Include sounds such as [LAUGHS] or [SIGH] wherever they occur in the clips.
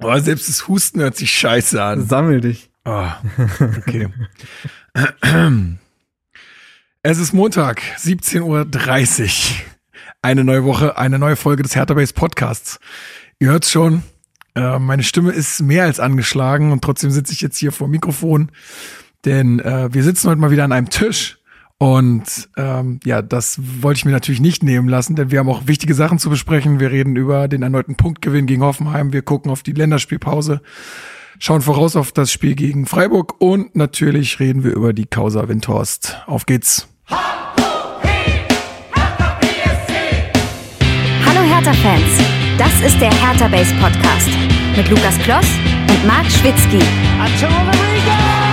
oh, selbst das Husten hört sich scheiße an. Sammel dich. Oh, okay. es ist Montag, 17.30 Uhr. Eine neue Woche, eine neue Folge des Hertha Base Podcasts. Ihr hört's schon, äh, meine Stimme ist mehr als angeschlagen und trotzdem sitze ich jetzt hier vor dem Mikrofon, denn äh, wir sitzen heute mal wieder an einem Tisch und ähm, ja, das wollte ich mir natürlich nicht nehmen lassen, denn wir haben auch wichtige Sachen zu besprechen. Wir reden über den erneuten Punktgewinn gegen Hoffenheim. Wir gucken auf die Länderspielpause, schauen voraus auf das Spiel gegen Freiburg und natürlich reden wir über die Causa Windhorst. Auf geht's. Hallo Hertha-Fans, das ist der Hertha Base Podcast mit Lukas Kloss und Marc Schwitzky. Das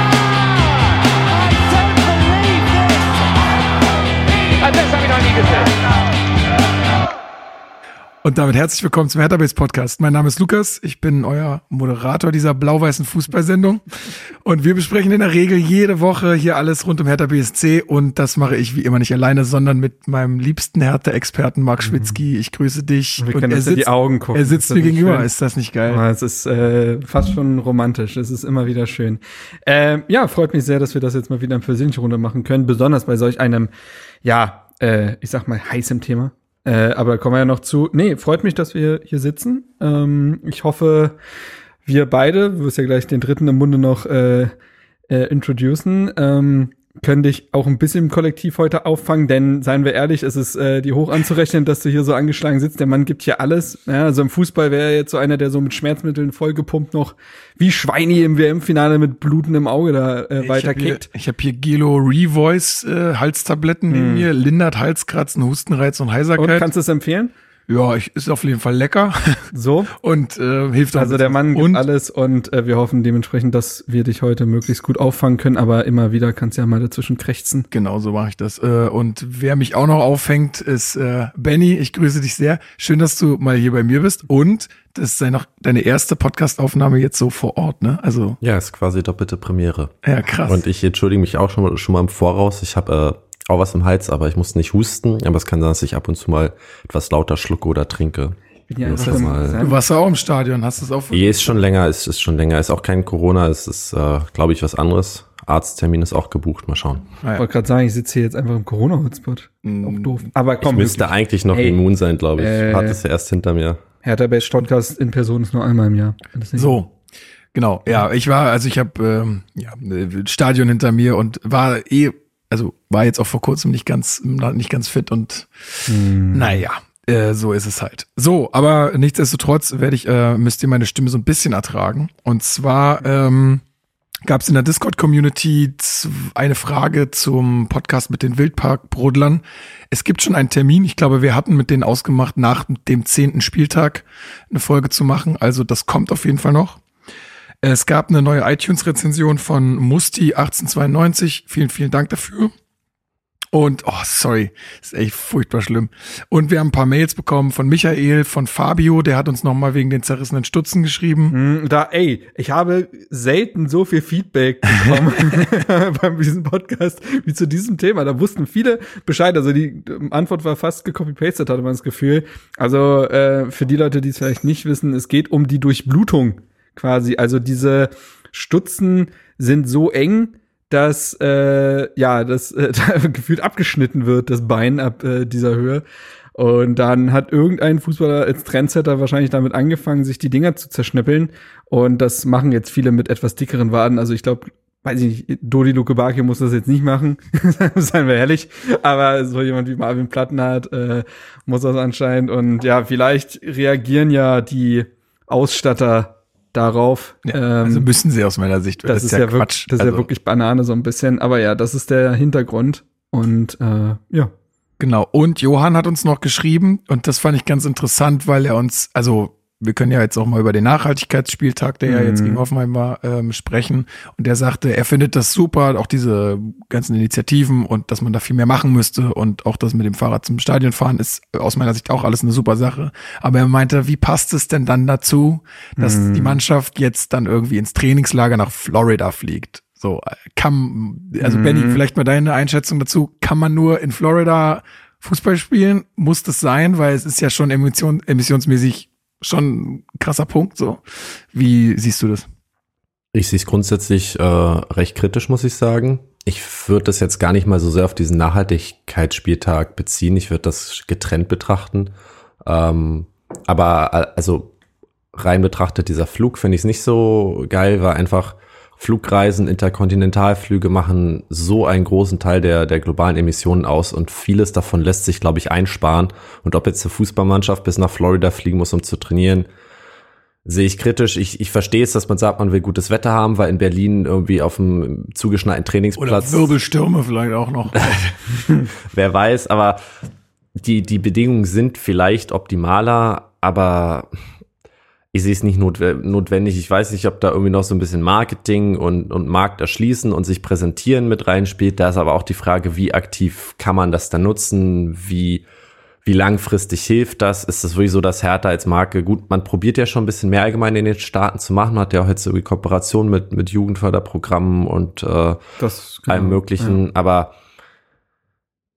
Und damit herzlich willkommen zum Hertha-Base Podcast. Mein Name ist Lukas, ich bin euer Moderator dieser blau-weißen Fußballsendung und wir besprechen in der Regel jede Woche hier alles rund um Hertha BSC und das mache ich wie immer nicht alleine, sondern mit meinem liebsten Hertha-Experten Marc Schwitzky. Ich grüße dich. Wir und können er in die sitzt, Augen gucken. er sitzt mir gegenüber, schön. ist das nicht geil? Ah, Es ist äh, fast schon romantisch. Es ist immer wieder schön. Ähm, ja, freut mich sehr, dass wir das jetzt mal wieder in persönlicher Runde machen können. Besonders bei solch einem, ja, äh, ich sag mal, heißem Thema. Äh, aber da kommen wir ja noch zu. Nee, freut mich, dass wir hier sitzen. Ähm, ich hoffe, wir beide, du wirst ja gleich den dritten im Munde noch äh, äh, introducen, ähm, können dich auch ein bisschen im Kollektiv heute auffangen, denn seien wir ehrlich, es ist äh, die hoch anzurechnen, dass du hier so angeschlagen sitzt. Der Mann gibt hier alles. Ja, also im Fußball wäre er jetzt so einer, der so mit Schmerzmitteln vollgepumpt noch wie Schweini im WM-Finale mit Bluten im Auge da äh, Ich weiter habe hier, ich hab hier Gelo Revoice äh, Halstabletten neben mir, lindert Halskratzen, Hustenreiz und Und Heiserkeit. kannst du es empfehlen? Ja, ich, ist auf jeden Fall lecker [LAUGHS] So. und äh, hilft auch Also der. Mann gibt und alles und äh, wir hoffen dementsprechend, dass wir dich heute möglichst gut auffangen können, aber immer wieder kannst du ja mal dazwischen krächzen. Genau, so mache ich das. Äh, Und wer mich auch noch auffängt, ist äh, Benny. Ich grüße dich sehr. Schön, dass du mal hier bei mir bist. Und das ist noch deine erste Podcast-Aufnahme jetzt so vor Ort, ne? Also, Ja, ist quasi doppelte Premiere. ja, krass. Und ich entschuldige mich auch schon mal, schon mal im Voraus. Ich habe äh, auch was im Hals, aber ich muss nicht husten. Aber es kann sein, dass ich ab und zu mal etwas lauter schlucke oder trinke. Ja Das ist sein- du warst ja auch im Stadion, hast du es auch Je ist schon länger, ist, ist schon länger. Ist auch kein Corona, es ist, äh, glaube ich, was anderes. Arzttermin ist auch gebucht. Mal schauen. Ich wollte gerade sagen, ich sitze hier jetzt einfach im Corona-Hotspot. Auch doof. Aber Ich komm, müsste wirklich. eigentlich noch Ey, immun sein, glaube ich. äh, Hat es ja erst hinter mir. Hertha Base Podcast in Person ist nur einmal im Jahr. Das So, genau. Ja, ich war, also ich habe ähm, ja, äh, Stadion hinter mir und war eh, also war jetzt auch vor kurzem nicht ganz, nicht ganz fit und naja. Äh, so ist es halt. So, aber nichtsdestotrotz werde ich, äh, müsst ihr meine Stimme so ein bisschen ertragen. Und zwar ähm, gab es in der Discord-Community eine Frage zum Podcast mit den Wildparkbrodlern. Es gibt schon einen Termin. Ich glaube, wir hatten mit denen ausgemacht, nach dem zehnten Spieltag eine Folge zu machen. Also das kommt auf jeden Fall noch. Es gab eine neue iTunes-Rezension von Musti1892. Vielen, vielen Dank dafür. Und, oh, sorry, ist echt furchtbar schlimm. Und wir haben ein paar Mails bekommen von Michael, von Fabio, der hat uns nochmal wegen den zerrissenen Stutzen geschrieben. Hm, Da, ey, ich habe selten so viel Feedback bekommen [LAUGHS] beim diesem Podcast wie zu diesem Thema. Da wussten viele Bescheid. Also die Antwort war fast gecopy-pasted, hatte man das Gefühl. Also äh, für die Leute, die es vielleicht nicht wissen, es geht um die Durchblutung quasi. Also diese Stutzen sind so eng, dass äh, ja das äh, [LAUGHS] gefühlt abgeschnitten wird, das Bein ab äh, dieser Höhe. Und dann hat irgendein Fußballer als Trendsetter wahrscheinlich damit angefangen, sich die Dinger zu zerschnippeln. Und das machen jetzt viele mit etwas dickeren Waden. Also ich glaube, weiß ich nicht, Dodi Lukebakio muss das jetzt nicht machen, [LAUGHS] seien wir ehrlich. Aber so jemand wie Marvin Plattenhardt äh, muss das anscheinend. Und ja, vielleicht reagieren ja die Ausstatter darauf. Ja, also Ähm, müssen sie aus meiner Sicht. weil das, ist ja, wirklich, das ist Also, ja wirklich Banane so ein bisschen. Aber ja, das ist der Hintergrund. Und äh, ja. Genau. Und Johann hat uns noch geschrieben und das fand ich ganz interessant, weil er uns, also wir können ja jetzt auch mal über den Nachhaltigkeitsspieltag, der ja Mhm. jetzt gegen Hoffenheim war, ähm, sprechen. Und der sagte, er findet das super, auch diese ganzen Initiativen und dass man da viel mehr machen müsste und auch das mit dem Fahrrad zum Stadion fahren ist aus meiner Sicht auch alles eine super Sache. Aber er meinte, wie passt es denn dann dazu, dass Mhm. die Mannschaft jetzt dann irgendwie ins Trainingslager nach Florida fliegt? So, äh, kann, also Mhm. Benny, vielleicht mal deine Einschätzung dazu. Kann man nur in Florida Fußball spielen? Muss das sein? Weil es ist ja schon emission, emissionsmäßig schon ein krasser Punkt. So, wie siehst du das? Ich sehe es grundsätzlich äh, recht kritisch, muss ich sagen. Ich würde das jetzt gar nicht mal so sehr auf diesen Nachhaltigkeitsspieltag beziehen. Ich würde das getrennt betrachten. Ähm, aber äh, also rein betrachtet, dieser Flug finde ich es nicht so geil, weil einfach Flugreisen, Interkontinentalflüge machen so einen großen Teil der, der globalen Emissionen aus und vieles davon lässt sich, glaube ich, einsparen. Und ob jetzt eine Fußballmannschaft bis nach Florida fliegen muss, um zu trainieren, sehe ich kritisch. Ich, ich verstehe es, dass man sagt, man will gutes Wetter haben, weil in Berlin irgendwie auf dem zugeschneiten Trainingsplatz. Oder Wirbelstürme vielleicht auch noch. [LAUGHS] Wer weiß, aber die, die Bedingungen sind vielleicht optimaler, aber ich sehe es nicht notwendig. Ich weiß nicht, ob da irgendwie noch so ein bisschen Marketing und, und Markt erschließen und sich präsentieren mit reinspielt. Da ist aber auch die Frage, wie aktiv kann man das dann nutzen? Wie, wie langfristig hilft das? Ist das wirklich so, dass Hertha als Marke, gut, man probiert ja schon ein bisschen mehr allgemein in den Staaten zu machen, man hat ja auch jetzt irgendwie Kooperation mit, mit Jugendförderprogrammen und äh, das, genau, allem möglichen, ja. aber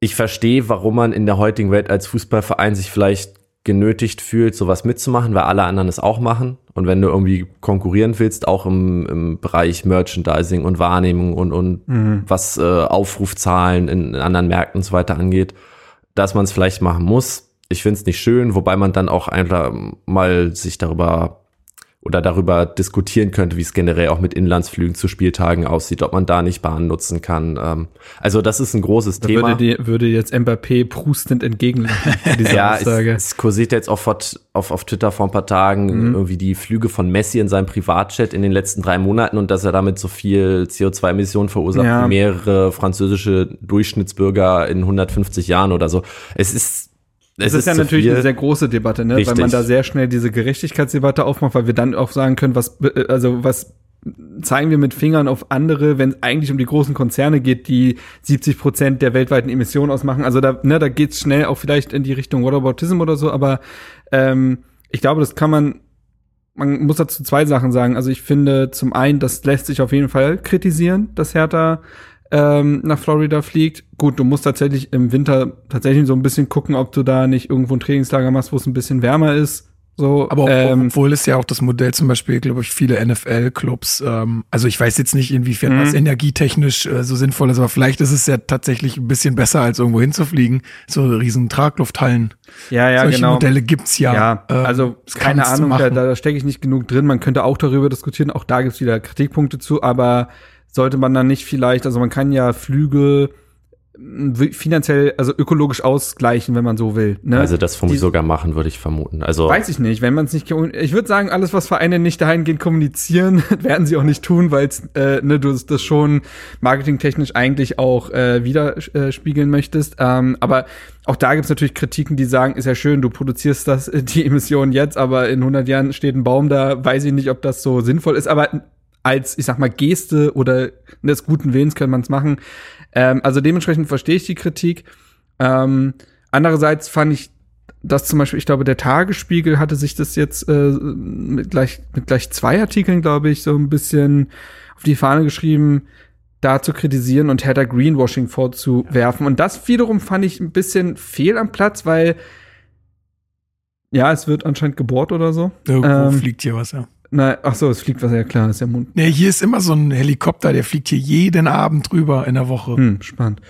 ich verstehe, warum man in der heutigen Welt als Fußballverein sich vielleicht genötigt fühlt, sowas mitzumachen, weil alle anderen es auch machen. Und wenn du irgendwie konkurrieren willst, auch im, im Bereich Merchandising und Wahrnehmung und, und mhm. was äh, Aufrufzahlen in, in anderen Märkten und so weiter angeht, dass man es vielleicht machen muss. Ich finde es nicht schön, wobei man dann auch einfach mal sich darüber oder darüber diskutieren könnte, wie es generell auch mit Inlandsflügen zu Spieltagen aussieht, ob man da nicht Bahn nutzen kann. Ähm, also das ist ein großes da Thema. Würde, die, würde jetzt Mbappé prustend entgegenlaufen, [LAUGHS] ja, Aussage. Es, es kursiert jetzt auf, auf, auf Twitter vor ein paar Tagen mhm. irgendwie die Flüge von Messi in seinem Privatchat in den letzten drei Monaten und dass er damit so viel CO2-Emissionen verursacht ja. wie mehrere französische Durchschnittsbürger in 150 Jahren oder so. Es ist es ist, ist ja natürlich viel. eine sehr große Debatte, ne? weil man da sehr schnell diese Gerechtigkeitsdebatte aufmacht, weil wir dann auch sagen können, was, also was zeigen wir mit Fingern auf andere, wenn es eigentlich um die großen Konzerne geht, die 70 Prozent der weltweiten Emissionen ausmachen. Also da, ne, da geht's schnell auch vielleicht in die Richtung Whataboutism oder so, aber ähm, ich glaube, das kann man, man muss dazu zwei Sachen sagen. Also ich finde zum einen, das lässt sich auf jeden Fall kritisieren, dass Hertha ähm, nach Florida fliegt. Gut, du musst tatsächlich im Winter tatsächlich so ein bisschen gucken, ob du da nicht irgendwo ein Trainingslager machst, wo es ein bisschen wärmer ist. So, aber ähm, obwohl es ja auch das Modell zum Beispiel, glaube ich, viele NFL-Clubs, ähm, also ich weiß jetzt nicht, inwiefern das mhm. energietechnisch äh, so sinnvoll ist, aber vielleicht ist es ja tatsächlich ein bisschen besser, als irgendwo hinzufliegen. So riesen Traglufthallen. Ja, ja, Solche genau. Modelle gibt's ja. Ja, ähm, also keine Ahnung, da, da stecke ich nicht genug drin. Man könnte auch darüber diskutieren. Auch da gibt's wieder Kritikpunkte zu, aber sollte man dann nicht vielleicht, also man kann ja Flüge finanziell, also ökologisch ausgleichen, wenn man so will. Ne? Also das vom sogar machen, würde ich vermuten. Also weiß ich nicht, wenn man es nicht. Ich würde sagen, alles, was Vereine nicht dahingehend kommunizieren, [LAUGHS] werden sie auch nicht tun, weil äh, ne, du das schon marketingtechnisch eigentlich auch äh, widerspiegeln möchtest. Ähm, aber auch da gibt's natürlich Kritiken, die sagen, ist ja schön, du produzierst das [LAUGHS] die Emissionen jetzt, aber in 100 Jahren steht ein Baum da. Weiß ich nicht, ob das so sinnvoll ist. Aber als, ich sag mal, Geste oder des guten Willens kann man es machen. Ähm, also dementsprechend verstehe ich die Kritik. Ähm, andererseits fand ich dass zum Beispiel, ich glaube, der Tagesspiegel hatte sich das jetzt äh, mit, gleich, mit gleich zwei Artikeln, glaube ich, so ein bisschen auf die Fahne geschrieben, da zu kritisieren und Hertha Greenwashing vorzuwerfen. Und das wiederum fand ich ein bisschen fehl am Platz, weil ja, es wird anscheinend gebohrt oder so. Irgendwo ähm, fliegt hier was, ja. Nein, ach so, es fliegt was, ja klar, ist ja Mund. Nee, hier ist immer so ein Helikopter, der fliegt hier jeden Abend drüber in der Woche. Hm, spannend.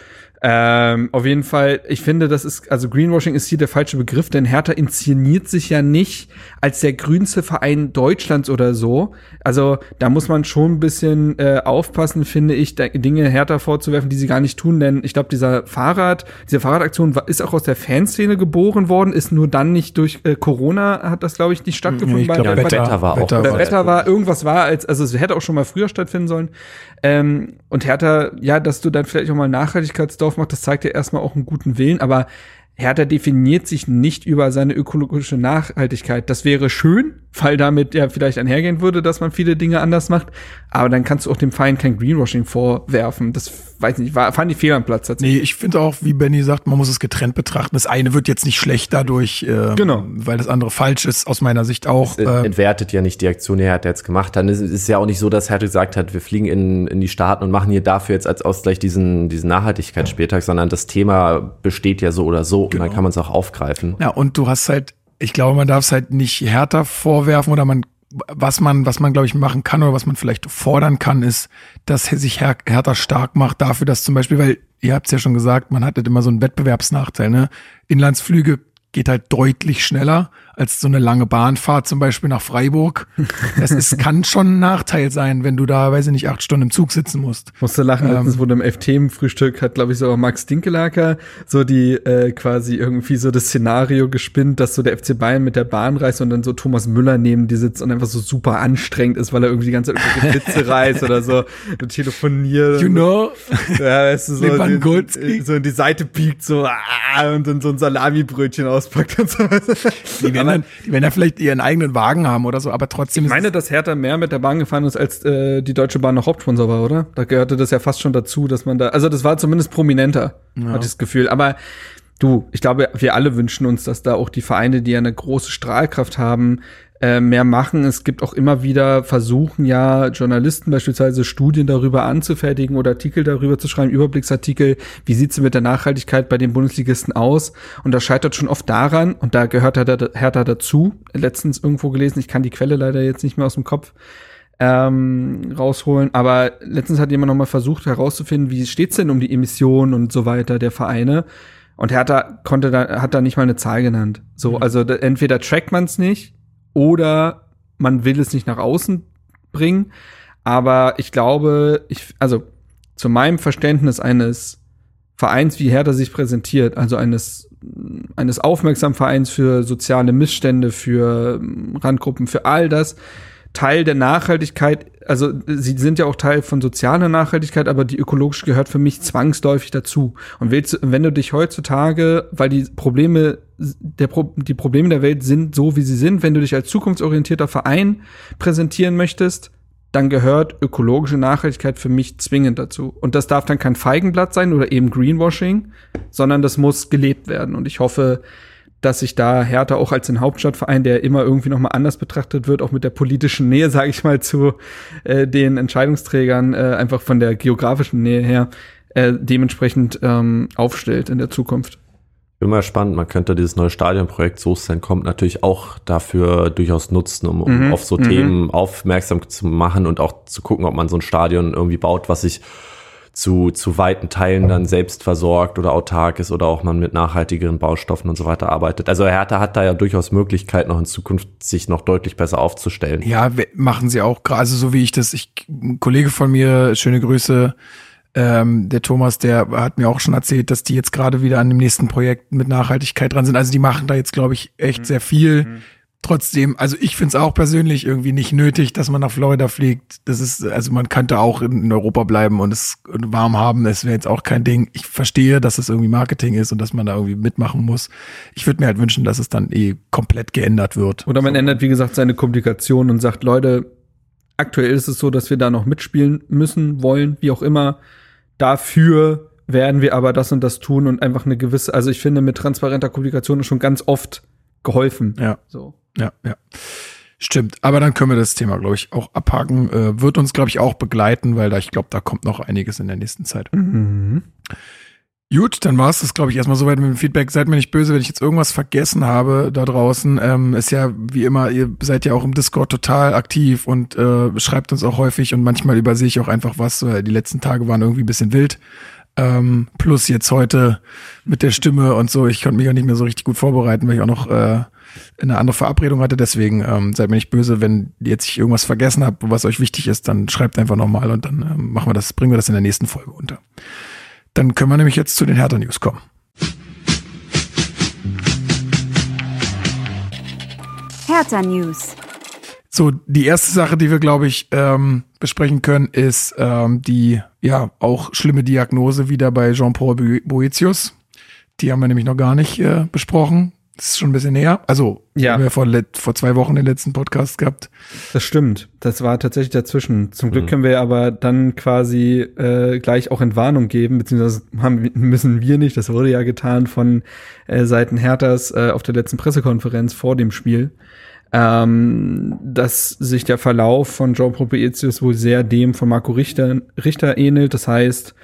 Ähm, auf jeden Fall, ich finde, das ist, also Greenwashing ist hier der falsche Begriff, denn Hertha inszeniert sich ja nicht als der grünste Verein Deutschlands oder so. Also da muss man schon ein bisschen äh, aufpassen, finde ich, Dinge Hertha vorzuwerfen, die sie gar nicht tun, denn ich glaube, dieser Fahrrad, diese Fahrradaktion ist auch aus der Fanszene geboren worden, ist nur dann nicht durch äh, Corona hat das, glaube ich, nicht stattgefunden. Ich glaub, bei, Wetter, Wetter war Wetter auch. Oder Wetter war, irgendwas war, als, also es hätte auch schon mal früher stattfinden sollen. Ähm, und Hertha, ja, dass du dann vielleicht auch mal Nachhaltigkeitsdorf machst, das zeigt ja erstmal auch einen guten Willen, aber Hertha definiert sich nicht über seine ökologische Nachhaltigkeit. Das wäre schön, weil damit ja vielleicht einhergehen würde, dass man viele Dinge anders macht. Aber dann kannst du auch dem Feind kein Greenwashing vorwerfen. Das weiß nicht, war, fand ich fehl am Platz. Nee, ich finde auch, wie Benny sagt, man muss es getrennt betrachten. Das eine wird jetzt nicht schlecht dadurch, äh, genau. weil das andere falsch ist, aus meiner Sicht auch. Es äh, entwertet ja nicht die Aktion, die Hertha jetzt gemacht hat. Es ist ja auch nicht so, dass Hertha gesagt hat, wir fliegen in, in die Staaten und machen hier dafür jetzt als Ausgleich diesen, diesen Nachhaltigkeitsspieltag, sondern das Thema besteht ja so oder so genau. und dann genau. kann man es auch aufgreifen. Ja, und du hast halt ich glaube, man darf es halt nicht härter vorwerfen oder man, was man, was man, glaube ich, machen kann oder was man vielleicht fordern kann, ist, dass sich Her Hertha stark macht dafür, dass zum Beispiel, weil ihr habt es ja schon gesagt, man hat halt immer so einen Wettbewerbsnachteil, ne? Inlandsflüge geht halt deutlich schneller als so eine lange Bahnfahrt zum Beispiel nach Freiburg. Das ist, [LAUGHS] kann schon ein Nachteil sein, wenn du da, weiß ich nicht, acht Stunden im Zug sitzen musst. Musste lachen, ähm, letztens wurde im FT-Frühstück, hat glaube ich so Max Dinkelacker so die äh, quasi irgendwie so das Szenario gespinnt, dass so der FC Bayern mit der Bahn reist und dann so Thomas Müller neben die sitzt und einfach so super anstrengend ist, weil er irgendwie die ganze Zeit irgendwelche Witze [LAUGHS] reißt oder so und telefoniert. You know? Ja, weißt du, so, die, so in die Seite biegt, so ah, und dann so ein Salami-Brötchen auspackt und so. [LAUGHS] Die werden, dann, die werden ja vielleicht ihren eigenen Wagen haben oder so, aber trotzdem. Ich meine, dass Hertha mehr mit der Bahn gefahren ist, als äh, die Deutsche Bahn noch Hauptsponsor war, oder? Da gehörte das ja fast schon dazu, dass man da, also das war zumindest prominenter, ja. hatte ich das Gefühl. Aber du, ich glaube, wir alle wünschen uns, dass da auch die Vereine, die ja eine große Strahlkraft haben, äh, mehr machen. Es gibt auch immer wieder Versuchen, ja, Journalisten beispielsweise Studien darüber anzufertigen oder Artikel darüber zu schreiben, Überblicksartikel, wie sieht's mit der Nachhaltigkeit bei den Bundesligisten aus? Und das scheitert schon oft daran, und da gehört Hertha dazu, letztens irgendwo gelesen, ich kann die Quelle leider jetzt nicht mehr aus dem Kopf, ähm, rausholen. Aber letztens hat jemand nochmal versucht herauszufinden, wie steht's denn um die Emissionen und so weiter der Vereine. Und Hertha konnte da, hat da nicht mal eine Zahl genannt. So, also da, entweder trackt man es nicht oder man will es nicht nach außen bringen. Aber ich glaube, ich, also zu meinem Verständnis eines Vereins, wie Hertha sich präsentiert, also eines, eines aufmerksamen Vereins für soziale Missstände, für Randgruppen, für all das, Teil der Nachhaltigkeit, also sie sind ja auch Teil von sozialer Nachhaltigkeit, aber die ökologische gehört für mich zwangsläufig dazu. Und willst, wenn du dich heutzutage, weil die Probleme der Pro die Probleme der Welt sind so, wie sie sind, wenn du dich als zukunftsorientierter Verein präsentieren möchtest, dann gehört ökologische Nachhaltigkeit für mich zwingend dazu. Und das darf dann kein Feigenblatt sein oder eben Greenwashing, sondern das muss gelebt werden. Und ich hoffe, dass sich da Hertha auch als ein Hauptstadtverein, der immer irgendwie noch mal anders betrachtet wird, auch mit der politischen Nähe, [LAUGHS] sage ich mal, zu äh, den Entscheidungsträgern, äh, einfach von der geografischen Nähe her, äh, dementsprechend ähm, aufstellt in der Zukunft. Immer spannend, man könnte dieses neue Stadionprojekt So sein kommt natürlich auch dafür durchaus nutzen, um, um mhm. auf so mhm. Themen aufmerksam zu machen und auch zu gucken, ob man so ein Stadion irgendwie baut, was sich zu, zu weiten Teilen dann selbst versorgt oder autark ist oder auch man mit nachhaltigeren Baustoffen und so weiter arbeitet. Also Hertha hat da ja durchaus Möglichkeit, noch in Zukunft sich noch deutlich besser aufzustellen. Ja, machen sie auch gerade, also so wie ich das, ich, ein Kollege von mir, schöne Grüße, ähm, der Thomas, der hat mir auch schon erzählt, dass die jetzt gerade wieder an dem nächsten Projekt mit Nachhaltigkeit dran sind. Also die machen da jetzt, glaube ich, echt mhm. sehr viel. Mhm trotzdem, also ich finde es auch persönlich irgendwie nicht nötig, dass man nach Florida fliegt. Das ist, also man könnte auch in, in Europa bleiben und es warm haben. Das wäre jetzt auch kein Ding. Ich verstehe, dass es irgendwie Marketing ist und dass man da irgendwie mitmachen muss. Ich würde mir halt wünschen, dass es dann eh komplett geändert wird. Oder man so. ändert, wie gesagt, seine Kommunikation und sagt, Leute, aktuell ist es so, dass wir da noch mitspielen müssen, wollen, wie auch immer. Dafür werden wir aber das und das tun und einfach eine gewisse, also ich finde, mit transparenter Kommunikation ist schon ganz oft geholfen. Ja. So. Ja, ja. Stimmt, aber dann können wir das Thema, glaube ich, auch abhaken. Äh, wird uns, glaube ich, auch begleiten, weil da, ich glaube, da kommt noch einiges in der nächsten Zeit. Mhm. Gut, dann war es das, glaube ich, erstmal soweit mit dem Feedback. Seid mir nicht böse, wenn ich jetzt irgendwas vergessen habe da draußen. Ähm, ist ja wie immer, ihr seid ja auch im Discord total aktiv und äh, schreibt uns auch häufig und manchmal übersehe ich auch einfach was. Die letzten Tage waren irgendwie ein bisschen wild. Ähm, plus jetzt heute mit der Stimme und so. Ich konnte mich auch nicht mehr so richtig gut vorbereiten, weil ich auch noch äh, eine andere Verabredung hatte. Deswegen ähm, seid mir nicht böse, wenn jetzt ich irgendwas vergessen habe, was euch wichtig ist, dann schreibt einfach nochmal und dann ähm, machen wir das, bringen wir das in der nächsten Folge unter. Dann können wir nämlich jetzt zu den Hertha News kommen. Hertha News. So, die erste Sache, die wir, glaube ich, ähm, besprechen können, ist ähm, die ja auch schlimme Diagnose wieder bei Jean-Paul Boetius. Die haben wir nämlich noch gar nicht äh, besprochen. Das ist schon ein bisschen näher. Also, ja. haben wir vor, vor zwei Wochen den letzten Podcast gehabt. Das stimmt. Das war tatsächlich dazwischen. Zum Glück mhm. können wir aber dann quasi äh, gleich auch Entwarnung geben, beziehungsweise haben, [LAUGHS] müssen wir nicht. Das wurde ja getan von äh, Seiten Herthas äh, auf der letzten Pressekonferenz vor dem Spiel. Ähm, dass sich der Verlauf von Jean Proprietius wohl sehr dem von Marco Richter, Richter ähnelt. Das heißt,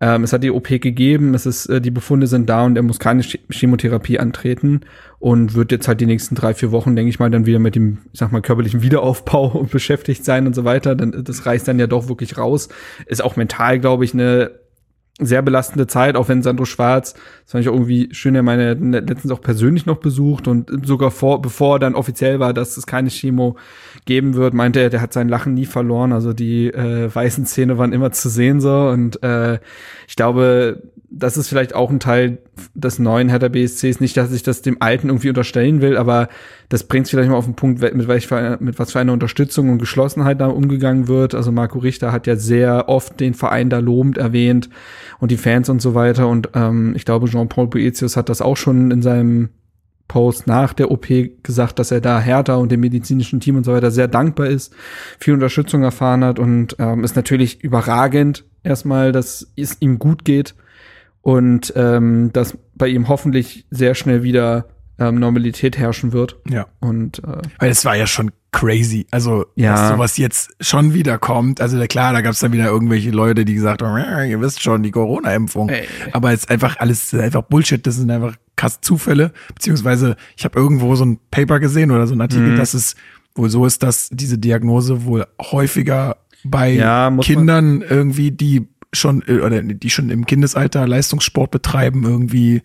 Ähm, es hat die OP gegeben, es ist, äh, die Befunde sind da und er muss keine Chemotherapie antreten und wird jetzt halt die nächsten drei, vier Wochen, denke ich mal, dann wieder mit dem, ich sag mal, körperlichen Wiederaufbau [LAUGHS] beschäftigt sein und so weiter. Dann, das reißt dann ja doch wirklich raus. Ist auch mental, glaube ich, eine sehr belastende Zeit, auch wenn Sandro Schwarz, das fand ich irgendwie schön, er meine letztens auch persönlich noch besucht und sogar vor, bevor dann offiziell war, dass es keine Chemo geben wird, meinte er, der hat sein Lachen nie verloren, also die äh, weißen Zähne waren immer zu sehen so. Und äh, ich glaube, das ist vielleicht auch ein Teil des neuen Hertha BSCs. Nicht, dass ich das dem Alten irgendwie unterstellen will, aber das bringt es vielleicht mal auf den Punkt, mit, welch mit was für einer Unterstützung und Geschlossenheit da umgegangen wird. Also Marco Richter hat ja sehr oft den Verein da lobend erwähnt und die Fans und so weiter. Und ähm, ich glaube, Jean-Paul Boetius hat das auch schon in seinem Post nach der OP gesagt, dass er da Hertha und dem medizinischen Team und so weiter sehr dankbar ist, viel Unterstützung erfahren hat und ähm, ist natürlich überragend erstmal, dass es ihm gut geht und ähm, dass bei ihm hoffentlich sehr schnell wieder ähm, Normalität herrschen wird. Ja. Und äh, weil es war ja schon crazy. Also, Ja. dass sowas jetzt schon wieder kommt. Also klar, da gab es dann wieder irgendwelche Leute, die gesagt haben, "Ja, ihr wisst schon, die Corona-Impfung. Aber es ist einfach alles einfach Bullshit. Das sind einfach krass Zufälle. Beziehungsweise, ich habe irgendwo so ein Paper gesehen oder so ein Artikel, Mhm. dass es wohl so ist, dass diese Diagnose wohl häufiger bei Ja, Kindern irgendwie, die schon äh, oder die schon im Kindesalter Leistungssport betreiben, irgendwie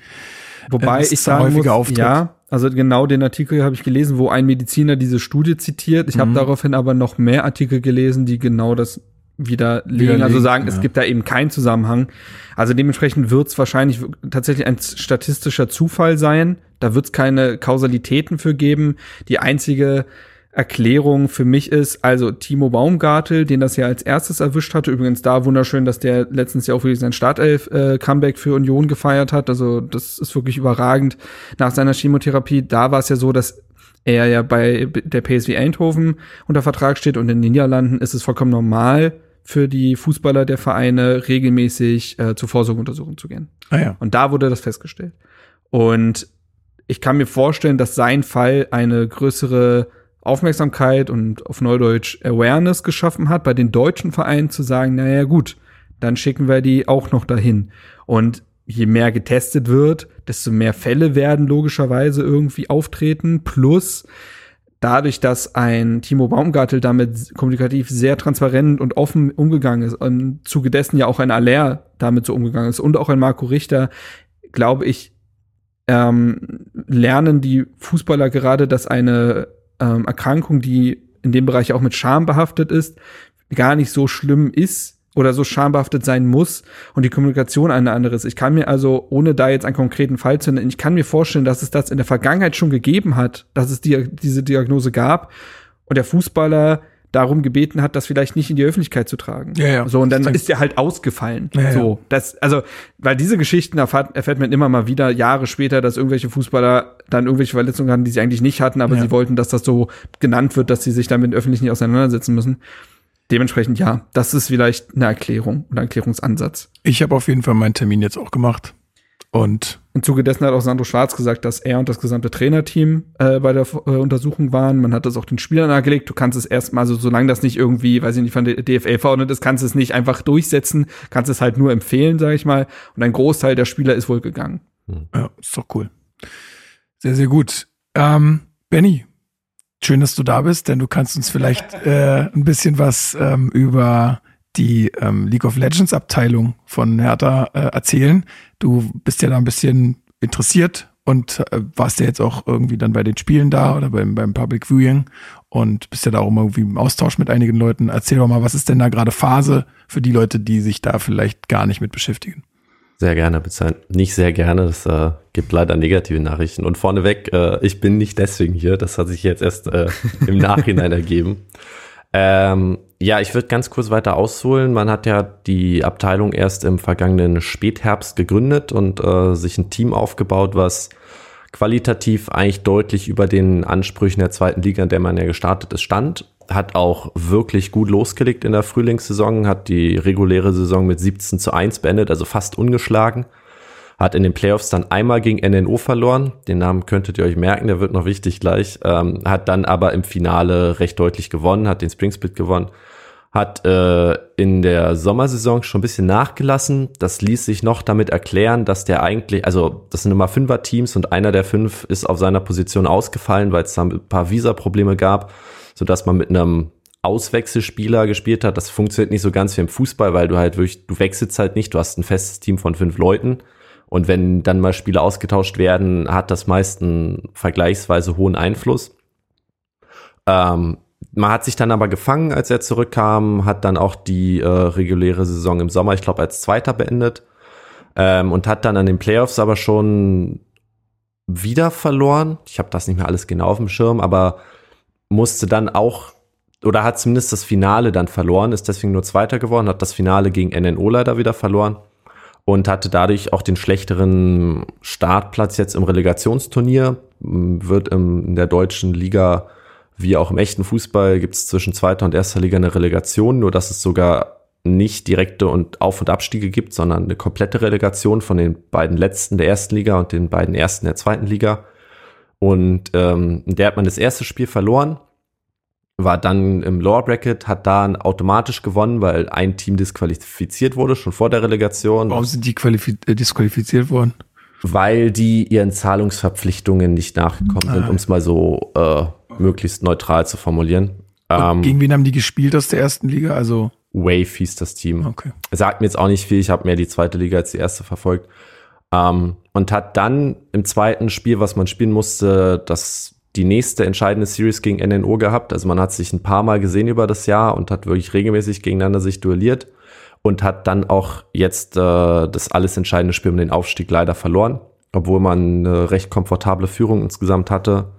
wobei dass ich sagen muss, häufiger auftritt. ja, also genau den Artikel habe ich gelesen, wo ein Mediziner diese Studie zitiert. Ich Mhm. habe daraufhin aber noch mehr Artikel gelesen, die genau das widerlegen, Widerlegen, also sagen, ja. es gibt da eben keinen Zusammenhang. Also dementsprechend wird es wahrscheinlich tatsächlich ein statistischer Zufall sein. Da wird es keine Kausalitäten für geben. Die einzige Erklärung für mich ist, also Timo Baumgartel, den das ja als erstes erwischt hatte, übrigens da wunderschön, dass der letztens ja auch wirklich sein Startelf-Comeback für Union gefeiert hat, also das ist wirklich überragend nach seiner Chemotherapie. Da war es ja so, dass er ja bei der PSV Eindhoven unter Vertrag steht und in den Niederlanden ist es vollkommen normal für die Fußballer der Vereine regelmäßig äh, zur Vorsorgeuntersuchung zu gehen. Ah ja. Und da wurde das festgestellt. Und ich kann mir vorstellen, dass sein Fall eine größere Aufmerksamkeit und auf Neudeutsch Awareness geschaffen hat, bei den deutschen Vereinen zu sagen, naja gut, dann schicken wir die auch noch dahin. Und je mehr getestet wird, desto mehr Fälle werden logischerweise irgendwie auftreten. Plus dadurch, dass ein Timo Baumgartel damit kommunikativ sehr transparent und offen umgegangen ist, im Zuge dessen ja auch ein Aller damit so umgegangen ist und auch ein Marco Richter, glaube ich, ähm, lernen die Fußballer gerade, dass eine ähm, Erkrankung, die in dem Bereich auch mit Scham behaftet ist, gar nicht so schlimm ist oder so schambehaftet sein muss und die Kommunikation eine andere ist. Ich kann mir also, ohne da jetzt einen konkreten Fall zu nennen, ich kann mir vorstellen, dass es das in der Vergangenheit schon gegeben hat, dass es die, diese Diagnose gab und der Fußballer darum gebeten hat, das vielleicht nicht in die Öffentlichkeit zu tragen. Ja, ja. So, und dann ist der halt ausgefallen. Ja, so, das, also, weil diese Geschichten erfahrt, erfährt man immer mal wieder Jahre später, dass irgendwelche Fußballer dann irgendwelche Verletzungen hatten, die sie eigentlich nicht hatten, aber sie wollten, dass das so genannt wird, dass sie sich damit öffentlich nicht auseinandersetzen müssen. Dementsprechend ja, das ist vielleicht eine Erklärung oder Erklärungsansatz. Ich habe auf jeden Fall meinen Termin jetzt auch gemacht. Und Im Zuge dessen hat auch Sandro Schwarz gesagt, dass er und das gesamte Trainerteam äh, bei der äh, Untersuchung waren. Man hat das auch den Spielern nahegelegt. Du kannst es erstmal, also solange das nicht irgendwie, weiß ich nicht, von der DFL verordnet ist, kannst du es nicht einfach durchsetzen, kannst es halt nur empfehlen, sage ich mal. Und ein Großteil der Spieler ist wohl gegangen. ja, ist doch cool. Sehr, sehr gut. Ähm, Benny, schön, dass du da bist, denn du kannst uns vielleicht äh, ein bisschen was ähm, über die ähm, League of Legends Abteilung von Hertha äh, erzählen. Du bist ja da ein bisschen interessiert und äh, warst ja jetzt auch irgendwie dann bei den Spielen da oder beim, beim Public Viewing und bist ja da auch immer irgendwie im Austausch mit einigen Leuten. Erzähl doch mal, was ist denn da gerade Phase für die Leute, die sich da vielleicht gar nicht mit beschäftigen? Sehr gerne, bezahlen. Nicht sehr gerne, es äh, gibt leider negative Nachrichten. Und vorneweg, äh, ich bin nicht deswegen hier, das hat sich jetzt erst äh, im [LAUGHS] Nachhinein ergeben. Ähm, ja, ich würde ganz kurz weiter ausholen. Man hat ja die Abteilung erst im vergangenen Spätherbst gegründet und äh, sich ein Team aufgebaut, was qualitativ eigentlich deutlich über den Ansprüchen der zweiten Liga, in der man ja gestartet ist, stand. Hat auch wirklich gut losgelegt in der Frühlingssaison, hat die reguläre Saison mit 17 zu 1 beendet, also fast ungeschlagen. Hat in den Playoffs dann einmal gegen NNO verloren. Den Namen könntet ihr euch merken, der wird noch wichtig gleich. Ähm, hat dann aber im Finale recht deutlich gewonnen, hat den Spring Split gewonnen. hat äh, in der Sommersaison schon ein bisschen nachgelassen. Das ließ sich noch damit erklären, dass der eigentlich, also das sind immer Fünfer-Teams und einer der fünf ist auf seiner Position ausgefallen, weil es da ein paar Visa-Probleme gab, sodass man mit einem Auswechselspieler gespielt hat. Das funktioniert nicht so ganz wie im Fußball, weil du halt wirklich, du wechselst halt nicht, du hast ein festes Team von fünf Leuten. Und wenn dann mal Spieler ausgetauscht werden, hat das meist einen vergleichsweise hohen Einfluss. Ähm, man hat sich dann aber gefangen, als er zurückkam, hat dann auch die äh, reguläre Saison im Sommer, ich glaube, als Zweiter beendet ähm, und hat dann an den Playoffs aber schon wieder verloren. Ich habe das nicht mehr alles genau auf dem Schirm, aber musste dann auch oder hat zumindest das Finale dann verloren, ist deswegen nur Zweiter geworden, hat das Finale gegen NNO leider wieder verloren und hatte dadurch auch den schlechteren Startplatz jetzt im Relegationsturnier, wird in der deutschen Liga wie auch im echten Fußball gibt es zwischen zweiter und erster Liga eine Relegation, nur dass es sogar nicht direkte und Auf- und Abstiege gibt, sondern eine komplette Relegation von den beiden letzten der ersten Liga und den beiden ersten der zweiten Liga. Und ähm, der hat man das erste Spiel verloren, war dann im Lower Bracket, hat da automatisch gewonnen, weil ein Team disqualifiziert wurde, schon vor der Relegation. Warum sind die äh, disqualifiziert worden? Weil die ihren Zahlungsverpflichtungen nicht nachgekommen ah. sind, um es mal so äh, möglichst neutral zu formulieren. Ähm, gegen wen haben die gespielt aus der ersten Liga? Also Wave hieß das Team. Okay. Sagt mir jetzt auch nicht viel. Ich habe mehr die zweite Liga als die erste verfolgt. Ähm, und hat dann im zweiten Spiel, was man spielen musste, das die nächste entscheidende Series gegen NNO gehabt. Also man hat sich ein paar Mal gesehen über das Jahr und hat wirklich regelmäßig gegeneinander sich duelliert und hat dann auch jetzt äh, das alles entscheidende Spiel um den Aufstieg leider verloren, obwohl man eine recht komfortable Führung insgesamt hatte.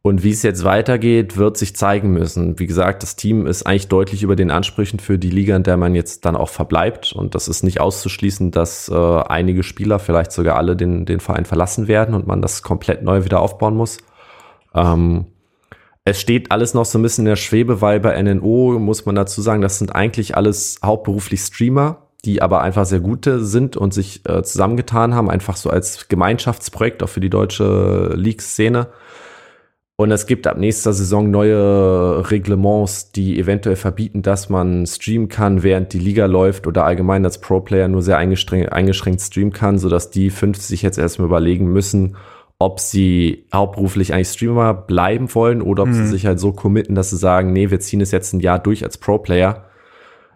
Und wie es jetzt weitergeht, wird sich zeigen müssen. Wie gesagt, das Team ist eigentlich deutlich über den Ansprüchen für die Liga, in der man jetzt dann auch verbleibt. Und das ist nicht auszuschließen, dass äh, einige Spieler, vielleicht sogar alle, den, den Verein verlassen werden und man das komplett neu wieder aufbauen muss. Ähm, es steht alles noch so ein bisschen in der Schwebe, weil bei NNO muss man dazu sagen, das sind eigentlich alles hauptberuflich Streamer, die aber einfach sehr gute sind und sich äh, zusammengetan haben, einfach so als Gemeinschaftsprojekt auch für die deutsche League-Szene. Und es gibt ab nächster Saison neue Reglements, die eventuell verbieten, dass man streamen kann, während die Liga läuft oder allgemein als Pro-Player nur sehr eingeschränkt, eingeschränkt streamen kann, sodass die fünf sich jetzt erstmal überlegen müssen, ob sie hauptberuflich eigentlich Streamer bleiben wollen oder ob mhm. sie sich halt so committen, dass sie sagen, nee, wir ziehen es jetzt ein Jahr durch als Pro-Player.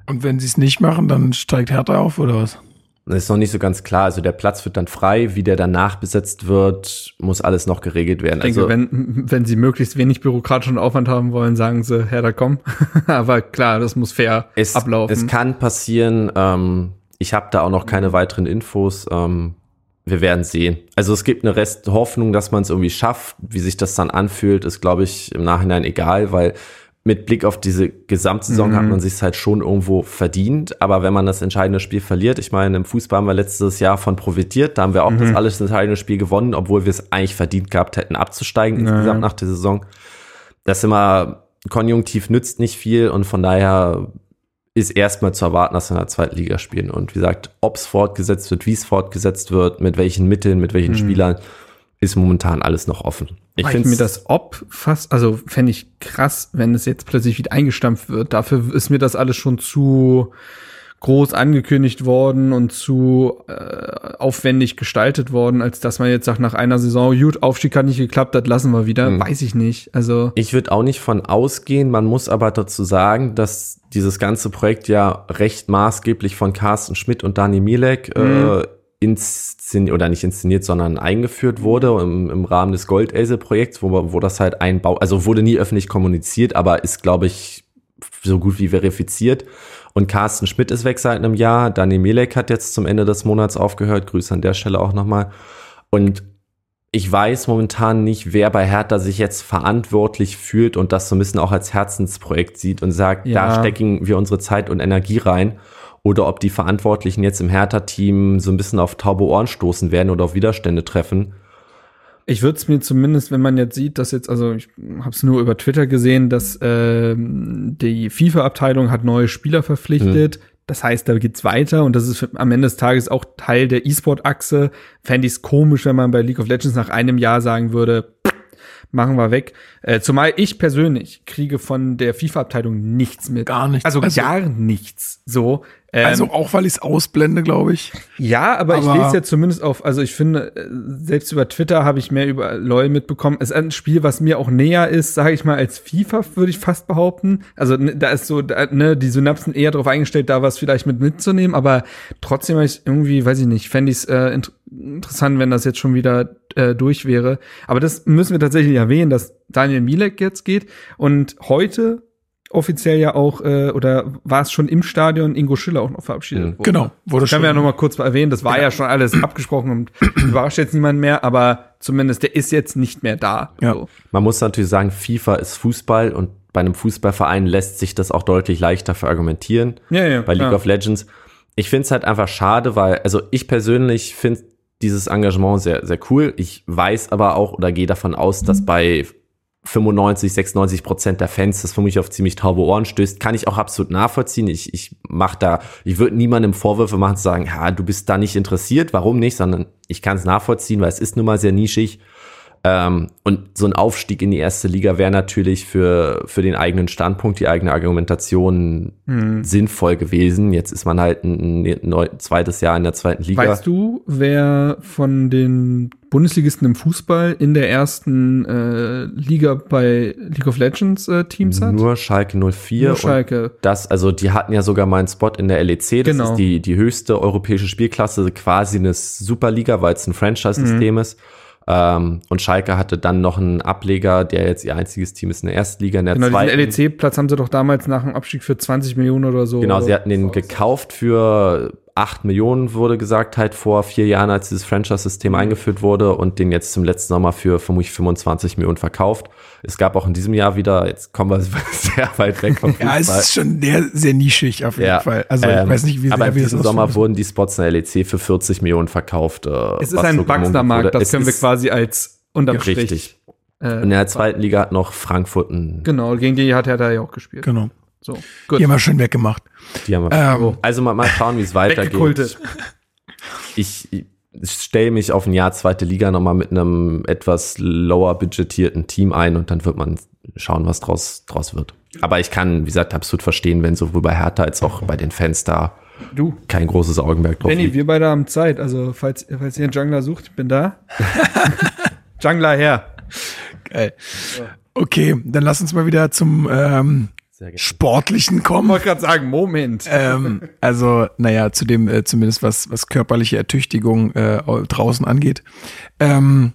Und wenn sie es nicht machen, dann steigt Hertha auf oder was? Das ist noch nicht so ganz klar. Also der Platz wird dann frei. Wie der danach besetzt wird, muss alles noch geregelt werden. Ich denke, also, wenn, wenn sie möglichst wenig bürokratischen Aufwand haben wollen, sagen sie, Herr, da komm. [LAUGHS] Aber klar, das muss fair es, ablaufen. Es kann passieren. Ähm, ich habe da auch noch keine weiteren Infos. Ähm, wir werden sehen. Also es gibt eine Rest Hoffnung, dass man es irgendwie schafft. Wie sich das dann anfühlt, ist, glaube ich, im Nachhinein egal, weil mit Blick auf diese Gesamtsaison mhm. hat man sich halt schon irgendwo verdient. Aber wenn man das entscheidende Spiel verliert, ich meine, im Fußball haben wir letztes Jahr von profitiert. Da haben wir auch mhm. das alles entscheidende Spiel gewonnen, obwohl wir es eigentlich verdient gehabt hätten, abzusteigen naja. insgesamt nach der Saison. Das immer konjunktiv nützt nicht viel und von daher ist erstmal zu erwarten, dass wir in der zweiten Liga spielen. Und wie gesagt, ob es fortgesetzt wird, wie es fortgesetzt wird, mit welchen Mitteln, mit welchen mhm. Spielern, ist momentan alles noch offen. Ich finde mir das ob fast, also fände ich krass, wenn es jetzt plötzlich wieder eingestampft wird. Dafür ist mir das alles schon zu groß angekündigt worden und zu äh, aufwendig gestaltet worden, als dass man jetzt sagt, nach einer Saison, gut, Aufstieg hat nicht geklappt, das lassen wir wieder. Hm. Weiß ich nicht. Also. Ich würde auch nicht von ausgehen. Man muss aber dazu sagen, dass dieses ganze Projekt ja recht maßgeblich von Carsten Schmidt und Dani Milek hm. äh, inszeniert oder nicht inszeniert, sondern eingeführt wurde im, im Rahmen des Goldelse-Projekts, wo, wo das halt einbaut, also wurde nie öffentlich kommuniziert, aber ist, glaube ich, so gut wie verifiziert. Und Carsten Schmidt ist weg seit einem Jahr. Dani Melek hat jetzt zum Ende des Monats aufgehört. Grüße an der Stelle auch nochmal. Und ich weiß momentan nicht, wer bei Hertha sich jetzt verantwortlich fühlt und das so ein bisschen auch als Herzensprojekt sieht und sagt, ja. da stecken wir unsere Zeit und Energie rein. Oder ob die Verantwortlichen jetzt im Hertha-Team so ein bisschen auf taube Ohren stoßen werden oder auf Widerstände treffen. Ich würde es mir zumindest, wenn man jetzt sieht, dass jetzt, also ich habe es nur über Twitter gesehen, dass äh, die FIFA-Abteilung hat neue Spieler verpflichtet. Mhm. Das heißt, da geht's weiter und das ist am Ende des Tages auch Teil der E-Sport-Achse. Fände ich es komisch, wenn man bei League of Legends nach einem Jahr sagen würde, machen wir weg. Äh, zumal ich persönlich kriege von der FIFA-Abteilung nichts mit. Gar nichts. Also, Also- gar nichts. So. Ähm, Also auch weil ich es ausblende, glaube ich. ja, aber, ich aber- lese jetzt zumindest auf, also ich finde, äh, selbst über Twitter habe ich mehr über LOL mitbekommen. Es ist ein Spiel, was mir auch näher ist, sage ich mal, als FIFA, würde ich fast behaupten. Also ne, da ist so, da, ne, die Synapsen eher darauf eingestellt, da was vielleicht mit mitzunehmen, aber trotzdem habe ich irgendwie, weiß ich nicht, fände ich es äh, interessant, wenn das jetzt schon wieder äh, durch wäre. Aber das müssen wir tatsächlich erwähnen, dass Daniel Milek jetzt geht und heute offiziell ja auch, äh, oder war es schon im Stadion Ingo Schiller auch noch verabschiedet Mhm. worden. Genau, wurde Das können wir ja schon. noch mal kurz erwähnen. Das war ja schon alles abgesprochen und [CLEARS THROAT] überrascht jetzt niemand mehr, aber zumindest der ist jetzt nicht mehr da. Ja. So. Man muss natürlich sagen, FIFA ist Fußball und bei einem Fußballverein lässt sich das auch deutlich leichter verargumentieren. Ja, ja, bei League ja. of Legends. Ich finde es halt einfach schade, weil, also ich persönlich finde dieses Engagement sehr, sehr cool. Ich weiß aber auch oder gehe davon aus, dass bei 95, 96 Prozent der Fans das für mich auf ziemlich taube Ohren stößt, kann ich auch absolut nachvollziehen. Ich, ich mach da, ich würde niemandem Vorwürfe machen zu sagen, ja, du bist da nicht interessiert, warum nicht, sondern ich kann es nachvollziehen, weil es ist nun mal sehr nischig. Ähm, und so ein Aufstieg in die erste Liga wäre natürlich für, für den eigenen Standpunkt, die eigene Argumentation Hm. sinnvoll gewesen. Jetzt ist man halt ein, ein zweites Jahr in der zweiten Liga. Weißt du, wer von den Bundesligisten im Fußball in der ersten äh, Liga bei League of Legends äh, Teams hat? Nur Schalke 04 Nur Schalke. das, also die hatten ja sogar mal einen Spot in der LEC, das Genau. ist die, die höchste europäische Spielklasse, quasi eine Superliga, weil es ein Franchise-System Mhm. ist. Ähm, und Schalke hatte dann noch einen Ableger, der jetzt ihr einziges Team ist in der ersten Liga, in der Genau, zweiten. diesen LEC-Platz haben sie doch damals nach dem Abstieg für 20 Millionen oder so. Genau, sie hatten den gekauft für 8 Millionen, wurde gesagt, halt vor vier Jahren, als dieses. Franchise-System eingeführt wurde und den jetzt zum letzten Sommer für vermutlich 25 Millionen verkauft. Es gab auch in diesem Jahr wieder, jetzt kommen wir [LAUGHS] sehr weit weg vom Ja, es Fußball. ist schon sehr, sehr nischig auf jeden Fall. Also ich ähm, weiß nicht, wie Aber sehr in wir diesem das Sommer ausführen wurden die Spots in der LEC für 40 Millionen verkauft. Äh, es ist was ein so wachsender gemunkelt Markt, wurde. das Es können wir ist- quasi als unterm Ja, Strich. richtig. Äh, In der zweiten Liga hat noch Frankfurt ein, genau, gegen die hat er da ja auch gespielt. Genau. So, gut. Die haben wir schön weggemacht. die haben wir. Ähm, Also mal, mal schauen, wie es weitergeht. Ich, ich stelle mich auf ein Jahr zweite Liga nochmal mit einem etwas lower budgetierten Team ein und dann wird man schauen, was draus, draus wird. Aber ich kann, wie gesagt, absolut verstehen, wenn sowohl bei Hertha als auch bei den Fans da Du, kein großes Augenmerk drauf Benny, liegt. wir beide haben Zeit. Also, falls, falls ihr einen Jungler sucht, ich bin da. [LAUGHS] Jungler her. Geil. Okay, dann lass uns mal wieder zum ähm, Sportlichen Ich kommen. wollte gerade sagen, Moment. ähm, also, naja, zu dem, äh, zumindest was, was körperliche Ertüchtigung äh, draußen angeht. Ähm,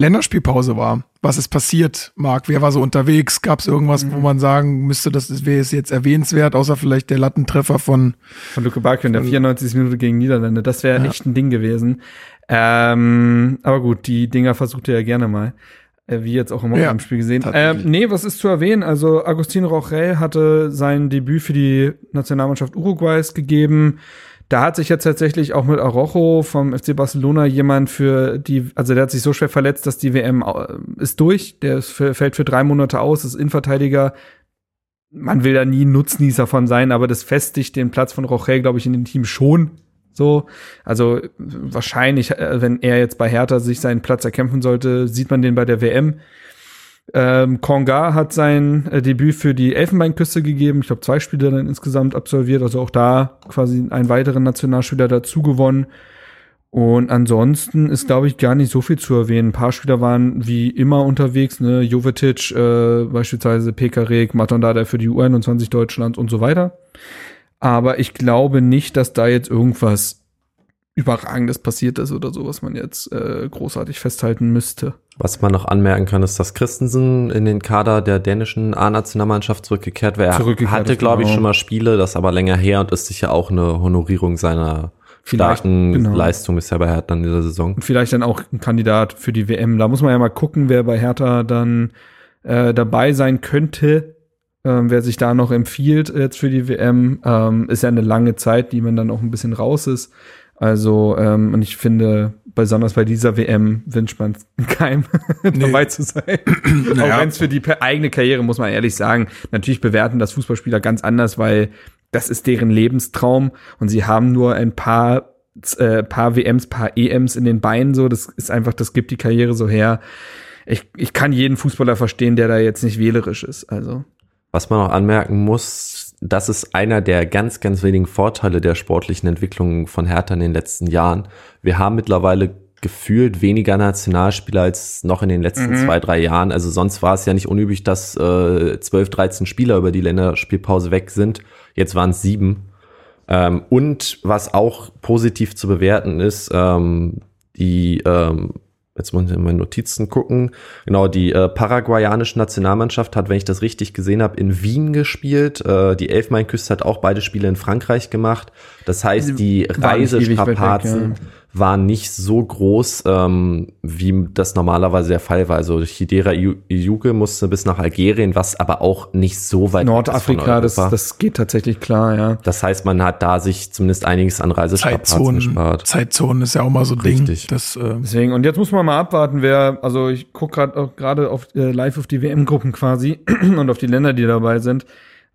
Länderspielpause war. Was ist passiert, Marc? Wer war so unterwegs? Gab es irgendwas, Mhm. wo man sagen müsste, das wäre es jetzt erwähnenswert, außer vielleicht der Lattentreffer von Von Luke Bakio in der 94. Minute gegen Niederlande. Das wäre echt ein Ding gewesen. Ähm, aber gut, die Dinger versucht er ja gerne mal. Äh, Wie jetzt auch im Ja, Spiel gesehen. Ähm, nee, was ist zu erwähnen? Also Agustin Rochel hatte sein Debüt für die Nationalmannschaft Uruguays gegeben. Da hat sich jetzt tatsächlich auch mit Arojo vom FC Barcelona jemand für die, also der hat sich so schwer verletzt, dass die WM äh, ist durch. Der ist für, fällt für drei Monate aus, ist Innenverteidiger. Man will da nie Nutznießer von sein, aber das festigt den Platz von Rochel, glaube ich, in dem Team schon. So, also wahrscheinlich, äh, wenn er jetzt bei Hertha sich seinen Platz erkämpfen sollte, sieht man den bei der WM. Ähm, Konga hat sein äh, Debüt für die Elfenbeinküste gegeben. Ich glaube, zwei Spiele dann insgesamt absolviert. Also auch da quasi einen weiteren Nationalspieler dazu gewonnen. Und ansonsten ist, glaube ich, gar nicht so viel zu erwähnen. Ein paar Spieler waren wie immer unterwegs, ne? Jovetic, äh, beispielsweise Pekarek, Matondada für die U21 Deutschlands und so weiter. Aber ich glaube nicht, dass da jetzt irgendwas Überragendes passiert ist oder so, was man jetzt äh, großartig festhalten müsste. Was man noch anmerken kann, ist, dass Christensen in den Kader der dänischen A-Nationalmannschaft zurückgekehrt wäre. Er Zurückgekehrt hatte, glaube ich, genau. schon mal Spiele, das aber länger her und ist sicher auch eine Honorierung seiner Vielleicht, starken genau. Leistung bisher bei Hertha in dieser Saison. Und vielleicht dann auch ein Kandidat für die WM. Da muss man ja mal gucken, wer bei Hertha dann äh, dabei sein könnte. Ähm, wer sich da noch empfiehlt jetzt für die WM, ähm, ist ja eine lange Zeit, die man dann auch ein bisschen raus ist. Also, ähm, und ich finde, besonders bei dieser WM wünscht man [LAUGHS] keinem dabei zu sein. [CLEARS THROAT] Naja. Auch wenn es für die eigene Karriere, muss man ehrlich sagen, natürlich bewerten das Fußballspieler ganz anders, weil das ist deren Lebenstraum und sie haben nur ein paar, äh, paar WMs, paar EMs in den Beinen so. Das ist einfach, das gibt die Karriere so her. ich, ich kann jeden Fußballer verstehen, der da jetzt nicht wählerisch ist. Also. Was man noch anmerken muss, das ist einer der ganz, ganz wenigen Vorteile der sportlichen Entwicklung von Hertha in den letzten Jahren. Wir haben mittlerweile gefühlt weniger Nationalspieler als noch in den letzten mhm. zwei, drei Jahren. Also sonst war es ja nicht unüblich, dass äh, 12, 13 Spieler über die Länderspielpause weg sind. Jetzt waren es sieben. Ähm, und was auch positiv zu bewerten ist, ähm, die ähm, jetzt muss ich in meine Notizen gucken. Genau, die äh, paraguayanische Nationalmannschaft hat, wenn ich das richtig gesehen habe, in Wien gespielt. Äh, die Elfmeinküste hat auch beide Spiele in Frankreich gemacht. Das heißt, die Reisestrapazen war nicht so groß, ähm, wie das normalerweise der Fall war. Also Hidera Iuge musste bis nach Algerien, was aber auch nicht so weit Nordafrika, das, das geht tatsächlich klar, ja. Das heißt, man hat da sich zumindest einiges an Reisestrapazen gespart. Zeitzonen ist ja auch mal so Richtig. Ding. Das, äh Deswegen, und jetzt muss man mal abwarten, wer, also ich gucke gerade gerade auf äh, live auf die WM-Gruppen quasi [CLEARS THROAT] und auf die Länder, die dabei sind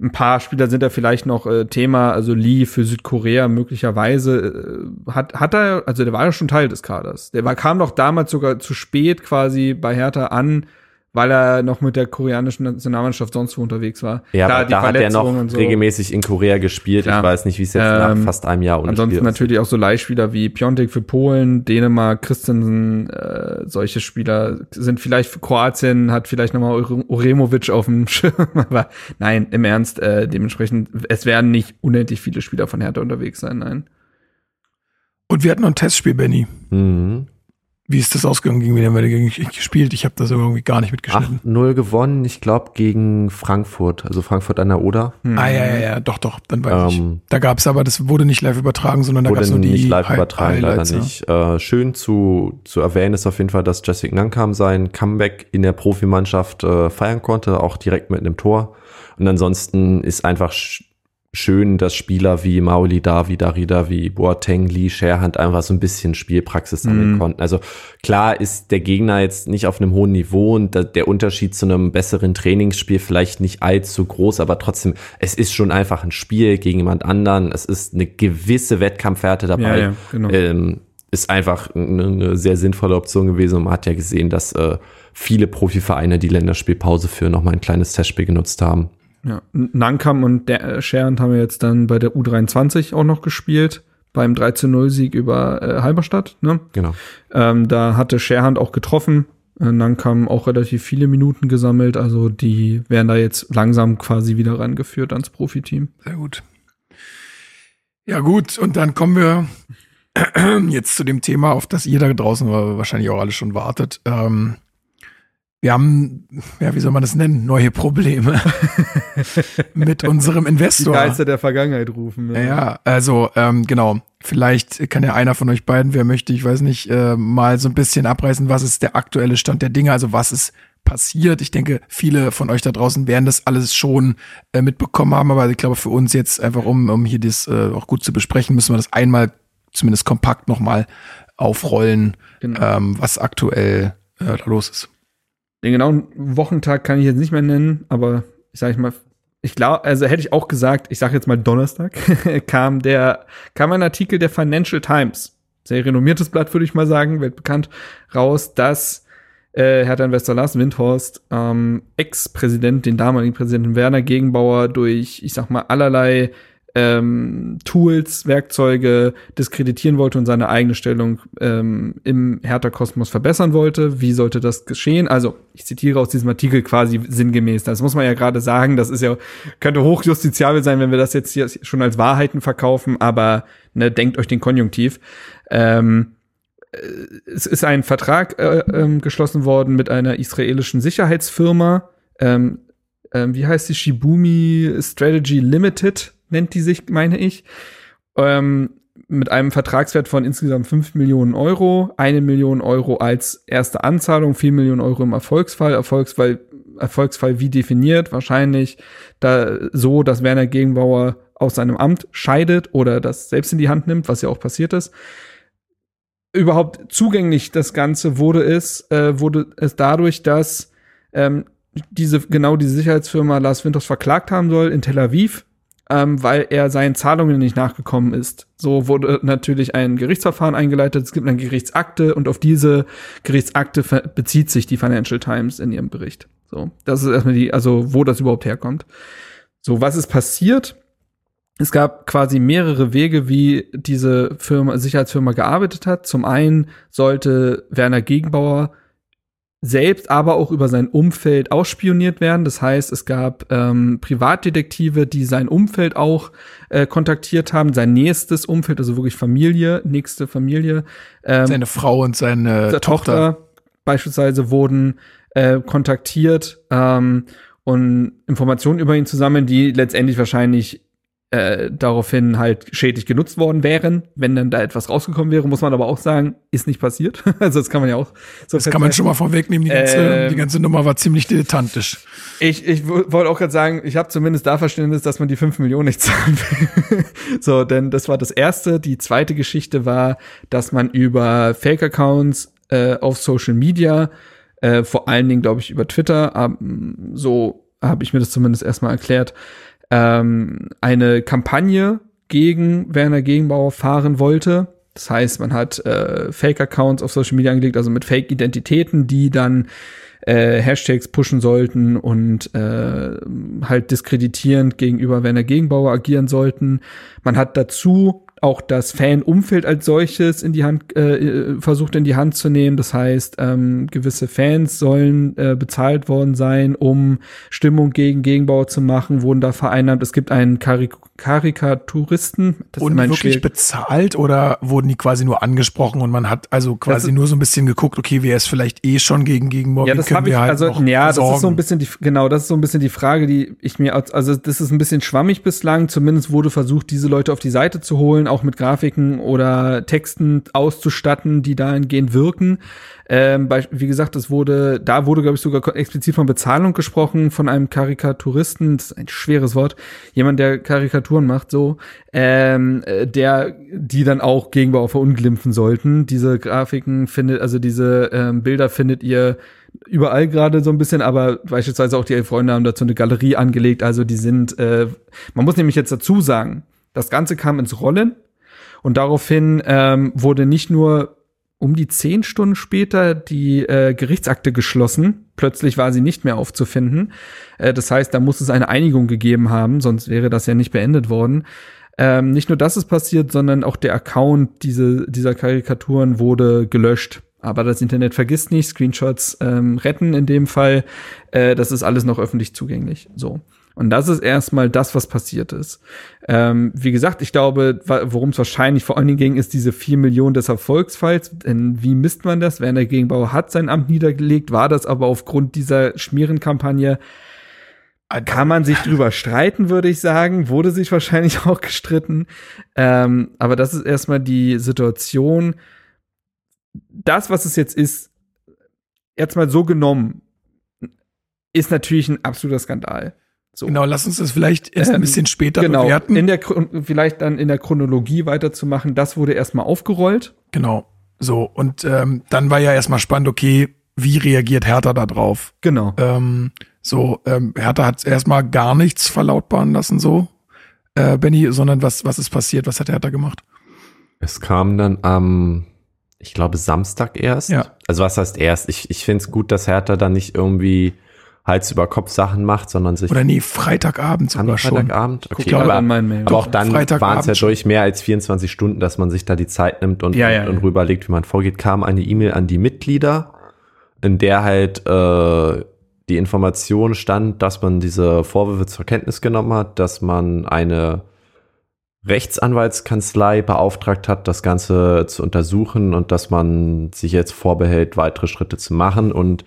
ein paar Spieler sind da vielleicht noch äh, Thema, also Lee für Südkorea möglicherweise äh, hat hat er, also der war ja schon Teil des Kaders. Der war kam doch damals sogar zu spät quasi bei Hertha an weil er noch mit der koreanischen Nationalmannschaft sonst wo unterwegs war. Ja, Klar, da hat er noch so. regelmäßig in Korea gespielt. Ja. Ich weiß nicht, wie es jetzt ähm, nach fast einem Jahr Ansonsten natürlich auch so Leihspieler wie Piontek für Polen, Dänemark, Christensen, äh, solche Spieler sind vielleicht für Kroatien, hat vielleicht nochmal Uremovic auf dem [LAUGHS] Schirm, aber nein, im Ernst, äh, dementsprechend, es werden nicht unendlich viele Spieler von Hertha unterwegs sein, nein. Und wir hatten noch ein Testspiel, Benny. Mhm. Wie ist das ausgegangen? Gegen wen haben wir gegen gespielt? Ich habe das irgendwie gar nicht mitgeschnitten. 8-0 gewonnen, ich glaube, gegen Frankfurt, also Frankfurt an der Oder. Hm. Ah, ja, ja, ja, doch, doch, dann weiß ähm, ich. Da gab es aber, das wurde nicht live übertragen, sondern da gab es nur die nicht live übertragen, Highlights, leider nicht. Äh, schön zu, zu erwähnen ist auf jeden Fall, dass Jessica Nankam sein Comeback in der Profimannschaft äh, feiern konnte, auch direkt mit einem Tor. Und ansonsten ist einfach schön, dass Spieler wie Mauli Davi, Darida, wie Boateng, Lee, Sherhand einfach so ein bisschen Spielpraxis sammeln mhm. konnten. Also klar ist der Gegner jetzt nicht auf einem hohen Niveau und der Unterschied zu einem besseren Trainingsspiel vielleicht nicht allzu groß, aber trotzdem, es ist schon einfach ein Spiel gegen jemand anderen. Es ist eine gewisse Wettkampfwerte dabei. Ja, ja, genau. ähm, ist einfach eine, eine, sehr sinnvolle Option gewesen und man hat ja gesehen, dass äh, viele Profivereine die Länderspielpause für nochmal ein kleines Testspiel genutzt haben. Ja, Nankam und der äh, Schernd haben wir jetzt dann bei der U23 auch noch gespielt, beim 13-0-Sieg über äh, Halberstadt. Ne? Genau. Ähm, da hatte Scherhand auch getroffen. Äh, Nankam auch relativ viele Minuten gesammelt. Also die werden da jetzt langsam quasi wieder rangeführt ans Profiteam. Sehr gut. Ja gut, und dann kommen wir [CLEARS THROAT] jetzt zu dem Thema, auf das ihr da draußen wahrscheinlich auch alle schon wartet. Ähm, wir haben, ja, wie soll man das nennen, neue Probleme [LAUGHS] mit unserem Investor. Die Geister der Vergangenheit rufen. Ja, ja also ähm, genau. Vielleicht kann ja einer von euch beiden, wer möchte, ich weiß nicht, äh, mal so ein bisschen abreißen, was ist der aktuelle Stand der Dinge, also was ist passiert. Ich denke, viele von euch da draußen werden das alles schon äh, mitbekommen haben, aber ich glaube, für uns jetzt einfach, um, um hier das äh, auch gut zu besprechen, müssen wir das einmal zumindest kompakt nochmal aufrollen, genau. ähm, was aktuell äh, da los ist. Den genauen Wochentag kann ich jetzt nicht mehr nennen, aber ich sage mal, ich glaube, also hätte ich auch gesagt, ich sage jetzt mal Donnerstag, [LAUGHS] kam der, kam ein Artikel der Financial Times, sehr renommiertes Blatt, würde ich mal sagen, weltbekannt, raus, dass äh, Hertha Investor Lars Windhorst, ähm, Ex-Präsident, den damaligen Präsidenten Werner Gegenbauer durch, ich sag mal, allerlei ähm, Tools, Werkzeuge diskreditieren wollte und seine eigene Stellung ähm, im Hertha-Kosmos verbessern wollte. Wie sollte das geschehen? Also, ich zitiere aus diesem Artikel quasi sinngemäß. Das muss man ja gerade sagen. Das ist ja, könnte hochjustiziabel sein, wenn wir das jetzt hier schon als Wahrheiten verkaufen, aber ne, denkt euch den Konjunktiv. Ähm, äh, es ist ein Vertrag äh, ähm, geschlossen worden mit einer israelischen Sicherheitsfirma. Ähm, ähm, wie heißt die? Shibumi Strategy Limited nennt die sich, meine ich. Ähm, mit einem Vertragswert von insgesamt 5 Millionen Euro, eine Million Euro als erste Anzahlung, 4 Millionen Euro im Erfolgsfall. Erfolgsfall, Erfolgsfall wie definiert? Wahrscheinlich da so, dass Werner Gegenbauer aus seinem Amt scheidet oder das selbst in die Hand nimmt, was ja auch passiert ist. Überhaupt zugänglich das Ganze wurde es, äh, wurde es dadurch, dass ähm, diese genau diese Sicherheitsfirma Lars Winters verklagt haben soll in Tel Aviv ähm, weil er seinen Zahlungen nicht nachgekommen ist. So wurde natürlich ein Gerichtsverfahren eingeleitet, es gibt eine Gerichtsakte und auf diese Gerichtsakte bezieht sich die Financial Times in ihrem Bericht. So, das ist erstmal die, also wo das überhaupt herkommt. So, was ist passiert? Es gab quasi mehrere Wege, wie diese Firma, Sicherheitsfirma gearbeitet hat. Zum einen sollte Werner Gegenbauer selbst, aber auch über sein Umfeld ausspioniert werden. Das heißt, es gab ähm, Privatdetektive, die sein Umfeld auch äh, kontaktiert haben, sein nächstes Umfeld, also wirklich Familie, nächste Familie. Ähm, seine Frau und seine Tochter. Tochter beispielsweise wurden äh, kontaktiert ähm, und Informationen über ihn zu sammeln, die letztendlich wahrscheinlich äh, daraufhin halt schädlich genutzt worden wären, wenn dann da etwas rausgekommen wäre, muss man aber auch sagen, ist nicht passiert. [LAUGHS] also das kann man ja auch so Das kann man schon mal vorwegnehmen, die ganze, ähm, die ganze Nummer war ziemlich dilettantisch. Ich, ich wollte auch gerade sagen, ich habe zumindest da Verständnis, dass man die fünf Millionen nicht [LAUGHS] zahlen will. so, denn das war das Erste. Die zweite Geschichte war, dass man über Fake-Accounts äh, auf Social Media, äh, vor allen Dingen, glaube ich, über Twitter, äh, so habe ich mir das zumindest erstmal erklärt, ähm, eine Kampagne gegen Werner Gegenbauer fahren wollte. Das heißt, man hat äh, Fake-Accounts auf Social Media angelegt, also mit Fake-Identitäten, die dann äh, Hashtags pushen sollten und äh, halt diskreditierend gegenüber Werner Gegenbauer agieren sollten. Man hat dazu auch das Fan-Umfeld als solches in die Hand äh, äh, versucht in die Hand zu nehmen. Das heißt, ähm, gewisse Fans sollen äh, bezahlt worden sein, um Stimmung gegen Gegenbau zu machen, wurden da vereinnahmt. Es gibt einen Karik Karikaturisten. Das wurden die wirklich bezahlt oder wurden die quasi nur angesprochen und man hat also quasi nur so ein bisschen geguckt, okay, wer ist vielleicht eh schon gegen Gegenbau? Ja, das habe ich, halt also ja, das ist so ein bisschen die, genau, das ist so ein bisschen die Frage, die ich mir, also das ist ein bisschen schwammig bislang. Zumindest wurde versucht, diese Leute auf die Seite zu holen auch mit Grafiken oder Texten auszustatten, die dahingehend wirken. Ähm, bei, wie gesagt, es wurde, da wurde, glaube ich, sogar explizit von Bezahlung gesprochen, von einem Karikaturisten, das ist ein schweres Wort, jemand, der Karikaturen macht, so, ähm, äh, der, die dann auch Gegenbau verunglimpfen sollten. Diese Grafiken findet, also diese ähm, Bilder findet ihr überall gerade so ein bisschen, aber beispielsweise auch die elf Freunde haben dazu eine Galerie angelegt, also die sind, äh, man muss nämlich jetzt dazu sagen, das Ganze kam ins Rollen und daraufhin ähm, wurde nicht nur um die zehn Stunden später die äh, Gerichtsakte geschlossen. Plötzlich war sie nicht mehr aufzufinden. Äh, das heißt, da muss es eine Einigung gegeben haben, sonst wäre das ja nicht beendet worden. Ähm, nicht nur das ist passiert, sondern auch der Account diese, dieser Karikaturen wurde gelöscht. Aber das Internet vergisst nicht, Screenshots ähm, retten in dem Fall. Äh, das ist alles noch öffentlich zugänglich. So. Und das ist erstmal das, was passiert ist. Ähm, wie gesagt, ich glaube, worum es wahrscheinlich vor allen Dingen ging, ist diese vier Millionen des Erfolgsfalls. Denn wie misst man das? Werner Gegenbauer hat sein Amt niedergelegt, war das aber aufgrund dieser Schmierenkampagne kann man sich [LAUGHS] drüber streiten, würde ich sagen. Wurde sich wahrscheinlich auch gestritten. Ähm, aber das ist erstmal die Situation. Das, was es jetzt ist, jetzt mal so genommen, ist natürlich ein absoluter Skandal. So. Genau, lass uns das vielleicht erst ein ähm, bisschen später genau, bewerten. In der, vielleicht dann in der Chronologie weiterzumachen, das wurde erstmal aufgerollt. Genau. So, und ähm, dann war ja erstmal spannend, okay, wie reagiert Hertha da drauf? Genau. Ähm, so, ähm, Hertha hat erstmal gar nichts verlautbaren lassen, so, äh, Benny, sondern was, was ist passiert? Was hat Hertha gemacht? Es kam dann am, ich glaube, Samstag erst. Ja. Also was heißt erst? Ich, ich finde es gut, dass Hertha dann nicht irgendwie Hals über Kopf Sachen macht, sondern sich. Oder nee, Freitagabend sogar schon. Freitagabend, okay. Aber, aber, aber auch dann waren es ja durch mehr als 24 Stunden, dass man sich da die Zeit nimmt und, ja, ja, und, und rüberlegt, wie man vorgeht, kam eine E-Mail an die Mitglieder, in der halt äh, die Information stand, dass man diese Vorwürfe zur Kenntnis genommen hat, dass man eine Rechtsanwaltskanzlei beauftragt hat, das Ganze zu untersuchen und dass man sich jetzt vorbehält, weitere Schritte zu machen und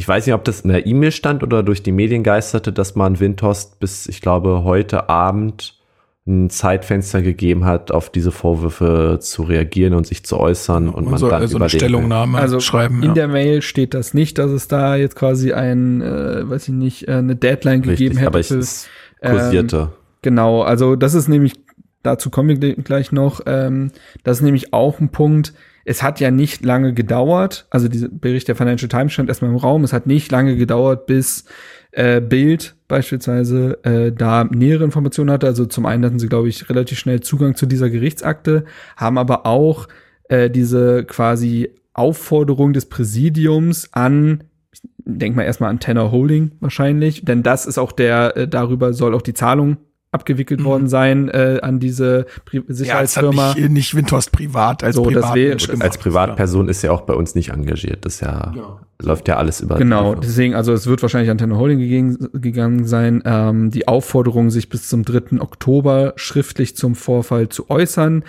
ich weiß nicht, ob das in der E-Mail stand oder durch die Medien geisterte, dass man Windhorst bis, ich glaube, heute Abend ein Zeitfenster gegeben hat, auf diese Vorwürfe zu reagieren und sich zu äußern und, und man so, dann so eine Stellungnahme also schreiben. In ja. der Mail steht das nicht, dass es da jetzt quasi ein, äh, weiß ich nicht, äh, eine Deadline Richtig, gegeben hätte. Aber ich es kursierte. Ähm, genau, also das ist nämlich, dazu kommen wir gleich noch, ähm, das ist nämlich auch ein Punkt, es hat ja nicht lange gedauert, also dieser Bericht der Financial Times stand erstmal im Raum, es hat nicht lange gedauert, bis äh, Bild beispielsweise äh, da nähere Informationen hatte. Also zum einen hatten sie, glaube ich, relativ schnell Zugang zu dieser Gerichtsakte, haben aber auch äh, diese quasi Aufforderung des Präsidiums an ich denke mal erstmal an Tenor Holding wahrscheinlich, denn das ist auch der, äh, darüber soll auch die Zahlung abgewickelt Mhm. worden sein äh, an diese Pri Ja, Sicherheitsfirma. nicht, nicht Windhorst privat als So, gemacht. Als Privatperson ist er auch bei uns nicht engagiert. Das ist ja, läuft ja alles über. Genau, deswegen, also es wird wahrscheinlich an Tenor Holding gegangen, gegangen sein, ähm, die Aufforderung, sich bis zum 3. Oktober schriftlich zum Vorfall zu äußern.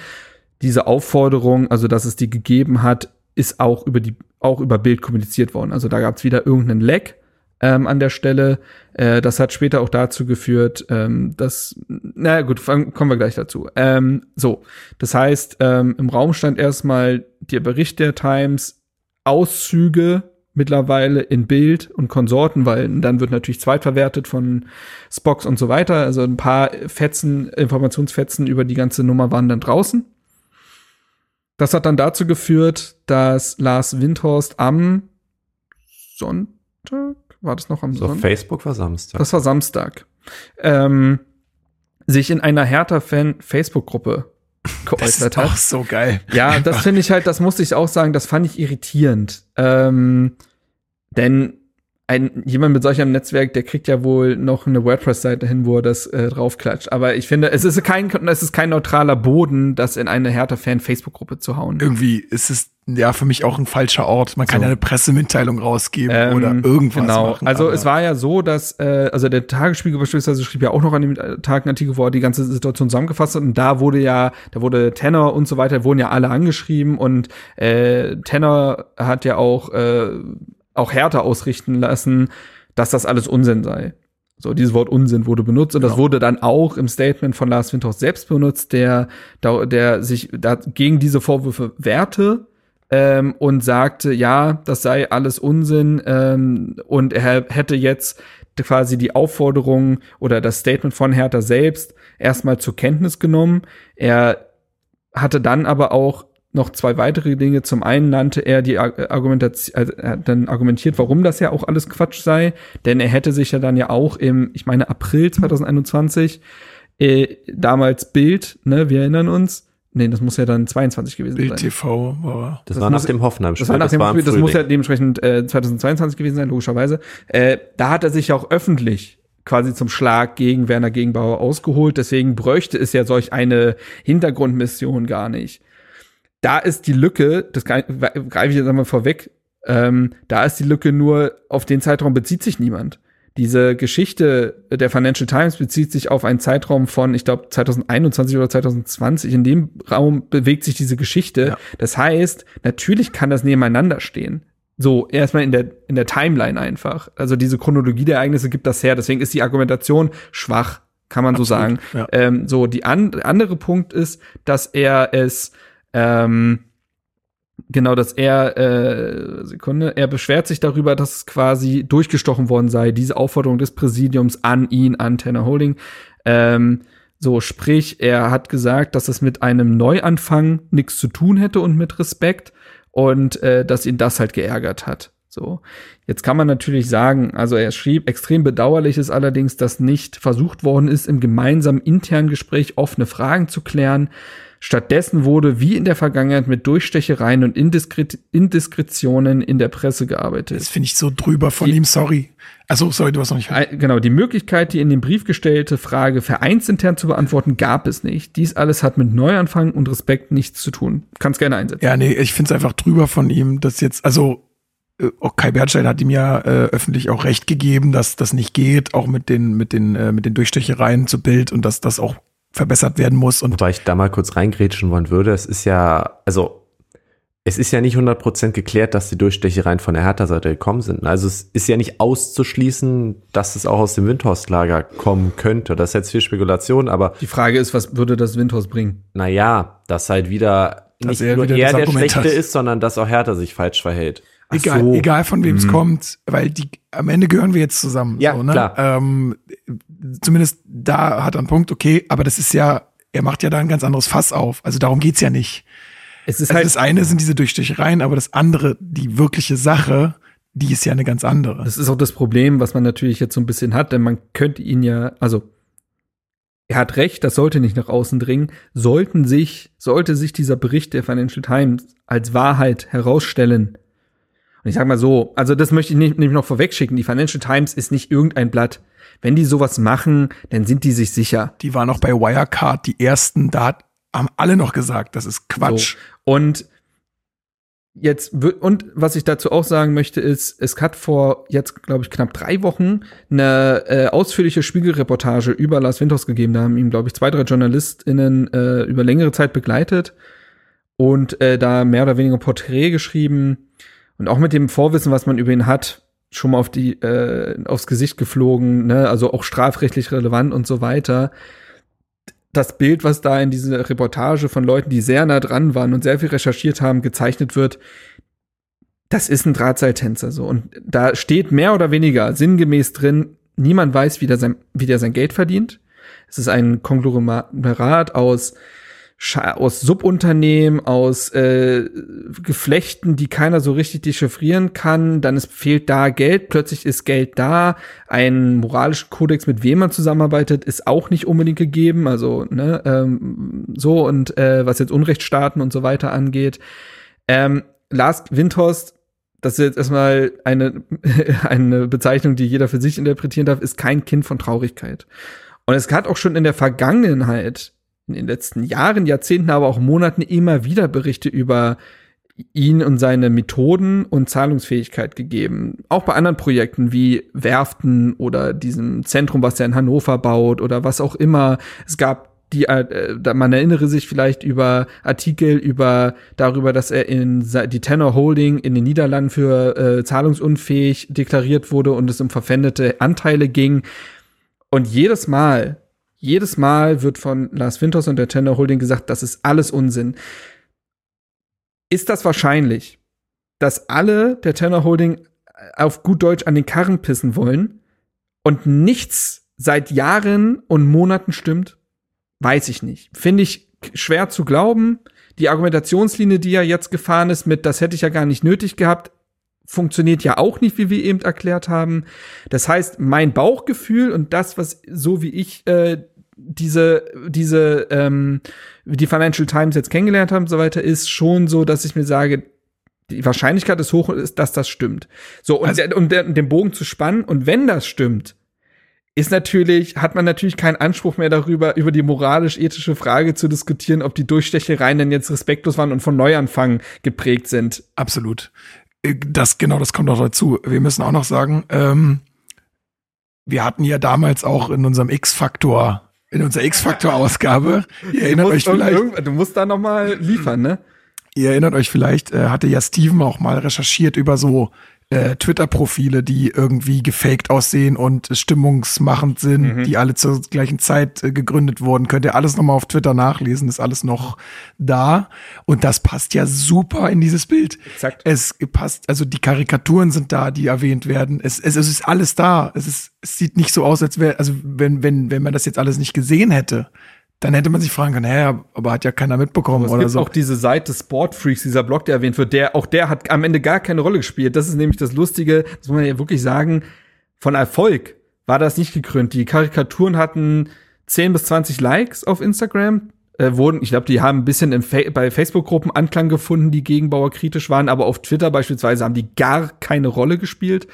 Diese Aufforderung, also dass es die gegeben hat, ist auch über die, auch über Bild kommuniziert worden. Also da gab es wieder irgendeinen Leck ähm, an der Stelle. Äh, das hat später auch dazu geführt, ähm, dass, na gut, kommen wir gleich dazu. Ähm, so, das heißt, ähm, im Raum stand erstmal der Bericht der Times, Auszüge mittlerweile in Bild und Konsorten, weil dann wird natürlich zweitverwertet von Spox und so weiter. Also ein paar Fetzen, Informationsfetzen über die ganze Nummer waren dann draußen. Das hat dann dazu geführt, dass Lars Windhorst am Sonntag, war das noch am So, Sonntag? Facebook war Samstag. Das war Samstag. Ähm, sich in einer Hertha-Fan-Facebook-Gruppe [LAUGHS] das geäußert ist hat. auch so geil. Ja, das [LAUGHS] finde ich halt, das musste ich auch sagen, das fand ich irritierend. Ähm, denn ein, jemand mit solch einem Netzwerk, der kriegt ja wohl noch eine WordPress-Seite hin, wo er das äh, draufklatscht. Aber ich finde, es ist kein, es ist kein neutraler Boden, das in eine Hertha-Fan-Facebook-Gruppe zu hauen. Irgendwie ist es ja für mich auch ein falscher Ort. Man kann So. ja eine Pressemitteilung rausgeben Ähm, oder irgendwas genau. machen. also es war ja so, dass äh, also der Tagesspiegel beispielsweise schrieb ja auch noch an dem äh, Tag einen Artikel, wo er die ganze Situation zusammengefasst hat und da wurde ja, da wurde Tenor und so weiter, wurden ja alle angeschrieben und äh, Tenor hat ja auch äh, auch härter ausrichten lassen, dass das alles Unsinn sei. So, dieses Wort Unsinn wurde benutzt und das Genau. wurde dann auch im Statement von Lars Windhorst selbst benutzt, der, der sich da gegen diese Vorwürfe wehrte ähm, und sagte, ja, das sei alles Unsinn ähm, und er hätte jetzt quasi die Aufforderung oder das Statement von Hertha selbst erstmal zur Kenntnis genommen. Er hatte dann aber auch noch zwei weitere Dinge. Zum einen nannte er die Ar- Argumentation, also er hat dann argumentiert, warum das ja auch alles Quatsch sei, denn er hätte sich ja dann ja auch im, ich meine, April 2021 äh, damals Bild, ne, wir erinnern uns, nee, das muss ja dann 22 gewesen Bild sein. TV war. das, das war nach muss- dem Hoffenheim-Spiel. Das war nach dem Spiel, das muss ja dementsprechend äh, 2022 gewesen sein, logischerweise. Äh, da hat er sich ja auch öffentlich quasi zum Schlag gegen Werner Gegenbauer ausgeholt. Deswegen bräuchte es ja solch eine Hintergrundmission gar nicht. Da ist die Lücke, das greif- greife ich jetzt einmal vorweg, ähm, da ist die Lücke nur, auf den Zeitraum bezieht sich niemand. Diese Geschichte der Financial Times bezieht sich auf einen Zeitraum von, ich glaube, 2021 oder 2020. In dem Raum bewegt sich diese Geschichte. Ja. Das heißt, natürlich kann das nebeneinander stehen. So, erstmal in der, in der Timeline einfach. Also diese Chronologie der Ereignisse gibt das her. Deswegen ist die Argumentation schwach, kann man so sagen. ja. Ähm, so, die an, andere Punkt ist, dass er es, ähm, genau, dass er, äh, Sekunde, er beschwert sich darüber, dass es quasi durchgestochen worden sei, diese Aufforderung des Präsidiums an ihn, an Tanner Holding. Ähm, so, sprich, er hat gesagt, dass es mit einem Neuanfang nichts zu tun hätte und mit Respekt und äh, dass ihn das halt geärgert hat. So, jetzt kann man natürlich sagen, also er schrieb, extrem bedauerlich ist allerdings, dass nicht versucht worden ist, im gemeinsamen internen Gespräch offene Fragen zu klären. Stattdessen wurde wie in der Vergangenheit mit Durchstechereien und Indiskret Indiskretionen in der Presse gearbeitet. Das finde ich so drüber von Die- ihm, sorry. Also sorry, du hast noch nicht. Ein- Genau, die Möglichkeit, die in dem Brief gestellte Frage vereinsintern zu beantworten, gab es nicht. Dies alles hat mit Neuanfang und Respekt nichts zu tun. Kannst gerne einsetzen. Ja, nee, ich finde es einfach drüber von ihm, dass jetzt, also äh, auch Kai Bernstein hat ihm ja äh, öffentlich auch recht gegeben, dass das nicht geht, auch mit den mit den äh, mit den Durchstechereien zu Bild und dass das auch verbessert werden muss und Wobei ich da mal kurz reingrätschen wollen würde. Es ist ja, also, es ist ja nicht 100% geklärt, dass die Durchstechereien von der Hertha-Seite gekommen sind. Also es ist ja nicht auszuschließen, dass es auch aus dem Windhorst-Lager kommen könnte. Das ist jetzt viel Spekulation, aber Die Frage ist, was würde das Windhaus bringen? naja, dass halt wieder Dass nicht er nur wieder er der Argument Schlechte hat. ist, sondern dass auch Hertha sich falsch verhält. Egal, so. egal von wem es Mhm. kommt, weil die am Ende gehören wir jetzt zusammen. Ja, so, ne? klar. Ähm, zumindest da hat er einen Punkt, okay, aber das ist ja, er macht ja da ein ganz anderes Fass auf. Also darum geht's ja nicht. Es ist Also halt, das eine sind diese Durchstechereien, aber das andere, die wirkliche Sache, die ist ja eine ganz andere. Das ist auch das Problem, was man natürlich jetzt so ein bisschen hat, denn man könnte ihn ja, also er hat recht, das sollte nicht nach außen dringen. Sollten sich, sollte sich dieser Bericht der Financial Times als Wahrheit herausstellen. Und ich sag mal so, also das möchte ich nicht, nicht noch vorwegschicken. Die Financial Times ist nicht irgendein Blatt. Wenn die sowas machen, dann sind die sich sicher. Die waren auch bei Wirecard die ersten, da haben alle noch gesagt, das ist Quatsch. So. Und Jetzt und was ich dazu auch sagen möchte ist, es hat vor jetzt glaube ich knapp drei Wochen eine äh, ausführliche Spiegelreportage über Lars Winters gegeben. Da haben ihm glaube ich zwei drei JournalistInnen äh, über längere Zeit begleitet und äh, da mehr oder weniger Porträt geschrieben und auch mit dem Vorwissen, was man über ihn hat, schon mal auf die äh, aufs Gesicht geflogen, ne? also auch strafrechtlich relevant und so weiter das Bild, was da in dieser Reportage von Leuten, die sehr nah dran waren und sehr viel recherchiert haben, gezeichnet wird, das ist ein Drahtseiltänzer so. Und da steht mehr oder weniger sinngemäß drin, niemand weiß, wie der sein, wie der sein Geld verdient. Es ist ein Konglomerat aus aus Subunternehmen, aus äh, Geflechten, die keiner so richtig dechiffrieren kann. Dann ist, fehlt da Geld, plötzlich ist Geld da. Ein moralischer Kodex, mit wem man zusammenarbeitet, ist auch nicht unbedingt gegeben. Also ne, ähm, so und äh, was jetzt Unrechtsstaaten und so weiter angeht. Ähm, Lars Windhorst, das ist jetzt erstmal eine, [LAUGHS] eine Bezeichnung, die jeder für sich interpretieren darf, ist kein Kind von Traurigkeit. Und es hat auch schon in der Vergangenheit in den letzten Jahren, Jahrzehnten, aber auch Monaten immer wieder Berichte über ihn und seine Methoden und Zahlungsfähigkeit gegeben. Auch bei anderen Projekten wie Werften oder diesem Zentrum, was er in Hannover baut oder was auch immer. Es gab die, äh, man erinnere sich vielleicht über Artikel über darüber, dass er in die Tenor Holding in den Niederlanden für äh, zahlungsunfähig deklariert wurde und es um verpfändete Anteile ging. Und jedes Mal, jedes Mal wird von Lars Winters und der Tender Holding gesagt, das ist alles Unsinn. Ist das wahrscheinlich, dass alle der Tenor Holding auf gut Deutsch an den Karren pissen wollen und nichts seit Jahren und Monaten stimmt? Weiß ich nicht. Finde ich schwer zu glauben. Die Argumentationslinie, die er jetzt gefahren ist mit, das hätte ich ja gar nicht nötig gehabt, funktioniert ja auch nicht, wie wir eben erklärt haben. Das heißt, mein Bauchgefühl und das, was so wie ich äh, diese, diese, ähm, die Financial Times jetzt kennengelernt haben und so weiter, ist schon so, dass ich mir sage, die Wahrscheinlichkeit ist hoch, dass das stimmt. So, und, also, und der, den Bogen zu spannen, und wenn das stimmt, ist natürlich, hat man natürlich keinen Anspruch mehr darüber, über die moralisch-ethische Frage zu diskutieren, ob die Durchstechereien denn jetzt respektlos waren und von Neuanfang geprägt sind. Absolut. Äh, das, genau, das kommt auch dazu. Wir müssen auch noch sagen, ähm, wir hatten ja damals auch in unserem X-Faktor in unserer X-Factor-Ausgabe. Ihr erinnert euch vielleicht. Du musst da noch mal liefern, ne? Ihr erinnert euch vielleicht, äh, hatte ja Steven auch mal recherchiert über so äh, Twitter-Profile, die irgendwie gefaked aussehen und stimmungsmachend sind, mhm. die alle zur gleichen Zeit äh, gegründet wurden. Könnt ihr alles nochmal auf Twitter nachlesen, ist alles noch da. Und das passt ja super in dieses Bild. Exakt. Es passt, also die Karikaturen sind da, die erwähnt werden. Es, es, es ist alles da. Es ist, es sieht nicht so aus, als wäre, also wenn, wenn, wenn man das jetzt alles nicht gesehen hätte, dann hätte man sich fragen können, hä, aber hat ja keiner mitbekommen es oder gibt so. auch diese Seite Sportfreaks, dieser Blog, der erwähnt wird, der auch der hat am Ende gar keine Rolle gespielt. Das ist nämlich das Lustige, das muss man ja wirklich sagen, von Erfolg war das nicht gekrönt. Die Karikaturen hatten 10 bis 20 Likes auf Instagram, äh, wurden, ich glaube, die haben ein bisschen Fa bei Facebook-Gruppen Anklang gefunden, die gegen Bauer kritisch waren, aber auf Twitter beispielsweise haben die gar keine Rolle gespielt.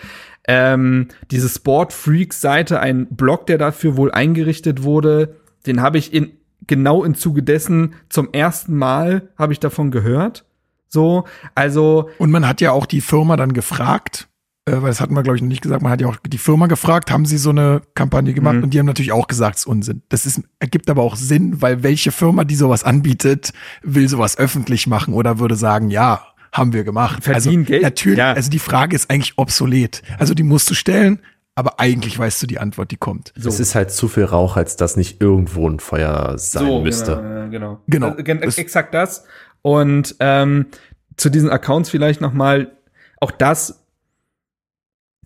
Ähm, diese Sport-Freaks-Seite, ein Blog, der dafür wohl eingerichtet wurde, den habe ich in genau im Zuge dessen zum ersten Mal habe ich davon gehört. So, also. Und man hat ja auch die Firma dann gefragt, äh, weil das hatten wir, glaube ich, noch nicht gesagt, man hat ja auch die Firma gefragt, haben sie so eine Kampagne gemacht mhm. und die haben natürlich auch gesagt, es ist Unsinn. Das ist, ergibt aber auch Sinn, weil welche Firma, die sowas anbietet, will sowas öffentlich machen oder würde sagen, ja, haben wir gemacht. Verdienen also, Geld. Natürlich, ja. also die Frage ist eigentlich obsolet. Also die musst du stellen, aber eigentlich weißt du die Antwort, die kommt. So. Es ist halt zu viel Rauch, als dass nicht irgendwo ein Feuer sein so, müsste. Genau, genau. genau. Also, exakt das. Und ähm, zu diesen Accounts vielleicht noch mal, auch das,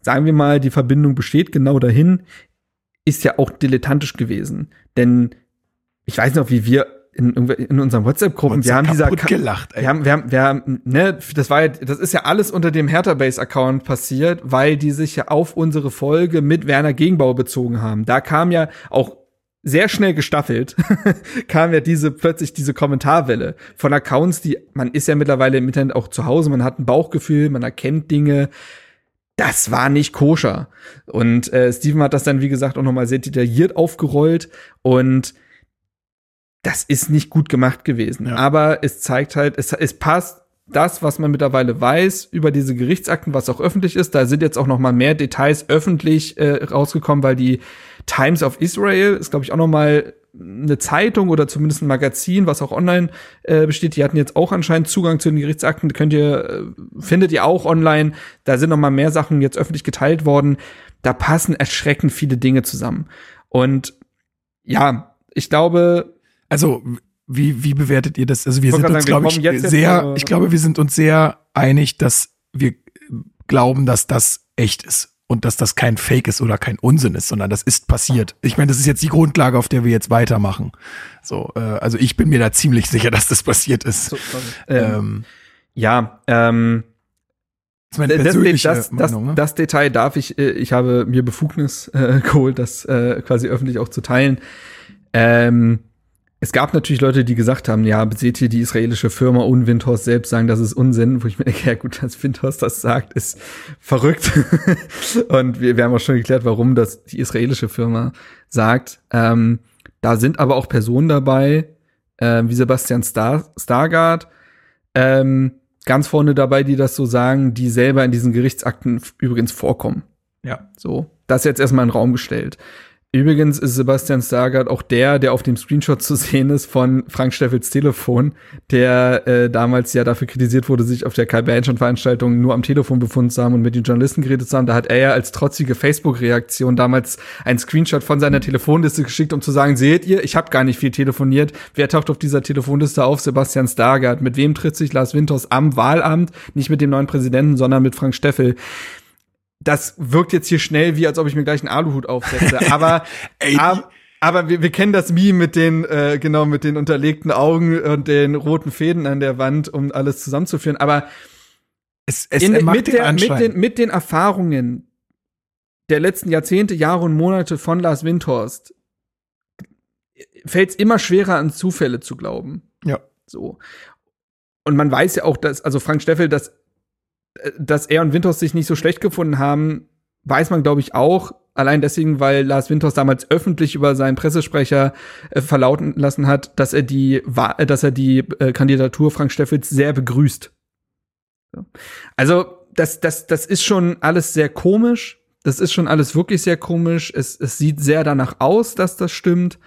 sagen wir mal, die Verbindung besteht genau dahin, ist ja auch dilettantisch gewesen. Denn ich weiß noch, wie wir in, in unseren WhatsApp-Gruppen, wir haben dieser gelacht, ey. wir haben, wir haben, wir haben, ne, das war ja, das ist ja alles unter dem Hertha Base Account passiert, weil die sich ja auf unsere Folge mit Werner Gegenbauer bezogen haben. Da kam ja auch sehr schnell gestaffelt, [LAUGHS] kam ja diese plötzlich diese Kommentarwelle von Accounts, die man ist ja mittlerweile im Internet auch zu Hause, man hat ein Bauchgefühl, man erkennt Dinge. Das war nicht koscher. Und äh, Steven hat das dann, wie gesagt, auch nochmal sehr detailliert aufgerollt und das ist nicht gut gemacht gewesen. Ja. Aber es zeigt halt, es, es passt das, was man mittlerweile weiß über diese Gerichtsakten, was auch öffentlich ist. Da sind jetzt auch noch mal mehr Details öffentlich äh, rausgekommen, weil die Times of Israel ist, glaube ich, auch noch mal eine Zeitung oder zumindest ein Magazin, was auch online äh, besteht. Die hatten jetzt auch anscheinend Zugang zu den Gerichtsakten. Könnt ihr äh, findet ihr auch online. Da sind noch mal mehr Sachen jetzt öffentlich geteilt worden. Da passen erschreckend viele Dinge zusammen. Und ja, ich glaube, also wie, wie bewertet ihr das? Also wir sind uns, glaube ich, sehr, ich glaube, wir sind uns sehr einig, dass wir glauben, dass das echt ist und dass das kein Fake ist oder kein Unsinn ist, sondern das ist passiert. Ich meine, das ist jetzt die Grundlage, auf der wir jetzt weitermachen. So, äh, also ich bin mir da ziemlich sicher, dass das passiert ist. So, ähm, ja, ähm, das, das, das, Meinung, ne? das, Detail darf ich, äh, ich habe mir Befugnis äh, geholt, das äh, quasi öffentlich auch zu teilen. Ähm, es gab natürlich Leute, die gesagt haben, ja, seht ihr die israelische Firma und Windhorst selbst sagen, das ist Unsinn, wo ich mir denke, ja gut, dass Windhorst das sagt, ist verrückt. [LAUGHS] und wir, wir haben auch schon geklärt, warum das die israelische Firma sagt. Ähm, da sind aber auch Personen dabei, äh, wie Sebastian Star Stargard, ähm, ganz vorne dabei, die das so sagen, die selber in diesen Gerichtsakten übrigens vorkommen. Ja. So, das jetzt erstmal in den Raum gestellt. Übrigens ist Sebastian Stargard auch der, der auf dem Screenshot zu sehen ist von Frank Steffels Telefon, der äh, damals ja dafür kritisiert wurde, sich auf der Kai Bernstein-Veranstaltung nur am Telefon befunden zu haben und mit den Journalisten geredet zu haben. Da hat er ja als trotzige Facebook-Reaktion damals ein Screenshot von seiner Telefonliste geschickt, um zu sagen, seht ihr, ich habe gar nicht viel telefoniert. Wer taucht auf dieser Telefonliste auf? Sebastian Stargard. Mit wem tritt sich Lars Winters am Wahlamt? Nicht mit dem neuen Präsidenten, sondern mit Frank Steffel das wirkt jetzt hier schnell, wie als ob ich mir gleich einen Aluhut aufsetze. [LAUGHS] Aber, Ey, aber, aber wir, wir kennen das Meme mit den, äh, genau, mit den unterlegten Augen und den roten Fäden an der Wand, um alles zusammenzuführen. Aber es, es in, mit, der, mit, den, mit den Erfahrungen der letzten Jahrzehnte, Jahre und Monate von Lars Windhorst fällt es immer schwerer an Zufälle zu glauben. Ja. So. Und man weiß ja auch, dass, also Frank Steffel, dass dass er und Winters sich nicht so schlecht gefunden haben, weiß man, glaube ich, auch. Allein deswegen, weil Lars Winters damals öffentlich über seinen Pressesprecher äh, verlauten lassen hat, dass er die, äh, dass er die äh, Kandidatur Frank Steffels sehr begrüßt. So. Also, das, das, das ist schon alles sehr komisch. Das ist schon alles wirklich sehr komisch. Es, es sieht sehr danach aus, dass das stimmt.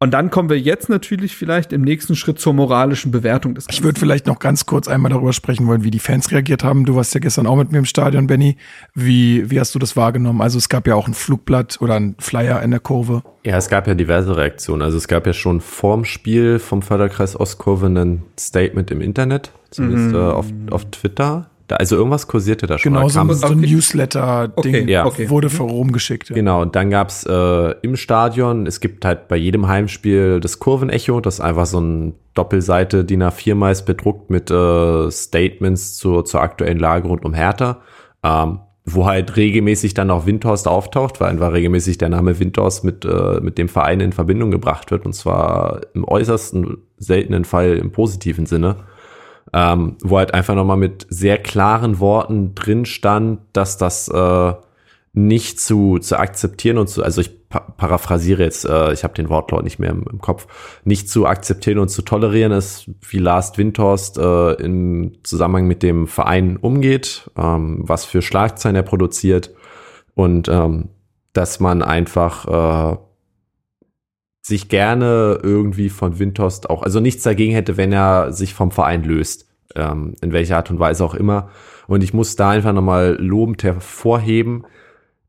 Und dann kommen wir jetzt natürlich vielleicht im nächsten Schritt zur moralischen Bewertung des Ganzen. Ich würde vielleicht noch ganz kurz einmal darüber sprechen wollen, wie die Fans reagiert haben. Du warst ja gestern auch mit mir im Stadion, Benny. Wie, wie hast du das wahrgenommen? Also es gab ja auch ein Flugblatt oder ein Flyer in der Kurve. Ja, es gab ja diverse Reaktionen. Also es gab ja schon vorm Spiel vom Förderkreis Ostkurve ein Statement im Internet, zumindest mhm. äh, auf, auf Twitter. Da, also irgendwas kursierte da schon. Genau, so, so ein Newsletter-Ding okay, ja. okay. wurde rumgeschickt. Ja. Genau, und dann gab's äh, im Stadion, es gibt halt bei jedem Heimspiel das Kurvenecho, das ist einfach so ein Doppelseite DIN A4 meist bedruckt mit äh, Statements zur, zur aktuellen Lage rund um Hertha. Ähm, wo halt regelmäßig dann auch Windhorst auftaucht, weil einfach regelmäßig der Name Windhorst mit, äh, mit dem Verein in Verbindung gebracht wird und zwar im äußersten seltenen Fall im positiven Sinne ähm, wo halt einfach nochmal mit sehr klaren Worten drin stand, dass das äh, nicht zu, zu akzeptieren und zu, also ich pa paraphrasiere jetzt, äh, ich habe den Wortlaut nicht mehr im, im, Kopf, nicht zu akzeptieren und zu tolerieren ist, wie Lars Windhorst äh, im Zusammenhang mit dem Verein umgeht, ähm, was für Schlagzeilen er produziert und ähm, dass man einfach äh, sich gerne irgendwie von Windhorst auch, also nichts dagegen hätte, wenn er sich vom Verein löst, ähm, in welcher Art und Weise auch immer. Und ich muss da einfach nochmal lobend hervorheben,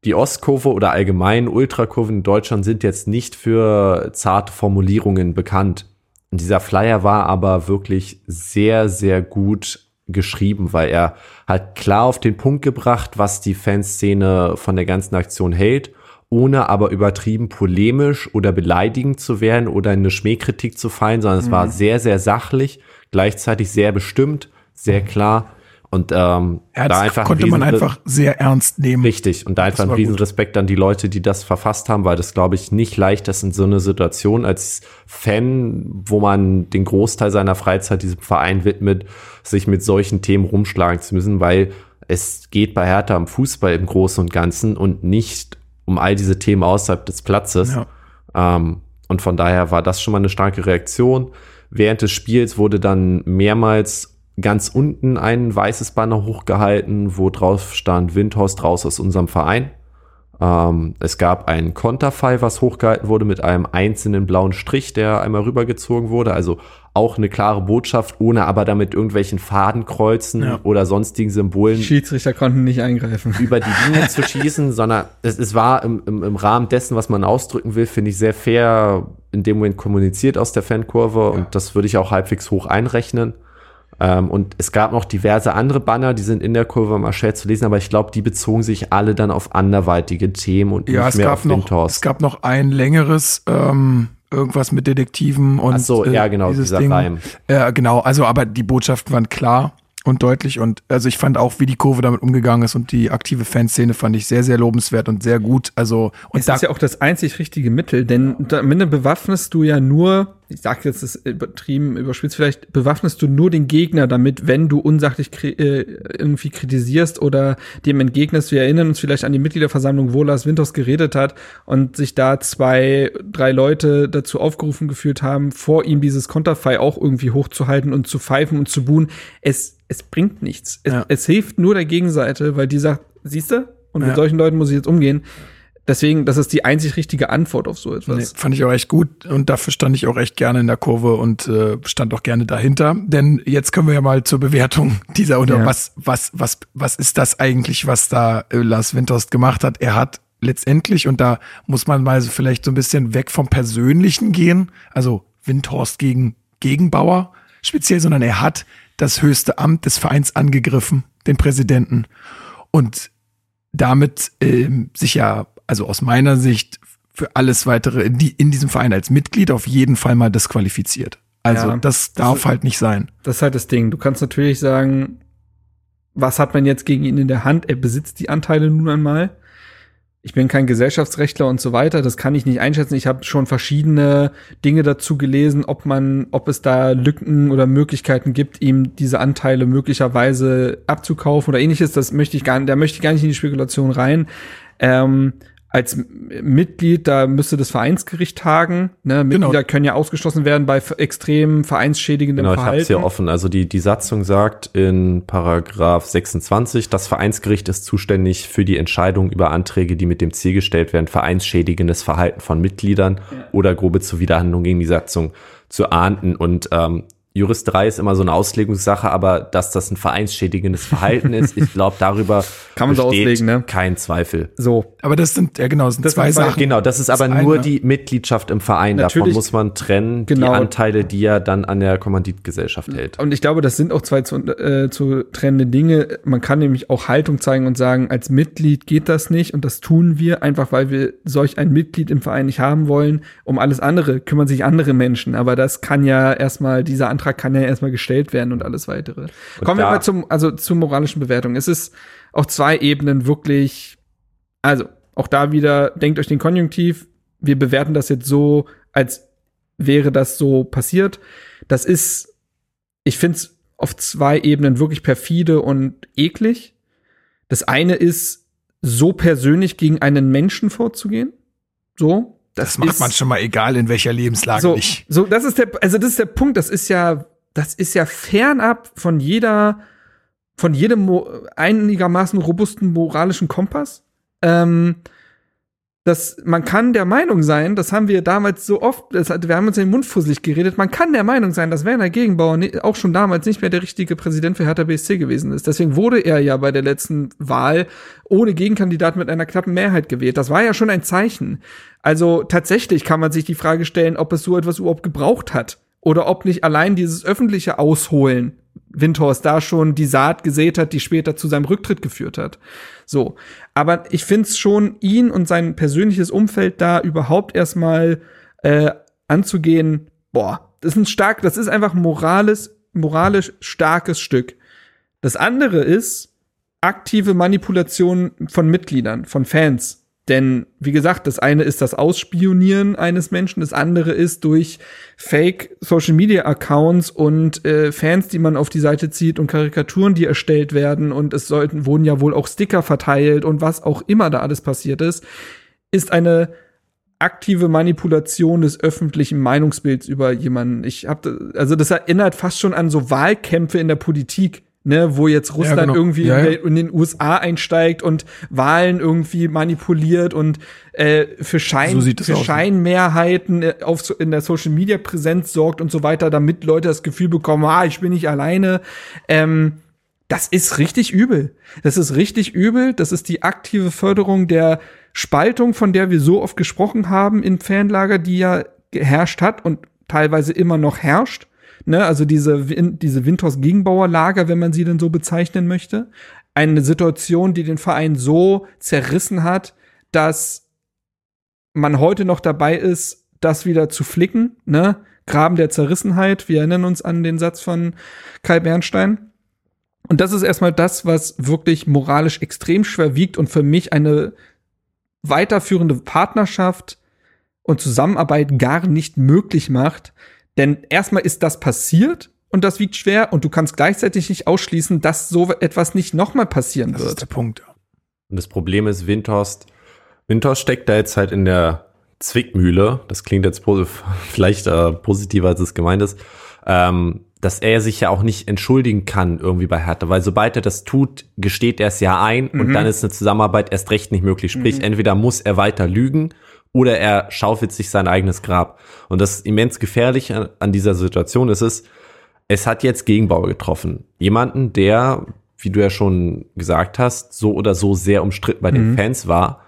die Ostkurve oder allgemein Ultrakurven in Deutschland sind jetzt nicht für zarte Formulierungen bekannt. Und dieser Flyer war aber wirklich sehr, sehr gut geschrieben, weil er halt klar auf den Punkt gebracht, was die Fanszene von der ganzen Aktion hält ohne aber übertrieben polemisch oder beleidigend zu werden oder in eine Schmähkritik zu fallen, sondern es war Mhm. sehr, sehr sachlich, gleichzeitig sehr bestimmt, sehr klar und ähm, Ja, da einfach konnte man einfach sehr ernst nehmen. Richtig. Und da einfach ein war. Riesenrespekt an die Leute, die das verfasst haben, weil das, glaube ich, nicht leicht ist in so einer Situation als Fan, wo man den Großteil seiner Freizeit diesem Verein widmet, sich mit solchen Themen rumschlagen zu müssen, weil es geht bei Hertha am Fußball im Großen und Ganzen und nicht um all diese Themen außerhalb des Platzes. Ja. Ähm, und von daher war das schon mal eine starke Reaktion. Während des Spiels wurde dann mehrmals ganz unten ein weißes Banner hochgehalten, wo drauf stand Windhorst raus aus unserem Verein. Ähm, es gab ein Konterfei, was hochgehalten wurde mit einem einzelnen blauen Strich, der einmal rübergezogen wurde. Also auch eine klare Botschaft, ohne aber damit irgendwelchen Fadenkreuzen Ja. oder sonstigen Symbolen Schiedsrichter konnten nicht eingreifen. über die Linie zu schießen, [LAUGHS] sondern es, es war im, im, im Rahmen dessen, was man ausdrücken will, finde ich sehr fair in dem Moment kommuniziert aus der Fankurve und das würde ich auch halbwegs hoch einrechnen. Ähm, und es gab noch diverse andere Banner, die sind in der Kurve mal schwer zu lesen, aber ich glaube, die bezogen sich alle dann auf anderweitige Themen und Ja, nicht es mehr gab, auf noch, Windhorst. es gab noch ein längeres, ähm, irgendwas mit Detektiven und Ach so, ja, genau, dieses dieser Ding. Reim. Ja, genau, also aber die Botschaften waren klar und deutlich und also ich fand auch, wie die Kurve damit umgegangen ist und die aktive Fanszene fand ich sehr, sehr lobenswert und sehr gut. Also und Es da, ist ja auch das einzig richtige Mittel, denn am Ende bewaffnest du ja nur, ich sag jetzt das ist übertrieben, überspitzt vielleicht, bewaffnest du nur den Gegner damit, wenn du unsachlich kri äh, irgendwie kritisierst oder dem entgegnest. Wir erinnern uns vielleicht an die Mitgliederversammlung, wo Lars Winters geredet hat und sich da zwei, drei Leute dazu aufgerufen gefühlt haben, vor ihm dieses Konterfei auch irgendwie hochzuhalten und zu pfeifen und zu buhen. Es, es bringt nichts. Es, Ja. es hilft nur der Gegenseite, weil die sagt, siehst du? Und mit Ja. solchen Leuten muss ich jetzt umgehen. Deswegen, das ist die einzig richtige Antwort auf so etwas. Nee, fand ich auch echt gut und dafür stand ich auch echt gerne in der Kurve und äh, stand auch gerne dahinter. Denn jetzt können wir ja mal zur Bewertung [LAUGHS] dieser oder Ja. was was was was ist das eigentlich, was da äh, Lars Windhorst gemacht hat? Er hat letztendlich und da muss man mal so vielleicht so ein bisschen weg vom Persönlichen gehen, also Windhorst gegen Gegenbauer speziell, sondern er hat das höchste Amt des Vereins angegriffen, den Präsidenten und damit ähm, sich ja, also aus meiner Sicht, für alles weitere in, die, in diesem Verein als Mitglied auf jeden Fall mal disqualifiziert. Also Ja, das darf halt nicht sein. Das ist halt das Ding. Du kannst natürlich sagen, was hat man jetzt gegen ihn in der Hand? Er besitzt die Anteile nun einmal. Ich bin kein Gesellschaftsrechtler und so weiter. Das kann ich nicht einschätzen. Ich habe schon verschiedene Dinge dazu gelesen, ob man, ob es da Lücken oder Möglichkeiten gibt, ihm diese Anteile möglicherweise abzukaufen oder ähnliches. Das möchte ich gar nicht, da möchte ich gar nicht in die Spekulation rein. Ähm, als Mitglied, da müsste das Vereinsgericht tagen. Ne? Mitglieder können ja ausgeschlossen werden bei extrem vereinsschädigendem Genau, ich habe Verhalten. es hier offen. Also die, die Satzung sagt in Paragraph 26, das Vereinsgericht ist zuständig für die Entscheidung über Anträge, die mit dem Ziel gestellt werden, vereinsschädigendes Verhalten von Mitgliedern oder grobe Zuwiderhandlung gegen die Satzung zu ahnden. Und ähm, Juristerei ist immer so eine Auslegungssache, aber dass das ein vereinsschädigendes Verhalten ist, ich glaube, darüber [LAUGHS] Kann man so besteht auslegen, ne? kein Zweifel. So, Aber das sind, ja genau, das sind Das zwei sind zwei- Sachen. Genau, das ist aber Das nur eine- die Mitgliedschaft im Verein. Davon Natürlich- muss man trennen, die Genau. Anteile, die er dann an der Kommanditgesellschaft hält. Und ich glaube, das sind auch zwei zu, äh, zu trennende Dinge. Man kann nämlich auch Haltung zeigen und sagen, als Mitglied geht das nicht und das tun wir einfach, weil wir solch ein Mitglied im Verein nicht haben wollen. Um alles andere kümmern sich andere Menschen, aber das kann ja erstmal, dieser Antrag kann ja erstmal gestellt werden und alles weitere. Kommen wir mal zum, also zur moralischen Bewertung. Es ist auf zwei Ebenen wirklich, also auch da wieder, denkt euch den Konjunktiv, wir bewerten das jetzt so, als wäre das so passiert. Das ist ich finde es auf zwei Ebenen wirklich perfide und eklig. Das eine ist, so persönlich gegen einen Menschen vorzugehen. So. Das macht ist- man schon mal egal in welcher Lebenslage so, nicht. so, das ist der, also das ist der Punkt, das ist ja, das ist ja fernab von jeder, von jedem einigermaßen robusten moralischen Kompass. Ähm, das, man kann der Meinung sein, das haben wir damals so oft, das, wir haben uns in den Mund fusselig geredet, man kann der Meinung sein, dass Werner Gegenbauer ni- auch schon damals nicht mehr der richtige Präsident für Hertha BSC gewesen ist. Deswegen wurde er ja bei der letzten Wahl ohne Gegenkandidat mit einer knappen Mehrheit gewählt. Das war ja schon ein Zeichen. Also tatsächlich kann man sich die Frage stellen, ob es so etwas überhaupt gebraucht hat. Oder ob nicht allein dieses öffentliche Ausholen, Windhorst da schon die Saat gesät hat, die später zu seinem Rücktritt geführt hat. So. Aber ich finde es schon, ihn und sein persönliches Umfeld da überhaupt erstmal äh, anzugehen, boah, das ist ein stark, das ist einfach moralisch, moralisch starkes Stück. Das andere ist aktive Manipulation von Mitgliedern, von Fans. Denn, wie gesagt, das eine ist das Ausspionieren eines Menschen, das andere ist durch Fake Social Media Accounts und äh, Fans, die man auf die Seite zieht und Karikaturen, die erstellt werden und es sollten, wurden ja wohl auch Sticker verteilt und was auch immer da alles passiert ist, ist eine aktive Manipulation des öffentlichen Meinungsbilds über jemanden. Ich habe also das erinnert fast schon an so Wahlkämpfe in der Politik ne, wo jetzt Russland ja, genau. irgendwie ja, ja. in den USA einsteigt und Wahlen irgendwie manipuliert und äh, für, Schein, so für Scheinmehrheiten äh, auf, in der Social Media Präsenz sorgt und so weiter, damit Leute das Gefühl bekommen, ah, ich bin nicht alleine. Ähm, das ist richtig übel. Das ist richtig übel. Das ist die aktive Förderung der Spaltung, von der wir so oft gesprochen haben in Fanlager, die ja geherrscht hat und teilweise immer noch herrscht ne, also diese, diese Winters Gegenbauerlager, wenn man sie denn so bezeichnen möchte. Eine Situation, die den Verein so zerrissen hat, dass man heute noch dabei ist, das wieder zu flicken, ne? Graben der Zerrissenheit. Wir erinnern uns an den Satz von Kai Bernstein. Und das ist erstmal das, was wirklich moralisch extrem schwer wiegt und für mich eine weiterführende Partnerschaft und Zusammenarbeit gar nicht möglich macht, denn erstmal ist das passiert und das wiegt schwer und du kannst gleichzeitig nicht ausschließen, dass so etwas nicht nochmal passieren das wird. Das ist der Punkt. Und das Problem ist, Windhorst, Windhorst steckt da jetzt halt in der Zwickmühle. Das klingt jetzt [LAUGHS] vielleicht äh, positiver, als es gemeint ist. Ähm, dass er sich ja auch nicht entschuldigen kann irgendwie bei Hertha, weil sobald er das tut, gesteht er es ja ein mhm. und dann ist eine Zusammenarbeit erst recht nicht möglich. Sprich, mhm. entweder muss er weiter lügen oder er schaufelt sich sein eigenes Grab. Und das immens gefährlich an, an dieser Situation ist es, es hat jetzt Gegenbauer getroffen. Jemanden, der, wie du ja schon gesagt hast, so oder so sehr umstritten bei den mhm. Fans war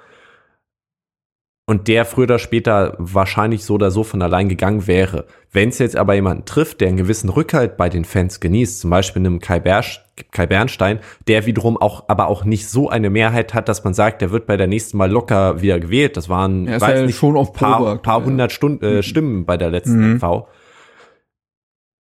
und der früher oder später wahrscheinlich so oder so von allein gegangen wäre. Wenn es jetzt aber jemanden trifft, der einen gewissen Rückhalt bei den Fans genießt, zum Beispiel einem Kai, Bersch, Kai Bernstein, der wiederum auch, aber auch nicht so eine Mehrheit hat, dass man sagt, der wird bei der nächsten Mal locker wieder gewählt. Das waren, ja, weiß ja nicht, schon auf paar, paar hundert Stunden, äh, Stimmen bei der letzten mhm. MV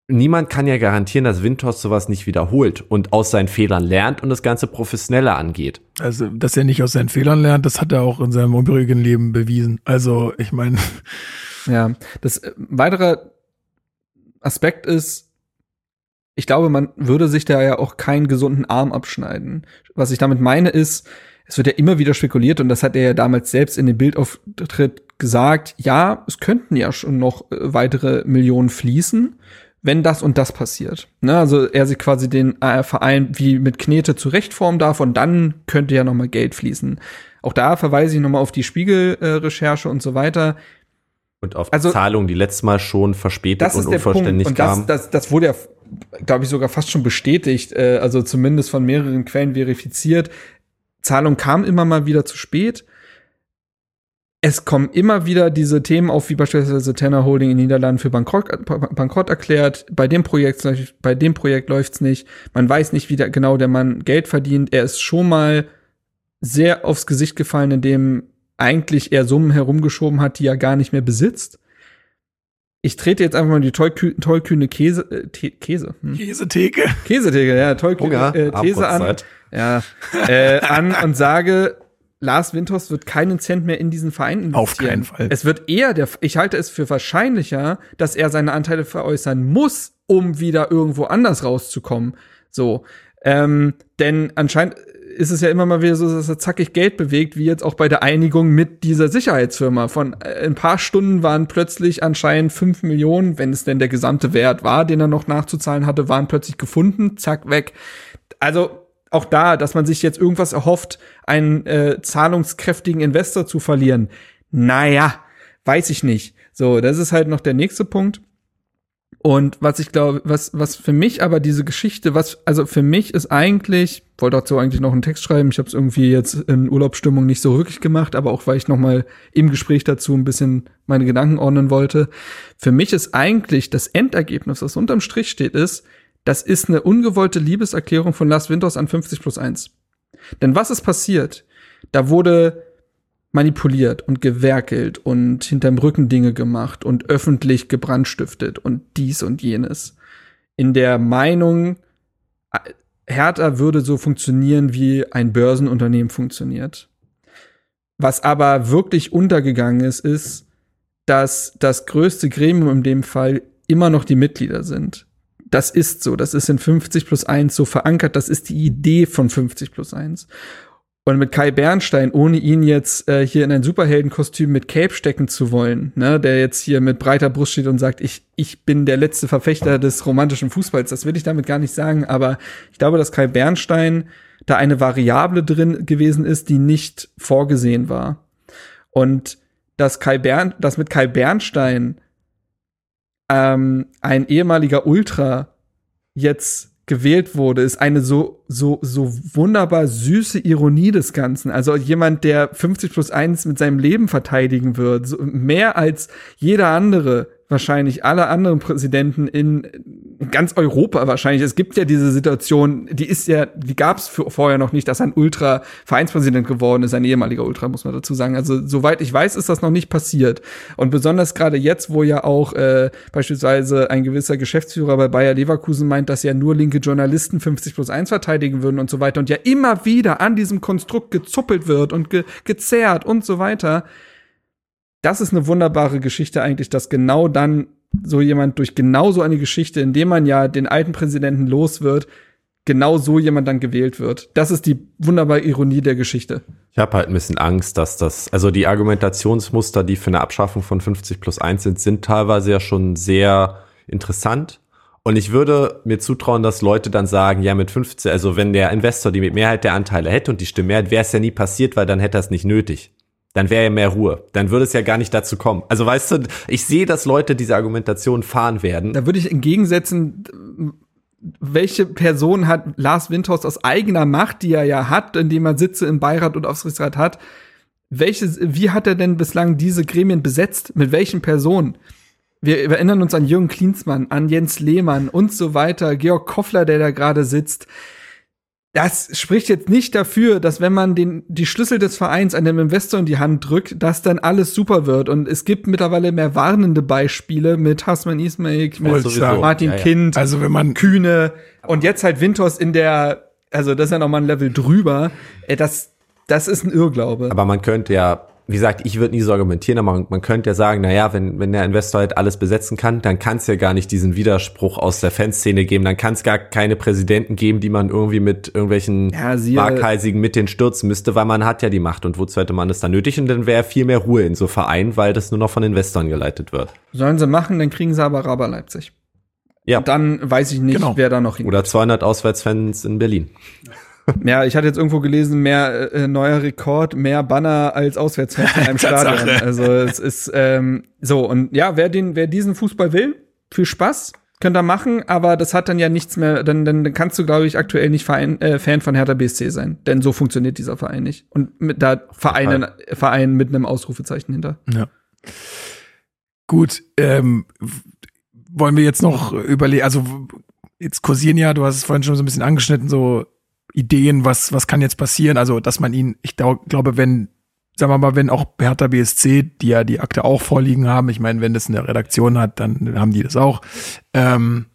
niemand kann ja garantieren, dass Windhorst sowas nicht wiederholt und aus seinen Fehlern lernt und das Ganze professioneller angeht. Also, dass er nicht aus seinen Fehlern lernt, das hat er auch in seinem übrigen Leben bewiesen. Also, ich meine. [LAUGHS] Ja, das äh, weitere Aspekt ist, ich glaube, man würde sich da ja auch keinen gesunden Arm abschneiden. Was ich damit meine ist, es wird ja immer wieder spekuliert und das hat er ja damals selbst in dem Bildauftritt gesagt, ja, es könnten ja schon noch äh, weitere Millionen fließen wenn das und das passiert. Ne, also er sich quasi den äh, Verein wie mit Knete zurechtformen darf und dann könnte ja noch mal Geld fließen. Auch da verweise ich noch mal auf die Spiegelrecherche äh, und so weiter. Und auf also, Zahlungen, die letztes Mal schon verspätet und unvollständig und kamen. Das, das, das wurde ja, glaube ich, sogar fast schon bestätigt, äh, also zumindest von mehreren Quellen verifiziert. Zahlung kam immer mal wieder zu spät es kommen immer wieder diese Themen auf, wie beispielsweise Tenor Holding in Niederlanden für Bankrott, Bankrott erklärt. Bei dem Projekt, bei dem Projekt läuft's nicht. Man weiß nicht, wie der, genau der Mann Geld verdient. Er ist schon mal sehr aufs Gesicht gefallen, indem eigentlich er Summen herumgeschoben hat, die er gar nicht mehr besitzt. Ich trete jetzt einfach mal die tollkü tollkühne Käse, äh, Käse, hm? Käsetheke. Käsetheke, ja, tollkühne äh, These an, ja, äh, an und sage, Lars Windhorst wird keinen Cent mehr in diesen Verein investieren. Auf keinen Fall. Es wird eher der, ich halte es für wahrscheinlicher, dass er seine Anteile veräußern muss, um wieder irgendwo anders rauszukommen. So. Ähm, denn anscheinend ist es ja immer mal wieder so, dass er zackig Geld bewegt, wie jetzt auch bei der Einigung mit dieser Sicherheitsfirma. Von äh, ein paar Stunden waren plötzlich anscheinend fünf Millionen, wenn es denn der gesamte Wert war, den er noch nachzuzahlen hatte, waren plötzlich gefunden, zack, weg. Also auch da, dass man sich jetzt irgendwas erhofft, einen äh, zahlungskräftigen Investor zu verlieren. Naja, weiß ich nicht. So, das ist halt noch der nächste Punkt. Und was ich glaube, was, was für mich aber diese Geschichte, was, also für mich ist eigentlich, wollte dazu eigentlich noch einen Text schreiben, ich habe es irgendwie jetzt in Urlaubsstimmung nicht so wirklich gemacht, aber auch weil ich noch mal im Gespräch dazu ein bisschen meine Gedanken ordnen wollte. Für mich ist eigentlich das Endergebnis, was unterm Strich steht, ist, das ist eine ungewollte Liebeserklärung von Lars Winters an 50 plus 1. Denn was ist passiert? Da wurde manipuliert und gewerkelt und hinterm Rücken Dinge gemacht und öffentlich gebrandstiftet und dies und jenes. In der Meinung, Hertha würde so funktionieren, wie ein Börsenunternehmen funktioniert. Was aber wirklich untergegangen ist, ist, dass das größte Gremium in dem Fall immer noch die Mitglieder sind. Das ist so. Das ist in 50 plus 1 so verankert. Das ist die Idee von 50 plus 1. Und mit Kai Bernstein, ohne ihn jetzt äh, hier in ein Superheldenkostüm mit Cape stecken zu wollen, ne, der jetzt hier mit breiter Brust steht und sagt, ich, ich bin der letzte Verfechter des romantischen Fußballs, das will ich damit gar nicht sagen, aber ich glaube, dass Kai Bernstein da eine Variable drin gewesen ist, die nicht vorgesehen war. Und dass Kai Bern, dass mit Kai Bernstein ähm, ein ehemaliger Ultra jetzt gewählt wurde, ist eine so, so, so wunderbar süße Ironie des Ganzen. Also jemand, der 50 plus 1 mit seinem Leben verteidigen wird, so mehr als jeder andere wahrscheinlich alle anderen Präsidenten in, ganz Europa wahrscheinlich. Es gibt ja diese Situation, die ist ja, die gab es vorher noch nicht, dass ein Ultra Vereinspräsident geworden ist, ein ehemaliger Ultra, muss man dazu sagen. Also soweit ich weiß, ist das noch nicht passiert. Und besonders gerade jetzt, wo ja auch äh, beispielsweise ein gewisser Geschäftsführer bei Bayer Leverkusen meint, dass ja nur linke Journalisten 50 plus 1 verteidigen würden und so weiter und ja immer wieder an diesem Konstrukt gezuppelt wird und ge gezerrt und so weiter das ist eine wunderbare Geschichte eigentlich, dass genau dann so jemand durch genau so eine Geschichte, indem man ja den alten Präsidenten los wird, genau so jemand dann gewählt wird. Das ist die wunderbare Ironie der Geschichte. Ich habe halt ein bisschen Angst, dass das, also die Argumentationsmuster, die für eine Abschaffung von 50 plus 1 sind, sind teilweise ja schon sehr interessant. Und ich würde mir zutrauen, dass Leute dann sagen, ja, mit 15, also wenn der Investor die Mehrheit der Anteile hätte und die Stimme Stimmmehrheit, wäre es ja nie passiert, weil dann hätte er es nicht nötig dann wäre ja mehr Ruhe. Dann würde es ja gar nicht dazu kommen. Also weißt du, ich sehe, dass Leute diese Argumentation fahren werden. Da würde ich entgegensetzen, welche Person hat Lars Windhorst aus eigener Macht, die er ja hat, indem er Sitze im Beirat und Aufsichtsrat hat, welches, wie hat er denn bislang diese Gremien besetzt? Mit welchen Personen? Wir erinnern uns an Jürgen Klinsmann, an Jens Lehmann und so weiter, Georg Koffler, der da gerade sitzt das spricht jetzt nicht dafür, dass wenn man den, die Schlüssel des Vereins an dem Investor in die Hand drückt, dass dann alles super wird. Und es gibt mittlerweile mehr warnende Beispiele mit Hasman Ismail, mit Martin ja, ja. Kind, also wenn man Kühne und jetzt halt Winters in der, also das ist ja noch mal ein Level drüber. Äh, das, das ist ein Irrglaube. Aber man könnte ja wie gesagt, ich würde nie so argumentieren, aber man, man könnte ja sagen, na ja, wenn, wenn der Investor halt alles besetzen kann, dann kann es ja gar nicht diesen Widerspruch aus der Fanszene geben, dann kann es gar keine Präsidenten geben, die man irgendwie mit irgendwelchen ja, Waghalsigen mit den stürzen müsste, weil man hat ja die Macht und wozu hätte man das dann nötig und dann wäre viel mehr Ruhe in so Vereinen, weil das nur noch von Investoren geleitet wird. Sollen sie machen, dann kriegen sie aber Raber Leipzig. Ja. Und dann weiß ich nicht, genau. wer da noch hin. Oder 200 Auswärtsfans in Berlin. Ja, ich hatte jetzt irgendwo gelesen, mehr äh, neuer Rekord, mehr Banner als Auswärtsfans in einem [LAUGHS] Stadion. Also es ist ähm, so und ja, wer den, wer diesen Fußball will, viel Spaß, könnt ihr machen, aber das hat dann ja nichts mehr, dann, dann kannst du, glaube ich, aktuell nicht Verein, äh, Fan von Hertha BSC sein. Denn so funktioniert dieser Verein nicht. Und mit da Verein, Verein mit einem Ausrufezeichen hinter. Ja. Gut, ähm, wollen wir jetzt noch überlegen, also jetzt kursieren ja, du hast es vorhin schon so ein bisschen angeschnitten, so Ideen, was, was kann jetzt passieren. Also, dass man ihn, ich glaube, wenn, sagen wir mal, wenn auch Hertha BSC, die ja die Akte auch vorliegen haben, ich meine, wenn das eine Redaktion hat, dann haben die das auch, ähm,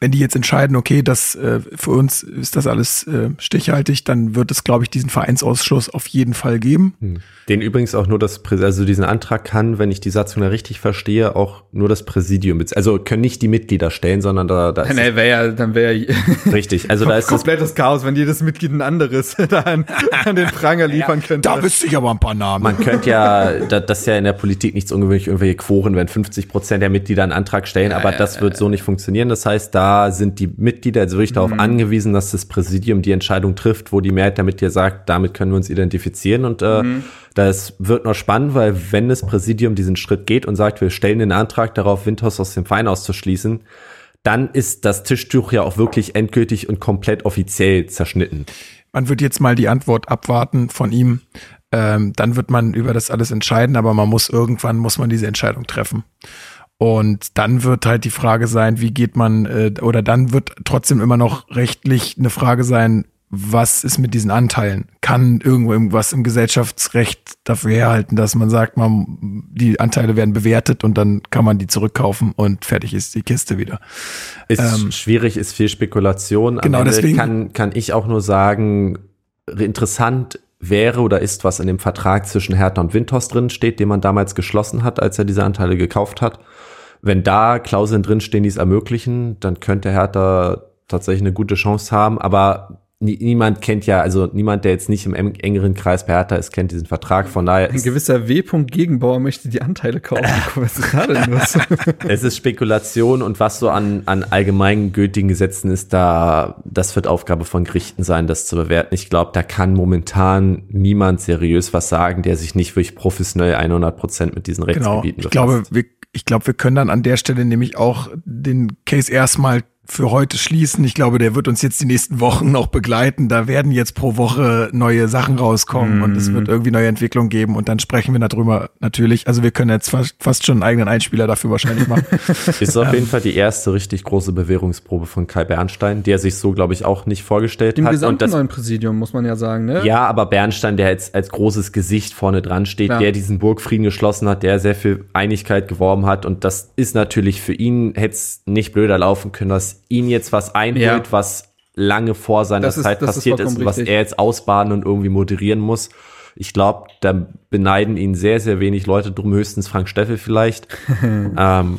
wenn die jetzt entscheiden, okay, das äh, für uns ist das alles äh, stichhaltig, dann wird es, glaube ich, diesen Vereinsausschluss auf jeden Fall geben. Hm. Den übrigens auch nur das, also diesen Antrag kann, wenn ich die Satzung da richtig verstehe, auch nur das Präsidium, also können nicht die Mitglieder stellen, sondern da, da ist nee, wär ja, dann wäre ja [LAUGHS] richtig. Also da ist komplettes Chaos, wenn jedes Mitglied ein anderes [LAUGHS] da an, an den Pranger [LAUGHS] liefern könnte. Da wüsste ich aber ein paar Namen. Man könnte ja, das ist ja in der Politik nichts ungewöhnlich, irgendwelche Quoren, wenn 50 Prozent der Mitglieder einen Antrag stellen, aber das wird so nicht funktionieren. Das heißt, da sind die Mitglieder also wirklich darauf mhm. angewiesen, dass das Präsidium die Entscheidung trifft, wo die Mehrheit der Mitglieder sagt, damit können wir uns identifizieren. Und äh, mhm. das wird noch spannend, weil wenn das Präsidium diesen Schritt geht und sagt, wir stellen den Antrag darauf, Windhaus aus dem Verein auszuschließen, dann ist das Tischtuch ja auch wirklich endgültig und komplett offiziell zerschnitten. Man wird jetzt mal die Antwort abwarten von ihm. Ähm, dann wird man über das alles entscheiden, aber man muss irgendwann muss man diese Entscheidung treffen. Und dann wird halt die Frage sein, wie geht man, äh, oder dann wird trotzdem immer noch rechtlich eine Frage sein, was ist mit diesen Anteilen? Kann irgendwo irgendwas im Gesellschaftsrecht dafür herhalten, dass man sagt, man, die Anteile werden bewertet und dann kann man die zurückkaufen und fertig ist die Kiste wieder. Ist ähm, schwierig, ist viel Spekulation. Am genau, Ende deswegen kann, kann ich auch nur sagen, interessant wäre oder ist, was in dem Vertrag zwischen Hertha und Windhorst drin steht, den man damals geschlossen hat, als er diese Anteile gekauft hat. Wenn da Klauseln drinstehen, die es ermöglichen, dann könnte Hertha tatsächlich eine gute Chance haben. Aber niemand kennt ja, also niemand, der jetzt nicht im engeren Kreis bei Hertha ist, kennt diesen Vertrag. Von daher Ein gewisser W. Gegenbauer möchte die Anteile kaufen. [LAUGHS] was ist da denn los? [LAUGHS] es ist Spekulation und was so an, an allgemeingültigen Gesetzen ist, da, das wird Aufgabe von Gerichten sein, das zu bewerten. Ich glaube, da kann momentan niemand seriös was sagen, der sich nicht wirklich professionell 100 Prozent mit diesen genau. Rechtsgebieten genau. befasst. Ich glaube, wir, ich glaube, wir können dann an der Stelle nämlich auch den Case erstmal für heute schließen. Ich glaube, der wird uns jetzt die nächsten Wochen noch begleiten. Da werden jetzt pro Woche neue Sachen rauskommen mm. und es wird mhm. irgendwie neue Entwicklungen geben und dann sprechen wir darüber natürlich. Also wir können jetzt fast, fast schon einen eigenen Einspieler dafür wahrscheinlich machen. [LAUGHS] Ist auf jeden Fall die erste richtig große Bewährungsprobe von Kai Bernstein, der sich so, glaube ich, auch nicht vorgestellt Im hat. Im gesamten das, neuen Präsidium, muss man ja sagen, ne? Ja, aber Bernstein, der jetzt als großes Gesicht vorne dran steht, ja. der diesen Burgfrieden geschlossen hat, der sehr viel Einigkeit geworben hat und das ist natürlich für ihn, hätte es nicht blöder laufen können, dass ihn jetzt was einholt, ja. was lange vor seiner das Zeit ist, passiert ist, ist was er jetzt ausbaden und irgendwie moderieren muss. Ich glaube, da beneiden ihn sehr, sehr wenig Leute drum, höchstens Frank Steffel vielleicht. [LAUGHS] ähm,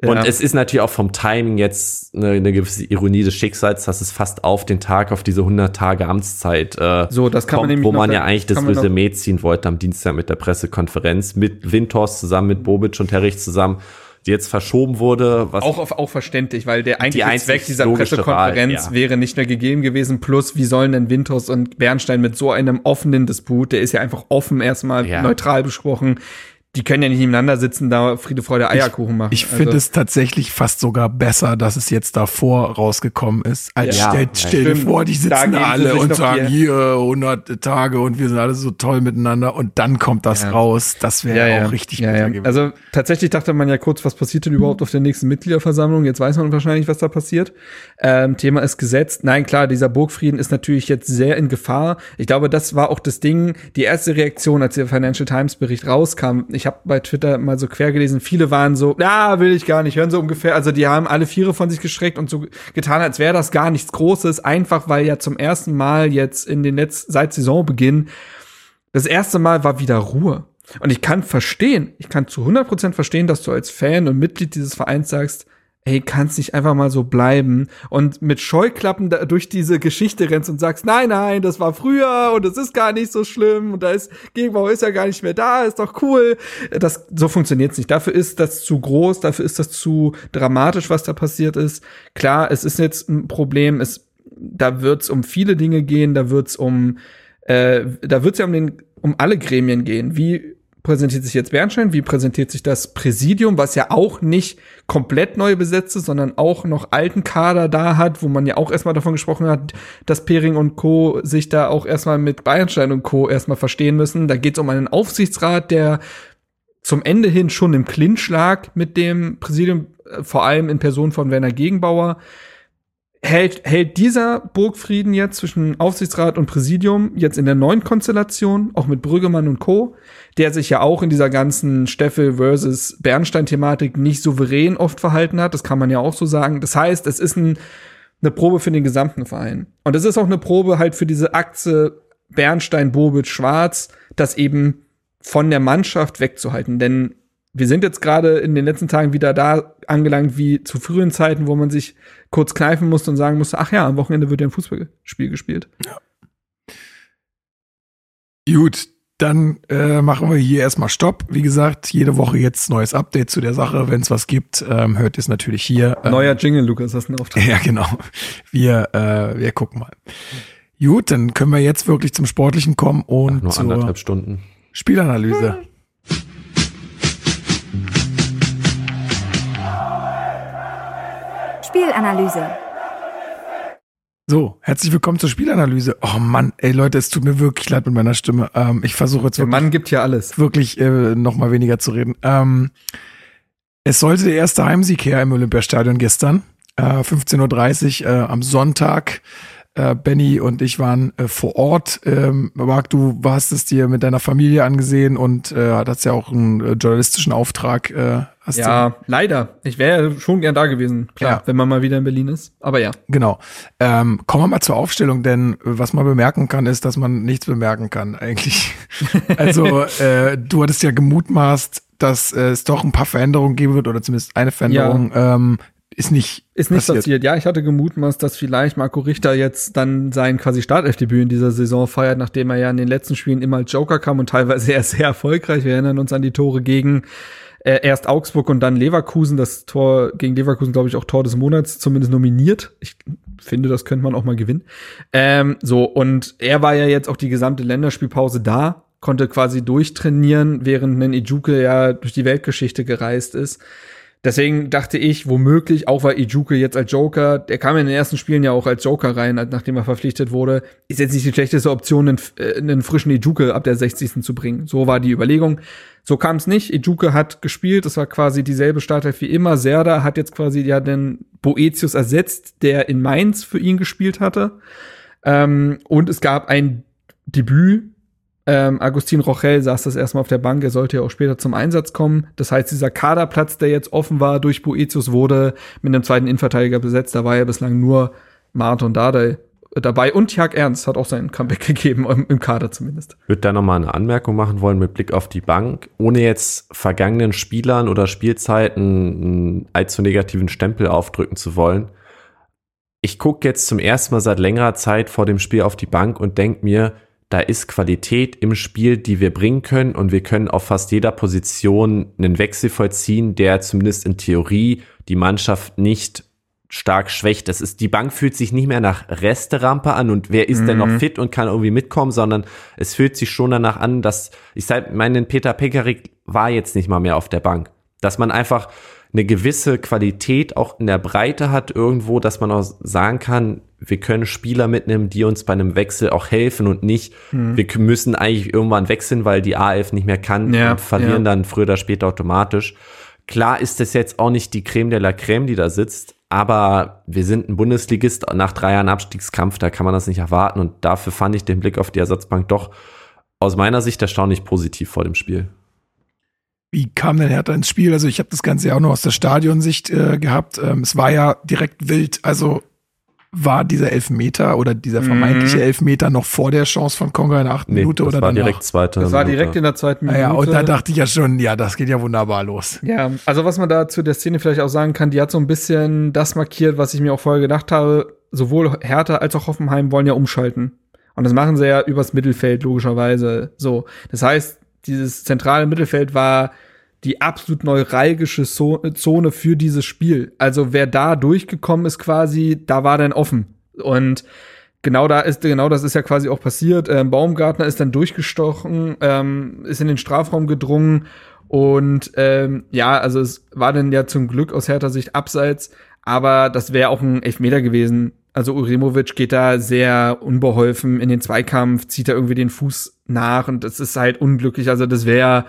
ja. Und es ist natürlich auch vom Timing jetzt eine, eine, gewisse Ironie des Schicksals, dass es fast auf den Tag, auf diese 100 Tage Amtszeit äh, so, das kann kommt, man wo man ja eigentlich das Resümee ziehen wollte am Dienstag mit der Pressekonferenz mit Windhorst zusammen, mit Bobic und Herrich zusammen die jetzt verschoben wurde. Was auch, auch verständlich, weil der eigentliche die Zweck dieser Pressekonferenz Wahl, ja. wäre nicht mehr gegeben gewesen. Plus, wie sollen denn Winters und Bernstein mit so einem offenen Disput, der ist ja einfach offen erstmal ja. neutral besprochen, die können ja nicht nebeneinander sitzen, da Friede, Freude, Eierkuchen machen. Ich, ich finde also. es tatsächlich fast sogar besser, dass es jetzt davor rausgekommen ist. Als ja, stell, stell dir vor, die sitzen alle und sagen, hier 100 Tage und wir sind alle so toll miteinander und dann kommt das ja. raus. Das wäre ja, auch richtig ja, gewesen. Also tatsächlich dachte man ja kurz, was passiert denn überhaupt auf der nächsten Mitgliederversammlung? Jetzt weiß man wahrscheinlich, was da passiert. Ähm, Thema ist gesetzt. Nein, klar, dieser Burgfrieden ist natürlich jetzt sehr in Gefahr. Ich glaube, das war auch das Ding, die erste Reaktion, als der Financial Times Bericht rauskam. Ich habe bei Twitter mal so quer gelesen, viele waren so, ja, will ich gar nicht, hören so ungefähr. Also die haben alle Viere von sich gestreckt und so getan, als wäre das gar nichts Großes, einfach weil ja zum ersten Mal jetzt in den letzten, seit Saisonbeginn, das erste Mal war wieder Ruhe. Und ich kann verstehen, ich kann zu 100% verstehen, dass du als Fan und Mitglied dieses Vereins sagst, ey, kannst nicht einfach mal so bleiben und mit Scheuklappen da durch diese Geschichte rennst und sagst, nein, nein, das war früher und es ist gar nicht so schlimm und da ist Gegenbau ist ja gar nicht mehr da, ist doch cool. Das so funktioniert's nicht. Dafür ist das zu groß, dafür ist das zu dramatisch, was da passiert ist. Klar, es ist jetzt ein Problem, es da wird's um viele Dinge gehen, da wird's um äh, da wird's ja um den um alle Gremien gehen. Wie präsentiert sich jetzt Bernstein, wie präsentiert sich das Präsidium, was ja auch nicht komplett neu besetzt ist, sondern auch noch alten Kader da hat, wo man ja auch erstmal davon gesprochen hat, dass Pering und Co. sich da auch erstmal mit Bernstein und Co. erstmal verstehen müssen. Da geht es um einen Aufsichtsrat, der zum Ende hin schon im Clinch lag mit dem Präsidium, äh, vor allem in Person von Werner Gegenbauer hält, hält dieser Burgfrieden jetzt zwischen Aufsichtsrat und Präsidium jetzt in der neuen Konstellation, auch mit Brüggemann und Co., der sich ja auch in dieser ganzen Steffel versus Bernstein-Thematik nicht souverän oft verhalten hat, das kann man ja auch so sagen. Das heißt, es ist ein, eine Probe für den gesamten Verein. Und es ist auch eine Probe halt für diese Achse Bernstein, Bobic, Schwarz, das eben von der Mannschaft wegzuhalten. Denn wir sind jetzt gerade in den letzten Tagen wieder da angelangt wie zu früheren Zeiten, wo man sich kurz kneifen musste und sagen musste, ach ja, am Wochenende wird ja ein Fußballspiel gespielt. Ja. Gut, dann äh, machen wir hier erstmal Stopp. Wie gesagt, jede Woche jetzt neues Update zu der Sache. Wenn es was gibt, ähm, hört ihr es natürlich hier. Ähm, Neuer Jingle, Lukas, hast du einen Auftrag. [LAUGHS] Ja, genau. Wir, äh, wir gucken mal. Gut, dann können wir jetzt wirklich zum Sportlichen kommen und Ach, nur anderthalb Stunden. Spielanalyse. Spielanalyse. So, herzlich willkommen zur Spielanalyse. Oh Mann, ey Leute, es tut mir wirklich leid mit meiner Stimme. Ähm, ich versuche jetzt Der Mann gibt ja alles. Wirklich äh, noch mal weniger zu reden. Ähm, Es sollte der erste Heimsieg her im Olympiastadion gestern. Äh, 15.30 Uhr äh, am Sonntag. Äh, Benny und ich waren äh, vor Ort. Ähm, Marc, du hast es dir mit deiner Familie angesehen und äh, hattest ja auch einen äh, journalistischen Auftrag. Äh, hast Ja, leider. Ich wäre schon gern da gewesen, klar, Ja. wenn man mal wieder in Berlin ist. Aber ja. Genau. Ähm, kommen wir mal zur Aufstellung, denn äh, was man bemerken kann, ist, dass man nichts bemerken kann eigentlich. [LAUGHS] also äh, du hattest ja gemutmaßt, dass äh, es doch ein paar Veränderungen geben wird oder zumindest eine Veränderung. Ähm, ist nicht Ist nicht passiert. Ja, ich hatte gemutmaßt, dass vielleicht Marco Richter jetzt dann sein quasi Startelfdebüt in dieser Saison feiert, nachdem er ja in den letzten Spielen immer als Joker kam und teilweise [LAUGHS] er sehr erfolgreich. Wir erinnern uns an die Tore gegen äh, erst Augsburg und dann Leverkusen. Das Tor gegen Leverkusen, glaube ich, auch Tor des Monats zumindest nominiert. Ich finde, das könnte man auch mal gewinnen. Ähm, so, und er war ja jetzt auch die gesamte Länderspielpause da, konnte quasi durchtrainieren, während ein Ijuke ja durch die Weltgeschichte gereist ist. Deswegen dachte ich, womöglich, auch weil Ijuke jetzt als Joker, der kam in den ersten Spielen ja auch als Joker rein, als- nachdem er verpflichtet wurde, ist jetzt nicht die schlechteste Option, einen, äh, einen frischen Ijuke ab der 60. zu bringen. So war die Überlegung. So kam es nicht. Ijuke hat gespielt, das war quasi dieselbe Startelf wie immer. Serda hat jetzt quasi ja den Boetius ersetzt, der in Mainz für ihn gespielt hatte. Ähm, und es gab ein Debüt ähm, Agustin Rochel saß das erstmal auf der Bank, er sollte ja auch später zum Einsatz kommen. Das heißt, dieser Kaderplatz, der jetzt offen war durch Boetius, wurde mit einem zweiten Innenverteidiger besetzt. Da war ja bislang nur Martin Dardai dabei und Jörg Ernst hat auch seinen Comeback [LAUGHS] gegeben, im, Kader zumindest. würde da nochmal eine Anmerkung machen wollen mit Blick auf die Bank, ohne jetzt vergangenen Spielern oder Spielzeiten einen allzu negativen Stempel aufdrücken zu wollen. Ich gucke jetzt zum ersten Mal seit längerer Zeit vor dem Spiel auf die Bank und denke mir, da ist Qualität im Spiel, die wir bringen können und wir können auf fast jeder Position einen Wechsel vollziehen, der zumindest in Theorie die Mannschaft nicht stark schwächt. Das ist, die Bank fühlt sich nicht mehr nach Resterampe an und wer ist denn noch fit und kann irgendwie mitkommen, sondern es fühlt sich schon danach an, dass, ich sag, meinen Peter Pekarik war jetzt nicht mal mehr auf der Bank. Dass man einfach eine gewisse Qualität auch in der Breite hat irgendwo, dass man auch sagen kann, wir können Spieler mitnehmen, die uns bei einem Wechsel auch helfen und nicht, wir k- müssen eigentlich irgendwann wechseln, weil die A11 nicht mehr kann Ja, und verlieren ja. dann früher oder später automatisch. Klar ist das jetzt auch nicht die Creme de la Creme, die da sitzt, aber wir sind ein Bundesligist nach drei Jahren Abstiegskampf, da kann man das nicht erwarten und dafür fand ich den Blick auf die Ersatzbank doch aus meiner Sicht erstaunlich positiv vor dem Spiel. Wie kam denn Hertha ins Spiel? Also ich habe das Ganze ja auch noch aus der Stadionsicht äh, gehabt. Ähm, es war ja direkt wild. Also war dieser Elfmeter oder dieser vermeintliche Elfmeter noch vor der Chance von Konga in der achten Minute das oder war danach? direkt zweite. Das war Minute. direkt in der zweiten Minute. Naja, und da dachte ich ja schon, ja, das geht ja wunderbar los. Ja, also was man da zu der Szene vielleicht auch sagen kann, die hat so ein bisschen das markiert, was ich mir auch vorher gedacht habe. Sowohl Hertha als auch Hoffenheim wollen ja umschalten. Und das machen sie ja übers Mittelfeld, logischerweise. So. Das heißt, dieses zentrale Mittelfeld war die absolut neuralgische Zo- Zone für dieses Spiel. Also wer da durchgekommen ist quasi, da war dann offen. Und genau da ist, genau das ist ja quasi auch passiert. Ähm, Baumgartner ist dann durchgestochen, ähm, ist in den Strafraum gedrungen und ähm, ja, also es war dann ja zum Glück aus härter Sicht abseits, aber das wäre auch ein Elfmeter gewesen. Also Uremovic geht da sehr unbeholfen in den Zweikampf, zieht da irgendwie den Fuß nach und das ist halt unglücklich. Also das wäre,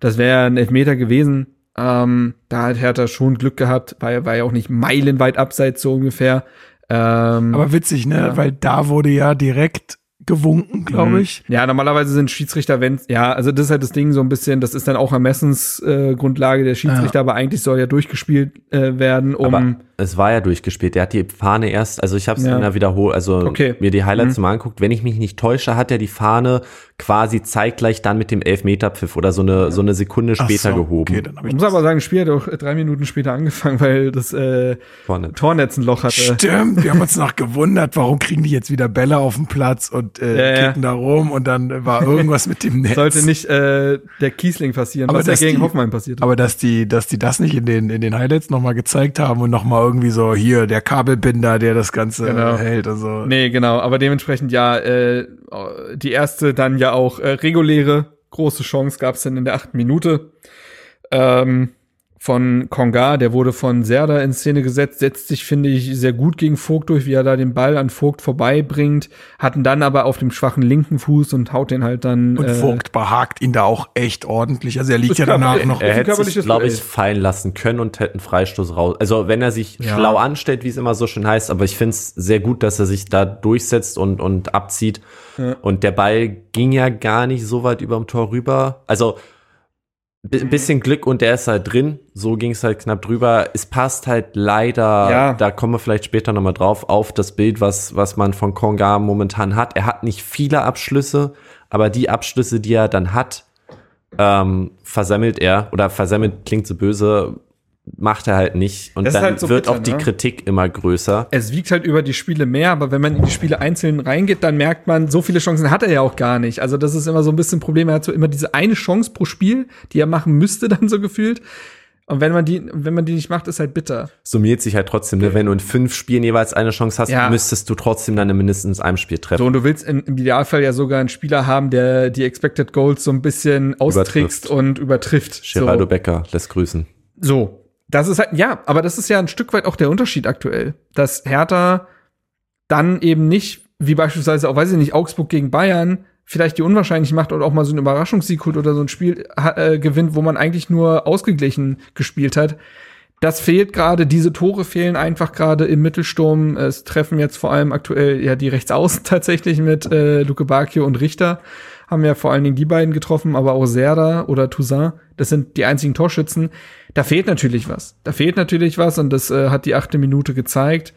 das wäre ein Elfmeter gewesen. Ähm, da hat Hertha schon Glück gehabt, war, war ja auch nicht meilenweit abseits so ungefähr. Ähm, Aber witzig, ne? Ja. Weil da wurde ja direkt gewunken, glaube ich. Ja, normalerweise sind Schiedsrichter, wenn ja, also das ist halt das Ding so ein bisschen, das ist dann auch Ermessensgrundlage äh, der Schiedsrichter, aber eigentlich soll ja durchgespielt äh, werden, um Aber es war ja durchgespielt. Der hat die Fahne erst, also ich habe es Ja. in der Wiederholung, also Okay. mir die Highlights mal anguckt. Wenn ich mich nicht täusche, hat er die Fahne quasi zeitgleich dann mit dem Elfmeterpfiff oder so eine so eine Sekunde später so, gehoben. Okay, dann hab ich ich muss aber sagen, das Spiel hat auch drei Minuten später angefangen, weil das äh, Vorne. Tornetz ein Loch hatte. Stimmt, wir haben uns noch gewundert, warum kriegen die jetzt wieder Bälle auf den Platz und äh, Ja, ja. kicken da rum und dann war irgendwas mit dem Netz. Sollte nicht äh, der Kiesling passieren, Aber was ja gegen die- Hoffenheim passiert ist. Aber dass die, dass die das nicht in den, in den Highlights nochmal gezeigt haben und nochmal irgendwie so, hier, der Kabelbinder, der das Ganze Genau. hält. Also, Nee, genau, aber dementsprechend ja, äh, die erste dann ja auch äh, reguläre große Chance gab es dann in der achten Minute. Ähm, von Konga, der wurde von Serda in Szene gesetzt, setzt sich, finde ich, sehr gut gegen Vogt durch, wie er da den Ball an Vogt vorbeibringt, hatten dann aber auf dem schwachen linken Fuß und haut den halt dann. Und äh, Vogt behagt ihn da auch echt ordentlich. Also er liegt ja danach kann- noch. Er hätte sich, glaube ich, fallen lassen können und hätte einen Freistoß raus. Also wenn er sich Ja. schlau anstellt, wie es immer so schön heißt, aber ich finde es sehr gut, dass er sich da durchsetzt und, und abzieht. Und der Ball ging ja gar nicht so weit überm Tor rüber. Also bi- Mhm. ein bisschen Glück und der ist halt drin. So ging es halt knapp drüber. Es passt halt leider, Ja. da kommen wir vielleicht später nochmal drauf, auf das Bild, was, was man von Konga momentan hat. Er hat nicht viele Abschlüsse, aber die Abschlüsse, die er dann hat, ähm, versammelt er oder versammelt klingt so böse, macht er halt nicht. Und dann halt so wird bitter, auch die ne? Kritik immer größer. es wiegt halt über die Spiele mehr, aber wenn man in die Spiele einzeln reingeht, dann merkt man, so viele Chancen hat er ja auch gar nicht. Also das ist immer so ein bisschen ein Problem. Er hat so immer diese eine Chance pro Spiel, die er machen müsste, dann so gefühlt. Und wenn man die, wenn man die nicht macht, ist halt bitter. Summiert sich halt trotzdem, ne? wenn du in fünf Spielen jeweils eine Chance hast, Ja. müsstest du trotzdem dann in mindestens einem Spiel treffen. So, und du willst in, im Idealfall ja sogar einen Spieler haben, der die Expected Goals so ein bisschen austrickst Übertrifft. und übertrifft. Geraldo so. Becker lässt grüßen. So, das ist halt, ja, aber das ist ja ein Stück weit auch der Unterschied aktuell, dass Hertha dann eben nicht, wie beispielsweise auch, weiß ich nicht, Augsburg gegen Bayern, vielleicht die unwahrscheinlich macht und auch mal so einen Überraschungssieg holt oder so ein Spiel äh, gewinnt, wo man eigentlich nur ausgeglichen gespielt hat. Das fehlt gerade, diese Tore fehlen einfach gerade im Mittelsturm. Es treffen jetzt vor allem aktuell ja die Rechtsaußen [LAUGHS] tatsächlich mit äh, Luke Bakio und Richter. Haben ja vor allen Dingen die beiden getroffen, aber auch Serda oder Toussaint. Das sind die einzigen Torschützen. Da fehlt natürlich was. Da fehlt natürlich was und das äh, hat die achte Minute gezeigt.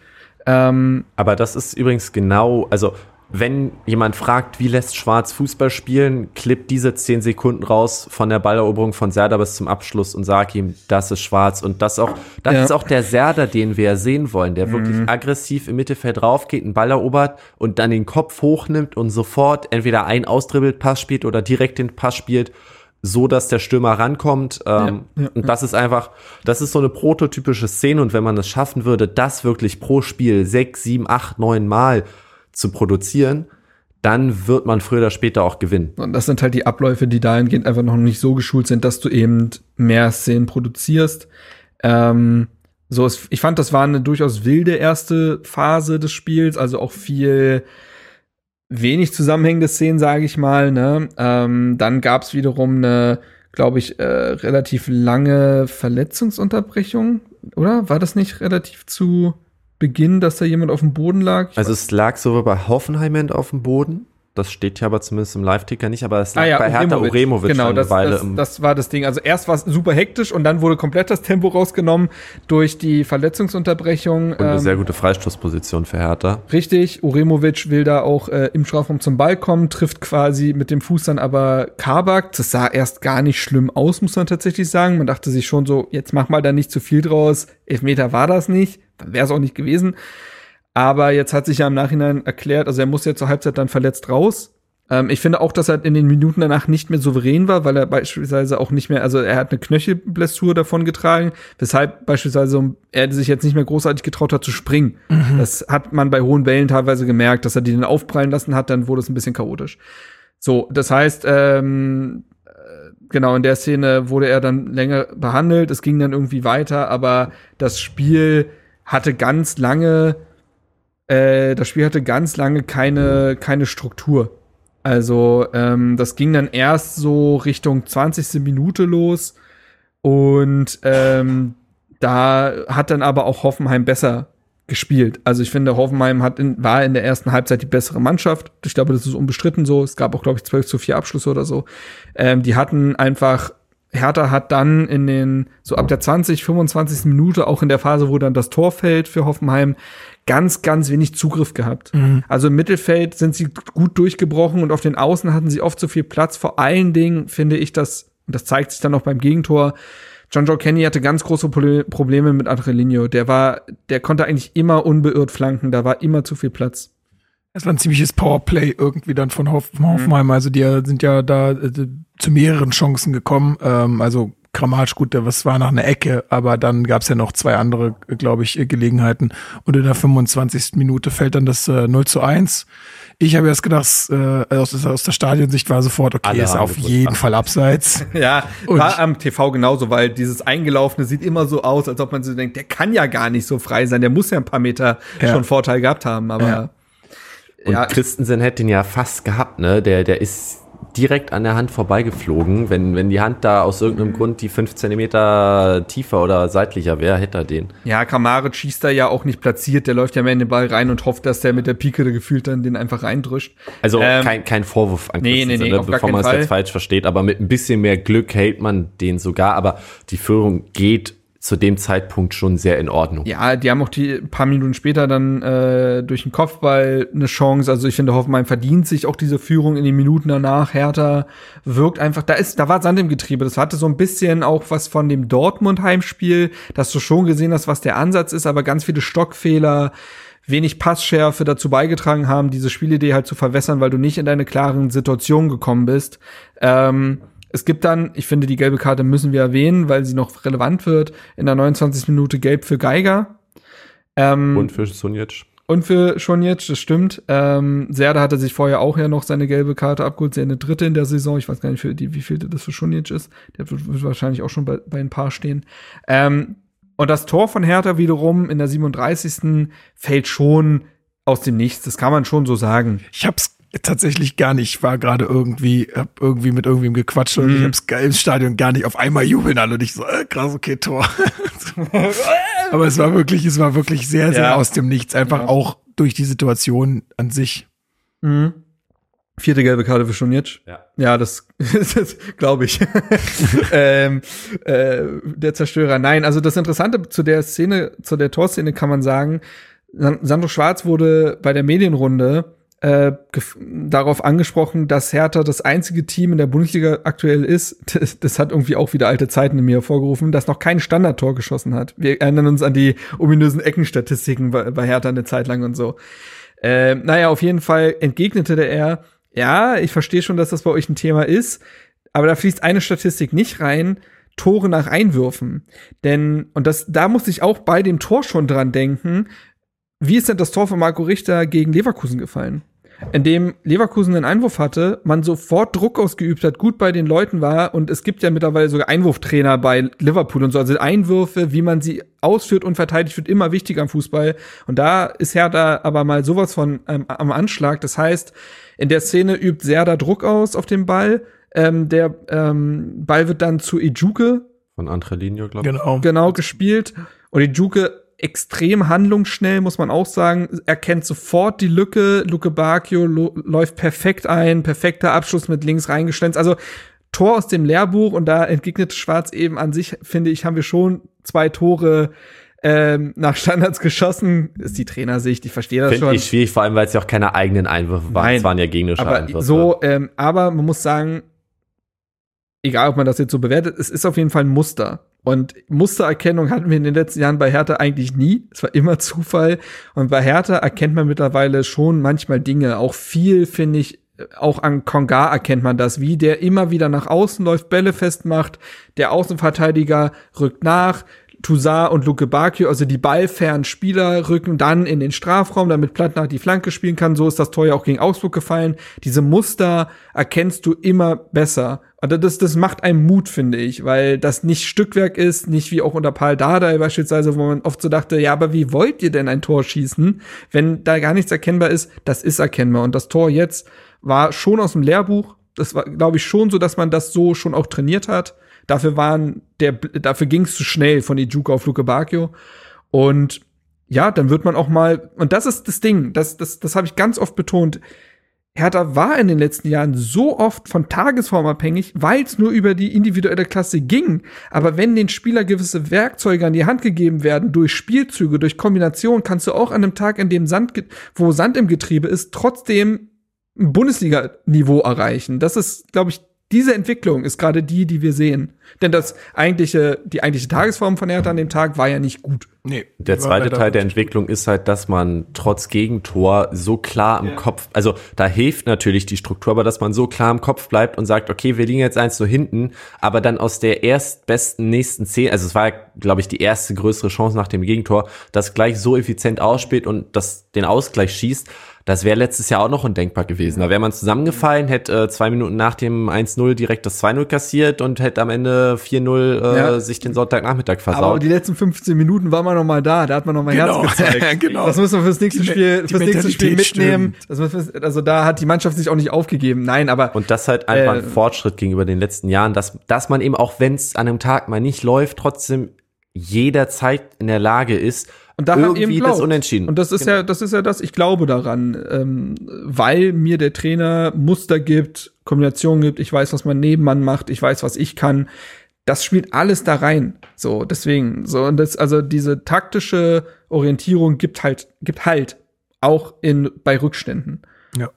Ähm, Aber das ist übrigens genau, also wenn jemand fragt, wie lässt Schwarz Fußball spielen, klipp diese zehn Sekunden raus von der Balleroberung von Serda bis zum Abschluss und sag ihm, das ist Schwarz. Und das auch, das Ja. ist auch der Serda, den wir sehen wollen, der wirklich aggressiv im Mittelfeld raufgeht, einen Ball erobert und dann den Kopf hochnimmt und sofort entweder ein ausdribbelt Pass spielt oder direkt den Pass spielt, so dass der Stürmer rankommt. Ähm, Ja, ja, und das ist einfach, das ist so eine prototypische Szene. Und wenn man es schaffen würde, das wirklich pro Spiel sechs, sieben, acht, neun Mal zu produzieren, dann wird man früher oder später auch gewinnen. Und das sind halt die Abläufe, die dahingehend einfach noch nicht so geschult sind, dass du eben mehr Szenen produzierst. Ähm, so, es, ich fand, das war eine durchaus wilde erste Phase des Spiels, also auch viel wenig zusammenhängende Szenen, sage ich mal. Ne? Ähm, dann gab es wiederum eine, glaube ich, äh, relativ lange Verletzungsunterbrechung, oder? War das nicht relativ zu Beginn, dass da jemand auf dem Boden lag? Ich Also es lag sowohl bei Hoffenheim auf dem Boden, das steht ja aber zumindest im Live-Ticker nicht, aber es lag bei Hertha Uremovic Genau, eine das, Weile das, das war das Ding. Also erst war es super hektisch und dann wurde komplett das Tempo rausgenommen durch die Verletzungsunterbrechung. und eine Ähm, sehr gute Freistoßposition für Hertha. Richtig, Uremovic will da auch äh, im Strafraum zum Ball kommen, trifft quasi mit dem Fuß dann aber Kabak. Das sah erst gar nicht schlimm aus, muss man tatsächlich sagen. Man dachte sich schon so, jetzt mach mal da nicht zu viel draus. Elfmeter war das nicht, dann wäre es auch nicht gewesen. Aber jetzt hat sich ja im Nachhinein erklärt, also er muss ja zur Halbzeit dann verletzt raus. Ähm, ich finde auch, dass er in den Minuten danach nicht mehr souverän war, weil er beispielsweise auch nicht mehr, also er hat eine Knöchelblessur davon getragen, weshalb beispielsweise er sich jetzt nicht mehr großartig getraut hat zu springen. Das hat man bei hohen Wellen teilweise gemerkt, dass er die dann aufprallen lassen hat, dann wurde es ein bisschen chaotisch. So, das heißt, ähm, äh, genau in der Szene wurde er dann länger behandelt, es ging dann irgendwie weiter, aber das Spiel hatte ganz lange, äh, das Spiel hatte ganz lange keine, keine Struktur. Also ähm, das ging dann erst so Richtung 20. Minute los und ähm, da hat dann aber auch Hoffenheim besser gespielt. Also ich finde, Hoffenheim hat in, war in der ersten Halbzeit die bessere Mannschaft. Ich glaube, das ist unbestritten so. Es gab auch, glaube ich, 12 zu 4 Abschlüsse oder so. Ähm, die hatten einfach, Hertha hat dann in den, so ab der 20, 25. Minute, auch in der Phase, wo dann das Tor fällt für Hoffenheim, ganz, ganz wenig Zugriff gehabt. Also im Mittelfeld sind sie gut durchgebrochen und auf den Außen hatten sie oft zu viel Platz. Vor allen Dingen finde ich das, und das zeigt sich dann auch beim Gegentor, John Joe Kenny hatte ganz große Probleme mit Adrelinho. Der war, der konnte eigentlich immer unbeirrt flanken, da war immer zu viel Platz. Es war ein ziemliches Powerplay irgendwie dann von Hoff von Hoffenheim. Also die sind ja da äh, zu mehreren Chancen gekommen. Ähm, also Kramaric, gut, was war nach einer Ecke, aber dann gab es ja noch zwei andere, glaube ich, Gelegenheiten. Und in der 25. Minute fällt dann das äh, 0 zu 1. Ich habe erst gedacht, äh, aus, aus der Stadionsicht war sofort, okay, Alle ist auf gewusst, jeden. Fall abseits. [LAUGHS] Ja, Und- war am TV genauso, weil dieses Eingelaufene sieht immer so aus, als ob man so denkt, der kann ja gar nicht so frei sein, der muss ja ein paar Meter Ja. schon Vorteil gehabt haben, aber Ja. Und Ja. Christensen hätte ihn ja fast gehabt, ne? Der, der ist direkt an der Hand vorbeigeflogen. Wenn, wenn die Hand da aus irgendeinem Grund die fünf Zentimeter tiefer oder seitlicher wäre, hätte er den. ja, Kramaric schießt da ja auch nicht platziert, der läuft ja mehr in den Ball rein und hofft, dass der mit der Pike gefühlt dann den einfach reindrischt. Also Ähm, kein, kein Vorwurf an nee, nee, nee, ne, gar bevor man es jetzt falsch versteht. Aber mit ein bisschen mehr Glück hält man den sogar. Aber die Führung geht zu dem Zeitpunkt schon sehr in Ordnung. Ja, die haben auch die paar Minuten später dann äh, durch den Kopfball eine Chance. Also ich finde, Hoffenheim verdient sich auch diese Führung in den Minuten danach. Hertha wirkt einfach, da ist, da war Sand im Getriebe. Das hatte so ein bisschen auch was von dem Dortmund-Heimspiel, dass du schon gesehen hast, was der Ansatz ist, aber ganz viele Stockfehler, wenig Passschärfe dazu beigetragen haben, diese Spielidee halt zu verwässern, weil du nicht in deine klaren Situationen gekommen bist. Ähm, es gibt dann, ich finde, die gelbe Karte müssen wir erwähnen, weil sie noch relevant wird, in der 29. Minute gelb für Geiger. Ähm, Und für Sunic. und für Schonjetsch, das stimmt. Ähm, Serda hatte sich vorher auch ja noch seine gelbe Karte abgeholt, seine dritte in der Saison. Ich weiß gar nicht, für die, wie viel das für Schonjetsch ist. Der wird, wird wahrscheinlich auch schon bei, bei ein paar stehen. Ähm, und das Tor von Hertha wiederum in der 37. fällt schon aus dem Nichts. Das kann man schon so sagen. Ich hab's tatsächlich gar nicht, ich war gerade irgendwie, hab irgendwie mit irgendwem gequatscht und ich hab's im Stadion gar nicht auf einmal jubeln alle und ich so, äh, krass, okay, Tor. [LAUGHS] Aber es war wirklich, es war wirklich sehr, sehr Ja. aus dem Nichts, einfach auch durch die Situation an sich. Mhm. Vierte gelbe Karte für Schonjetsch. Ja. Ja, das, [LAUGHS] das glaube ich. [LAUGHS] ähm, äh, der Zerstörer. Nein, also das Interessante zu der Szene, zu der Torszene kann man sagen, San- Sandro Schwarz wurde bei der Medienrunde äh, darauf angesprochen, dass Hertha das einzige Team in der Bundesliga aktuell ist, [LAUGHS] das, das hat irgendwie auch wieder alte Zeiten in mir hervorgerufen, das noch kein Standardtor geschossen hat. Wir erinnern uns an die ominösen Eckenstatistiken bei, bei Hertha eine Zeit lang und so. Äh, naja, auf jeden Fall entgegnete der er, ja, ich verstehe schon, dass das bei euch ein Thema ist, aber da fließt eine Statistik nicht rein, Tore nach Einwürfen. Denn, und das, da muss ich auch bei dem Tor schon dran denken, wie ist denn das Tor von Marco Richter gegen Leverkusen gefallen? In dem Leverkusen einen Einwurf hatte, man sofort Druck ausgeübt hat, gut bei den Leuten war und es gibt ja mittlerweile sogar Einwurftrainer bei Liverpool und so. Also Einwürfe, wie man sie ausführt und verteidigt, wird immer wichtiger am Fußball. Und da ist Hertha aber mal sowas von ähm, am Anschlag. Das heißt, in der Szene übt Serda Druck aus auf den Ball. Ähm, der ähm, Ball wird dann zu Ejuke Von Angelino, glaube ich. Genau. genau gespielt. Und Ejuke extrem handlungsschnell, muss man auch sagen, erkennt sofort die Lücke. Luke Bacchio läuft perfekt ein, perfekter Abschluss mit links reingeschlänzt. Also Tor aus dem Lehrbuch und da entgegnet Schwarz eben an sich, finde ich, haben wir schon zwei Tore ähm, nach Standards geschossen. Ist die Trainersicht, ich verstehe das Finde schon. ich schwierig, vor allem, weil es ja auch keine eigenen Einwürfe waren. Nein. Es waren ja gegnerische aber Einwürfe. so, ähm, aber man muss sagen, egal ob man das jetzt so bewertet, es ist auf jeden Fall ein Muster. Und Mustererkennung hatten wir in den letzten Jahren bei Hertha eigentlich nie. Es war immer [LAUGHS] Zufall. Und bei Hertha erkennt man mittlerweile schon manchmal Dinge. Auch viel, finde ich, auch an Konga erkennt man das, wie der immer wieder nach außen läuft, Bälle festmacht. Der Außenverteidiger rückt nach. Toussaint und Luke Bacchio, also die ballfernen Spieler, rücken dann in den Strafraum, damit Plattner die Flanke spielen kann. So ist das Tor ja auch gegen Augsburg gefallen. Diese Muster erkennst du immer besser. Und das, das macht einem Mut, finde ich, weil das nicht Stückwerk ist, nicht wie auch unter Paul Dardai beispielsweise, wo man oft so dachte, ja, aber wie wollt ihr denn ein Tor schießen, wenn da gar nichts erkennbar ist? Das ist erkennbar. Und das Tor jetzt war schon aus dem Lehrbuch. Das war, glaube ich, schon so, dass man das so schon auch trainiert hat. Dafür waren der, dafür ging es zu schnell von Ijuka auf Luke Bacchio. Und ja, dann wird man auch mal, und das ist das Ding, das, das, das habe ich ganz oft betont. Hertha war in den letzten Jahren so oft von Tagesform abhängig, weil es nur über die individuelle Klasse ging. Aber wenn den Spieler gewisse Werkzeuge an die Hand gegeben werden, durch Spielzüge, durch Kombination, kannst du auch an einem Tag, in dem Sand, wo Sand im Getriebe ist, trotzdem ein Bundesliga-Niveau erreichen. Das ist, glaube ich, diese Entwicklung ist gerade die, die wir sehen. Denn das eigentliche, die eigentliche Tagesform von Hertha an dem Tag war ja nicht gut. Nee. Der zweite Teil der Entwicklung ist halt, dass man trotz Gegentor so klar im Kopf, also da hilft natürlich die Struktur, aber dass man so klar im Kopf bleibt und sagt, okay, wir liegen jetzt eins so hinten, aber dann aus der erstbesten nächsten Szene, also es war, glaube ich, die erste größere Chance nach dem Gegentor, das gleich so effizient ausspielt und das den Ausgleich schießt, das wäre letztes Jahr auch noch undenkbar gewesen. Da wäre man zusammengefallen, hätte äh, zwei Minuten nach dem 1-0 direkt das 2-0 kassiert und hätte am Ende 4-0 äh, Ja. sich den Sonntagnachmittag Aber versaut. die letzten 15 Minuten war man noch mal da, da hat man noch mal Genau. Herz gezeigt. [LAUGHS] Genau. Das müssen wir fürs nächste Die Spiel, die fürs nächste Spiel mitnehmen. Wir, also da hat die Mannschaft sich auch nicht aufgegeben. Nein, aber Und das ist halt einfach Äh, ein Fortschritt gegenüber den letzten Jahren, dass, dass man eben auch, wenn es an einem Tag mal nicht läuft, trotzdem jederzeit in der Lage ist, und daran irgendwie eben das. Unentschieden. Und das ist ja, das ist ja das, ich glaube daran, ähm, weil mir der Trainer Muster gibt, Kombinationen gibt, ich weiß, was mein Nebenmann macht, ich weiß, was ich kann. Das spielt alles da rein. So, deswegen, so, und das, also diese taktische Orientierung gibt halt, gibt halt. Auch in, bei Rückständen. Ja.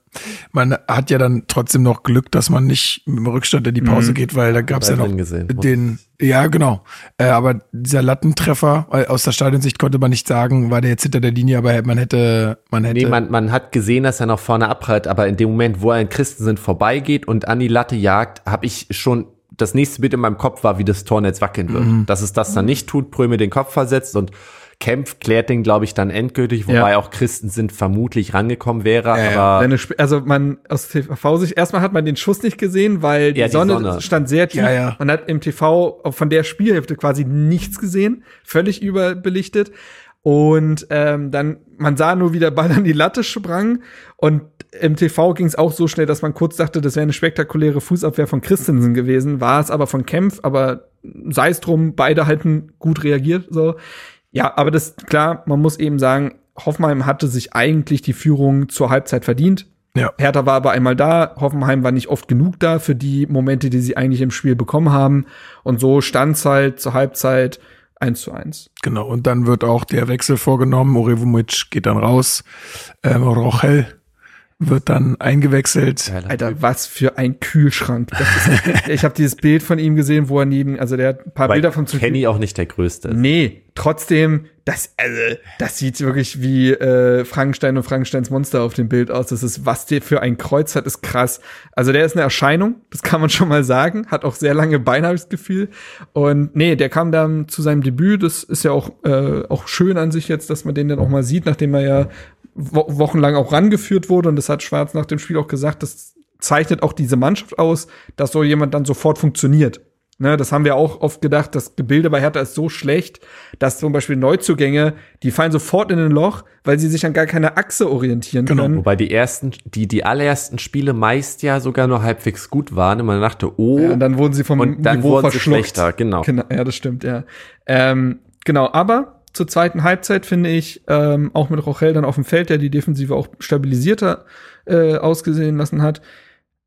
Man hat ja dann trotzdem noch Glück, dass man nicht mit dem Rückstand in die Pause Mhm. geht, weil da gab es ja noch gesehen. den, ja genau. Äh, aber dieser Lattentreffer äh, aus der Stadionsicht konnte man nicht sagen, war der jetzt hinter der Linie, aber man hätte, man hätte. Nee, man, man hat gesehen, dass er noch vorne abprallt, aber in dem Moment, wo er an Christensen vorbeigeht und an die Latte jagt, habe ich schon das nächste Bild in meinem Kopf war, wie das Tornetz wackeln wird. Mhm. Dass es das dann nicht tut, Pröme den Kopf versetzt und Kempf klärt den, glaube ich, dann endgültig, wobei Ja. auch Christensen vermutlich rangekommen wäre, Ja, ja. aber also man aus TV-Sicht, erstmal hat man den Schuss nicht gesehen, weil die, Ja, die Sonne, Sonne. stand sehr tief. Ja, ja. Man hat im TV von der Spielhälfte quasi nichts gesehen, völlig überbelichtet. Und ähm, dann, man sah nur, wie der Ball an die Latte sprang. Und im TV ging es auch so schnell, dass man kurz dachte, das wäre eine spektakuläre Fußabwehr von Christensen gewesen. War es aber von Kempf, aber sei es drum, beide halten gut reagiert. So. Ja, aber das klar, man muss eben sagen, Hoffenheim hatte sich eigentlich die Führung zur Halbzeit verdient. Ja. Hertha war aber einmal da, Hoffenheim war nicht oft genug da für die Momente, die sie eigentlich im Spiel bekommen haben. Und so stand's halt zur Halbzeit 1 zu 1. Genau, und dann wird auch der Wechsel vorgenommen. Orevumic geht dann raus. Ähm, Rochel wird dann eingewechselt. Geiler Alter, Typ. was für ein Kühlschrank. Das ist, [LAUGHS] ich habe dieses Bild von ihm gesehen, wo er neben, also der hat ein paar weil Bilder vom zu Kenny auch nicht der Größte ist. Nee, trotzdem, das, also, das sieht wirklich wie äh, Frankenstein und Frankensteins Monster auf dem Bild aus. Das ist, was der für ein Kreuz hat, ist krass. Also der ist eine Erscheinung, das kann man [LAUGHS] schon mal sagen. Hat auch sehr lange Beine, habe ich das Gefühl. Und nee, der kam dann zu seinem Debüt. Das ist ja auch, äh, auch schön an sich jetzt, dass man den dann auch mal sieht, nachdem er ja wo wochenlang auch rangeführt wurde. Und das hat Schwarz nach dem Spiel auch gesagt, das zeichnet auch diese Mannschaft aus, dass so jemand dann sofort funktioniert. Ne, das haben wir auch oft gedacht, das Gebilde bei Hertha ist so schlecht, dass zum Beispiel Neuzugänge, die fallen sofort in ein Loch, weil sie sich an gar keine Achse orientieren Genau. können. Wobei die ersten, die, die allerersten Spiele meist ja sogar nur halbwegs gut waren und man dachte, oh, Ja, und dann wurden sie vom und dann Niveau wurden sie schlechter, genau. Genau, ja, das stimmt, ja. Ähm, genau, aber zur zweiten Halbzeit finde ich, ähm, auch mit Rochel dann auf dem Feld, der die Defensive auch stabilisierter äh, ausgesehen lassen hat,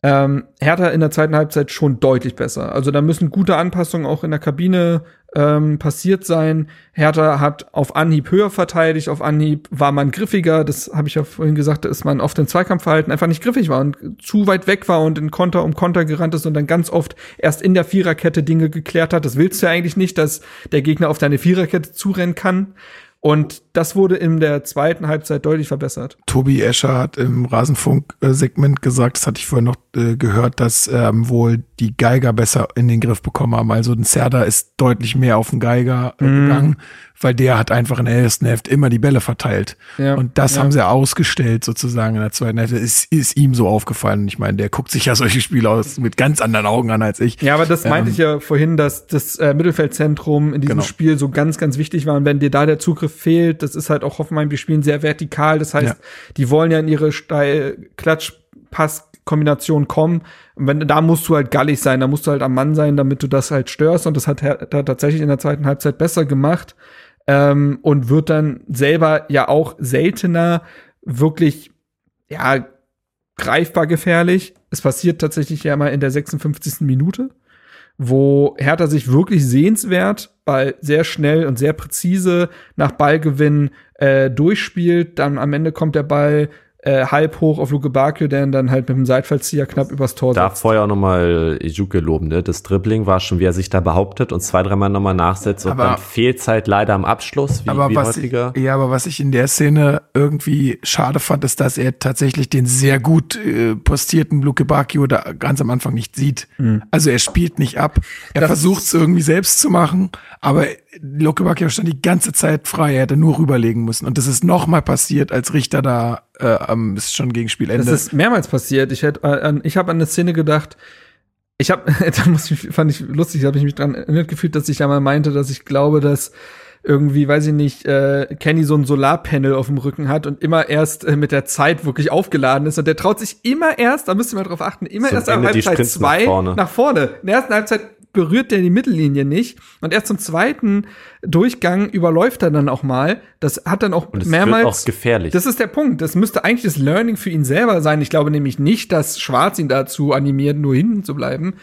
ähm, Hertha in der zweiten Halbzeit schon deutlich besser. Also da müssen gute Anpassungen auch in der Kabine ähm, passiert sein. Hertha hat auf Anhieb höher verteidigt, auf Anhieb war man griffiger. Das habe ich ja vorhin gesagt, dass man oft im Zweikampfverhalten einfach nicht griffig war und zu weit weg war und in Konter um Konter gerannt ist und dann ganz oft erst in der Viererkette Dinge geklärt hat. Das willst du ja eigentlich nicht, dass der Gegner auf deine Viererkette zurennen kann. Und das wurde in der zweiten Halbzeit deutlich verbessert. Tobi Escher hat im Rasenfunk-Segment gesagt, das hatte ich vorhin noch äh, gehört, dass ähm, wohl die Geiger besser in den Griff bekommen haben. Also ein Serda ist deutlich mehr auf den Geiger äh, Mhm. gegangen, weil der hat einfach in der ersten Hälfte immer die Bälle verteilt. Ja, Und das ja. haben sie ausgestellt sozusagen in der zweiten Hälfte. Ist, ist ihm so aufgefallen. Ich meine, der guckt sich ja [LAUGHS] solche Spiele aus mit ganz anderen Augen an als ich. Ja, aber das meinte Ähm, ich ja vorhin, dass das äh, Mittelfeldzentrum in diesem Genau. Spiel so ganz, ganz wichtig war. Und wenn dir da der Zugriff fehlt, das ist halt auch Hoffenheim, die spielen sehr vertikal. Das heißt, Ja. die wollen ja in ihre steil Klatsch-Pass-Kombination kommen. Und wenn, da musst du halt gallig sein, da musst du halt am Mann sein, damit du das halt störst. Und das hat er tatsächlich in der zweiten Halbzeit besser gemacht. Ähm, und wird dann selber ja auch seltener wirklich, ja, greifbar gefährlich. Es passiert tatsächlich ja mal in der 56. Minute, wo Hertha sich wirklich sehenswert, Ball sehr schnell und sehr präzise nach Ballgewinn äh, durchspielt. Dann am Ende kommt der Ball äh, halb hoch auf Luke Bakio, der ihn dann halt mit dem Seitfallzieher knapp übers Tor Da setzt. vorher auch nochmal Ijuke loben, ne? Das Dribbling war schon, wie er sich da behauptet und zwei, dreimal nochmal nachsetzt und Aber- dann fehlt halt leider am Abschluss, wie, aber wie was häufiger. ich, ja, aber was ich in der Szene irgendwie schade fand, ist, dass er tatsächlich den sehr gut äh, postierten Luke Bacchio da ganz am Anfang nicht sieht. Also er spielt nicht ab. Er versucht es irgendwie selbst zu machen, aber Luke Bacchio stand die ganze Zeit frei. Er hätte nur rüberlegen müssen. Und das ist nochmal passiert, als Richter da äh, am ist schon gegen Spielende. Das ist mehrmals passiert. Ich hätte äh, an, ich habe an eine Szene gedacht. Ich habe, [LAUGHS] da muss ich, fand ich lustig, da habe ich mich dran erinnert gefühlt, dass ich da mal meinte, dass ich glaube, dass irgendwie, weiß ich nicht, äh, Kenny so ein Solarpanel auf dem Rücken hat und immer erst äh, mit der Zeit wirklich aufgeladen ist und der traut sich immer erst, da müsst ihr mal drauf achten, immer Zum erst ab Halbzeit Sprints nach zwei vorne. nach vorne. In der ersten Halbzeit berührt der die Mittellinie nicht und erst zum zweiten Durchgang überläuft er dann auch mal. Das hat dann auch mehrmals wird auch gefährlich. das ist der Punkt. Das müsste eigentlich das Learning für ihn selber sein. Ich glaube nämlich nicht, dass Schwarz ihn dazu animiert, nur hinten zu bleiben.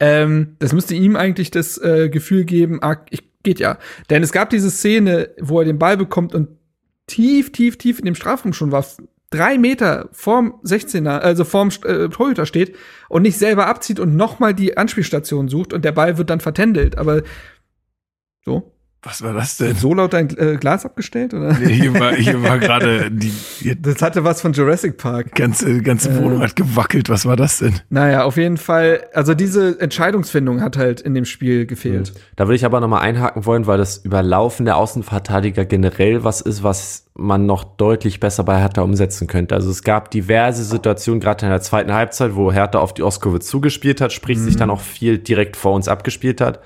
Ähm, das müsste ihm eigentlich das äh, Gefühl geben, ah, ich, geht ja. Denn es gab diese Szene, wo er den Ball bekommt und tief, tief, tief in dem Strafraum schon war, drei Meter vorm 16er, also vorm äh, Torhüter steht und nicht selber abzieht und nochmal die Anspielstation sucht und der Ball wird dann vertändelt. Aber so. Was war das denn? So laut dein äh, Glas abgestellt, oder? Nee, hier war, hier war gerade die, die Das hatte was von Jurassic Park. ganze, ganze Wohnung hat gewackelt. Was war das denn? Naja, auf jeden Fall, also diese Entscheidungsfindung hat halt in dem Spiel gefehlt. Da würde ich aber nochmal einhaken wollen, weil das Überlaufen der Außenverteidiger generell was ist, was man noch deutlich besser bei Hertha umsetzen könnte. Also es gab diverse Situationen, gerade in der zweiten Halbzeit, wo Hertha auf die Ostkurve zugespielt hat, sprich sich dann auch viel direkt vor uns abgespielt hat,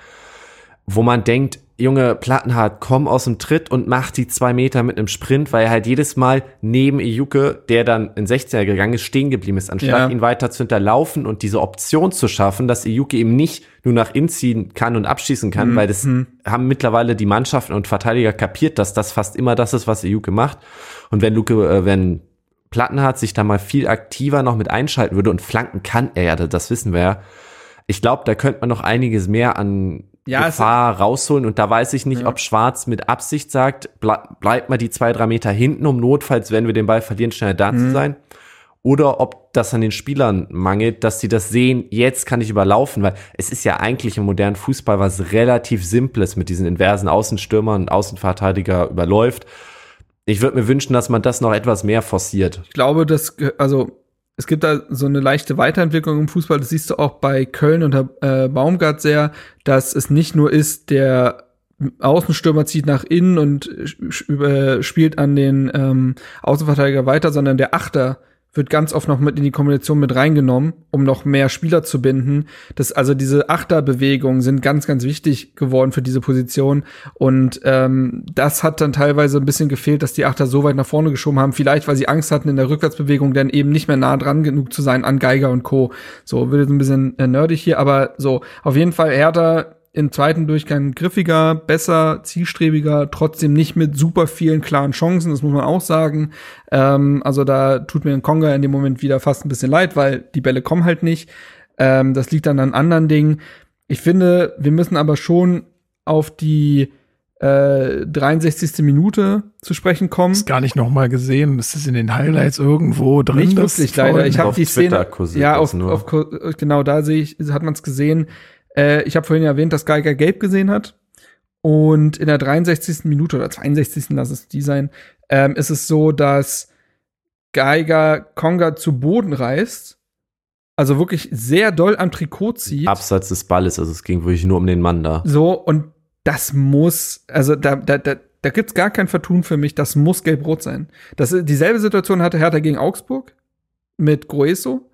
wo man denkt, Junge, Plattenhardt, komm aus dem Tritt und mach die zwei Meter mit einem Sprint, weil er halt jedes Mal neben Ejuke, der dann in 16er gegangen ist, stehen geblieben ist, anstatt Ja. ihn weiter zu hinterlaufen und diese Option zu schaffen, dass Ejuke eben nicht nur nach innen ziehen kann und abschießen kann, weil das haben mittlerweile die Mannschaften und Verteidiger kapiert, dass das fast immer das ist, was Ejuke macht. Und wenn Luke, äh, wenn Plattenhardt sich da mal viel aktiver noch mit einschalten würde und flanken kann er ja, das wissen wir ja. Ich glaube, da könnte man noch einiges mehr an Ja, Gefahr rausholen und da weiß ich nicht, ob Schwarz mit Absicht sagt, ble bleibt mal die zwei, drei Meter hinten, um notfalls, wenn wir den Ball verlieren, schnell da Mhm. zu sein. Oder ob das an den Spielern mangelt, dass sie das sehen, jetzt kann ich überlaufen, weil es ist ja eigentlich im modernen Fußball was relativ Simples mit diesen inversen Außenstürmern und Außenverteidiger überläuft. Ich würde mir wünschen, dass man das noch etwas mehr forciert. Ich glaube, dass, also, es gibt da so eine leichte Weiterentwicklung im Fußball. Das siehst du auch bei Köln unter äh, Baumgart sehr, dass es nicht nur ist, der Außenstürmer zieht nach innen und sch- über- spielt an den ähm, Außenverteidiger weiter, sondern der Achter wird ganz oft noch mit in die Kombination mit reingenommen, um noch mehr Spieler zu binden. Das, also diese Achterbewegungen sind ganz, ganz wichtig geworden für diese Position. Und ähm, das hat dann teilweise ein bisschen gefehlt, dass die Achter so weit nach vorne geschoben haben. Vielleicht, weil sie Angst hatten, in der Rückwärtsbewegung dann eben nicht mehr nah dran genug zu sein an Geiger und Co. So, wird jetzt ein bisschen äh, nerdig hier, aber so, auf jeden Fall Hertha im zweiten Durchgang griffiger, besser, zielstrebiger, trotzdem nicht mit super vielen klaren Chancen, das muss man auch sagen. Ähm, also da tut mir ein Konga in dem Moment wieder fast ein bisschen leid, weil die Bälle kommen halt nicht. Ähm, das liegt dann an anderen Dingen. Ich finde, wir müssen aber schon auf die äh, 63. Minute zu sprechen kommen. Ist gar nicht nochmal gesehen. Ist das in den Highlights irgendwo drin? Nicht wirklich, leider. Ich habe Auf die Twitter Szene. Ja, auf, nur. auf, genau da sehe ich, hat man es gesehen. Äh, ich habe vorhin erwähnt, dass Geiger gelb gesehen hat. Und in der 63. Minute oder 62. lass es die sein, ähm, ist es so, dass Geiger Konga zu Boden reißt. Also wirklich sehr doll am Trikot zieht. Abseits des Balles, also es ging wirklich nur um den Mann da. So, und das muss, also da, da, da, da gibt's gar kein Vertun für mich, das muss gelb-rot sein. Das, dieselbe Situation hatte Hertha gegen Augsburg mit Grueso.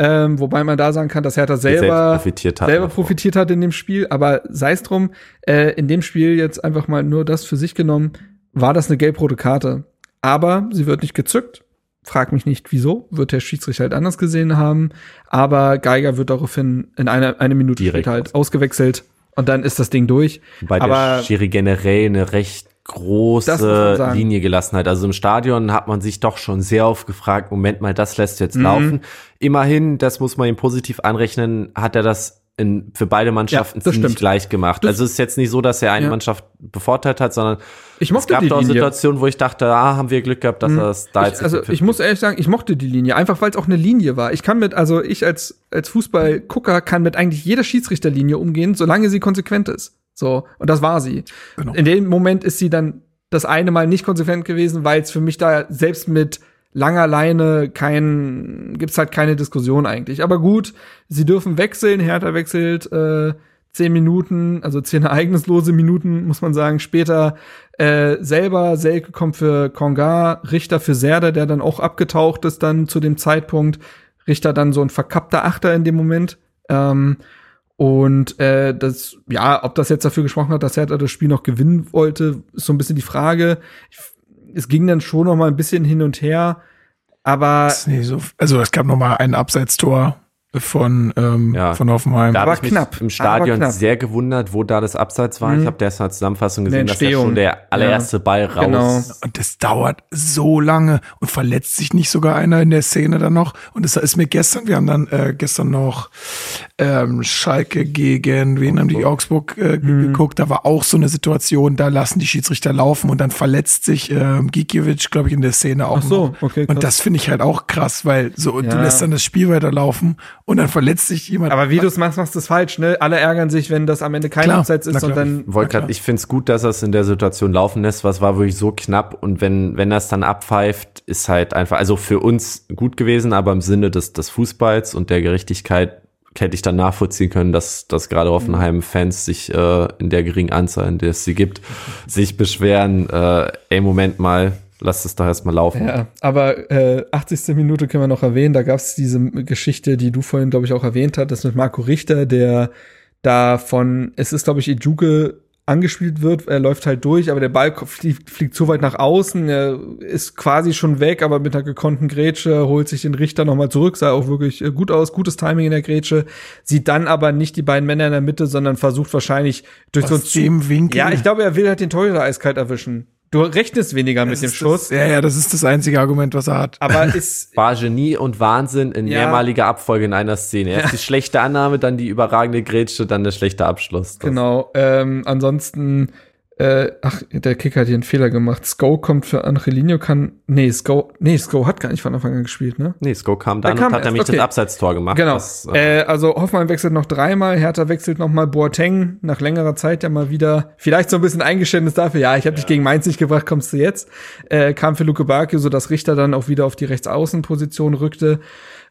Ähm, wobei man da sagen kann, dass Hertha selber, profitiert hat selber davon. profitiert hat in dem Spiel. Aber sei es drum, äh, in dem Spiel jetzt einfach mal nur das für sich genommen, war das eine gelb-rote Karte. Aber sie wird nicht gezückt. Frag mich nicht, wieso. Wird der Schiedsrichter halt anders gesehen haben. Aber Geiger wird daraufhin in einer eine Minute Direkt später halt ausgewechselt. Und dann ist das Ding durch. Bei der Schiri generell eine recht große. Linie gelassen hat. Also im Stadion hat man sich doch schon sehr oft gefragt, Moment mal, das lässt Mhm. jetzt laufen. Immerhin, das muss man ihm positiv anrechnen, hat er das in, für beide Mannschaften Ja, ziemlich gleich gemacht. Das- also es ist jetzt nicht so, dass er eine Ja. Mannschaft bevorteilt hat, sondern Ich es mochte gab die da auch. Situationen, wo ich dachte, ah, haben wir Glück gehabt, dass er es da Ich, jetzt also ich muss ehrlich sagen, ich mochte die Linie, einfach weil es auch eine Linie war. Ich kann mit, also ich als, als Fußballgucker kann mit eigentlich jeder Schiedsrichterlinie umgehen, solange sie konsequent ist. So, und das war sie. Genau. In dem Moment ist sie dann das eine Mal nicht konsequent gewesen, weil es für mich da selbst mit langer Leine kein, gibt's halt keine Diskussion eigentlich. Aber gut, sie dürfen wechseln, Hertha wechselt äh, zehn Minuten, also zehn ereignislose Minuten, muss man sagen, später äh, selber, Selke kommt für Konga, Richter für Serda, der dann auch abgetaucht ist dann zu dem Zeitpunkt. Richter dann so ein verkappter Achter in dem Moment. Ähm, und äh, das, ja, ob das jetzt dafür gesprochen hat, dass Hertha das Spiel noch gewinnen wollte, ist so ein bisschen die Frage. Ich, es ging dann schon noch mal ein bisschen hin und her, aber Das so, also es gab noch mal ein Abseitstor von, ähm, Ja. von Hoffenheim. Da Aber habe ich mich knapp, im Stadion aber knapp. sehr gewundert, wo da das Abseits war. Mhm. Ich habe mal Zusammenfassung gesehen, dass ja Entstehung. schon der allererste Ball raus. Genau. Und das dauert so lange und verletzt sich nicht sogar einer in der Szene dann noch. Und das ist mir gestern, wir haben dann äh, gestern noch ähm, Schalke gegen, wen haben die Augsburg äh, Mhm. geguckt, da war auch so eine Situation, da lassen die Schiedsrichter laufen und dann verletzt sich ähm, Gikiewicz, glaube ich, in der Szene auch Ach so, noch. okay, krass. Und das finde ich halt auch krass, weil so, du Ja. lässt dann das Spiel weiterlaufen und dann verletzt sich jemand. aber wie du es machst, machst du es falsch, ne? Alle ärgern sich, wenn das am Ende kein Klar, Abseits ist und dann Wollte klar. grad, ich finde es gut, dass er es in der Situation laufen lässt, was war wirklich so knapp und wenn, wenn das dann abpfeift, ist halt einfach, also für uns gut gewesen, aber im Sinne des, des Fußballs und der Gerechtigkeit hätte ich dann nachvollziehen können, dass, dass gerade Hoffenheim-Fans sich äh, in der geringen Anzahl, in der es sie gibt, sich beschweren, äh, ey, Moment mal, lass es doch erstmal laufen. Ja, aber äh, 80. Minute können wir noch erwähnen. Da gab es diese Geschichte, die du vorhin, glaube ich, auch erwähnt hattest, mit Marco Richter, der da von, es ist, glaube ich, Ijuke angespielt wird. Er läuft halt durch, aber der Ball fliegt, fliegt zu weit nach außen. Er ist quasi schon weg, aber mit einer gekonnten Grätsche holt sich den Richter nochmal zurück. Sah auch wirklich äh, gut aus, gutes Timing in der Grätsche. Sieht dann aber nicht die beiden Männer in der Mitte, sondern versucht wahrscheinlich durch so Aus dem Winkel. Ja, ich glaube, er will halt den Torhüter eiskalt erwischen. Du rechnest weniger mit Das dem ist Schuss, Das, ja, ja, das ist das einzige Argument, was er hat. aber [LAUGHS] ist War Genie und Wahnsinn in Ja. mehrmaliger Abfolge in einer Szene. Erst die schlechte Annahme, dann die überragende Grätsche, dann der schlechte Abschluss. Das- Genau. Ähm, ansonsten, äh, ach, der Kicker hat hier einen Fehler gemacht. Sko kommt für Angelino, kann. Nee, Sko, nee, Sko hat gar nicht von Anfang an gespielt, ne? Nee, Sko kam dann kam und hat nämlich okay. das Abseitstor gemacht. Genau. was, äh, äh, also Hoffmann wechselt noch dreimal, Hertha wechselt noch mal Boateng nach längerer Zeit ja mal wieder. Vielleicht so ein bisschen Eingeständnis dafür, ja, ich habe dich gegen Mainz nicht gebracht, kommst du jetzt. Äh, kam für Luke Bakio, so dass Richter dann auch wieder auf die Rechtsaußenposition rückte.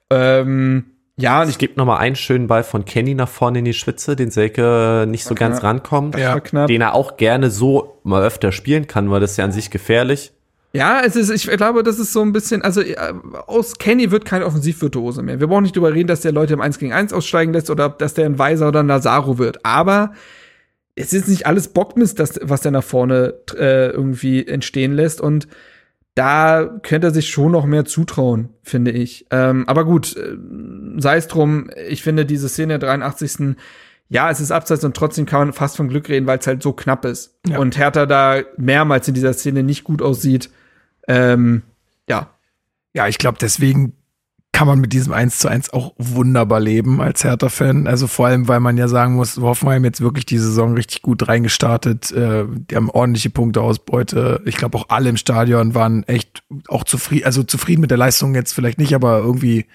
Ähm, ja, und Ich ich gebe noch mal einen schönen Ball von Kenny nach vorne in die Schwitze, den Selke nicht so ganz knapp. rankommt. knapp. Den er auch gerne so mal öfter spielen kann, weil das ist ja an sich gefährlich. Ja, es ist, ich glaube, das ist so ein bisschen, also äh, aus Kenny wird kein Offensivvirtuose mehr. Wir brauchen nicht drüber reden, dass der Leute im 1 gegen 1 aussteigen lässt oder dass der ein Weiser oder ein Lazaro wird. Aber es ist nicht alles Bockmist, das, was der nach vorne äh, irgendwie entstehen lässt. Und da könnte er sich schon noch mehr zutrauen, finde ich. Ähm, aber gut, äh, sei es drum, ich finde diese Szene der 83. Ja, es ist abseits und trotzdem kann man fast von Glück reden, weil es halt so knapp ist. Ja. Und Hertha da mehrmals in dieser Szene nicht gut aussieht. Ähm, ja. Ja, ich glaube, deswegen kann man mit diesem 1 zu 1 auch wunderbar leben als Hertha-Fan. Also vor allem, weil man ja sagen muss, Hoffenheim jetzt wirklich die Saison richtig gut reingestartet. Äh, die haben ordentliche Punkteausbeute. Ich glaube, auch alle im Stadion waren echt auch zufrieden, also zufrieden mit der Leistung jetzt vielleicht nicht, aber irgendwie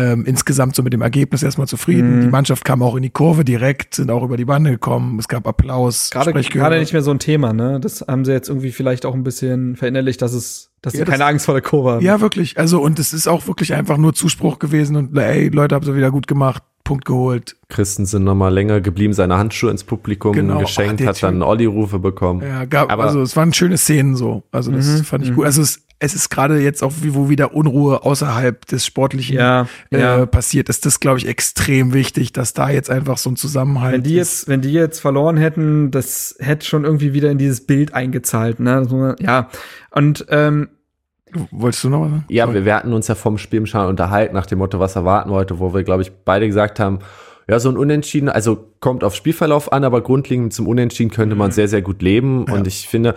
ähm, insgesamt so mit dem Ergebnis erstmal zufrieden. Mhm. Die Mannschaft kam auch in die Kurve direkt, sind auch über die Bande gekommen. Es gab Applaus. Gerade gerade nicht mehr so ein Thema, ne? Das haben sie jetzt irgendwie vielleicht auch ein bisschen verinnerlicht, dass es, dass sie Ja, das- keine Angst vor der Kurve haben. Ja, wirklich. Also, und es ist auch wirklich einfach nur Zuspruch gewesen und ey, Leute, habt ihr wieder gut gemacht, Punkt geholt. Christensen noch mal länger geblieben, seine Handschuhe ins Publikum Genau. geschenkt, der hat dann Olli-Rufe bekommen. Ja, gab, Aber- also es waren schöne Szenen so. Also das Mhm, fand ich gut. Also es, es ist gerade jetzt auch, wie- wo wieder Unruhe außerhalb des Sportlichen Ja, äh, ja. passiert, ist das, glaube ich, extrem wichtig, dass da jetzt einfach so ein Zusammenhalt Wenn die jetzt, wenn die jetzt verloren hätten, das hätte schon irgendwie wieder in dieses Bild eingezahlt, ne? Ja. Und ähm, ist. Wolltest du noch was sagen? Ja, wir, wir hatten uns ja vom Spiel im Schal unterhalten, nach dem Motto, was erwarten wir heute, wo wir, glaube ich, beide gesagt haben, ja, so ein Unentschieden, also kommt auf Spielverlauf an, aber grundlegend zum Unentschieden könnte man sehr, sehr gut leben. Und ich finde,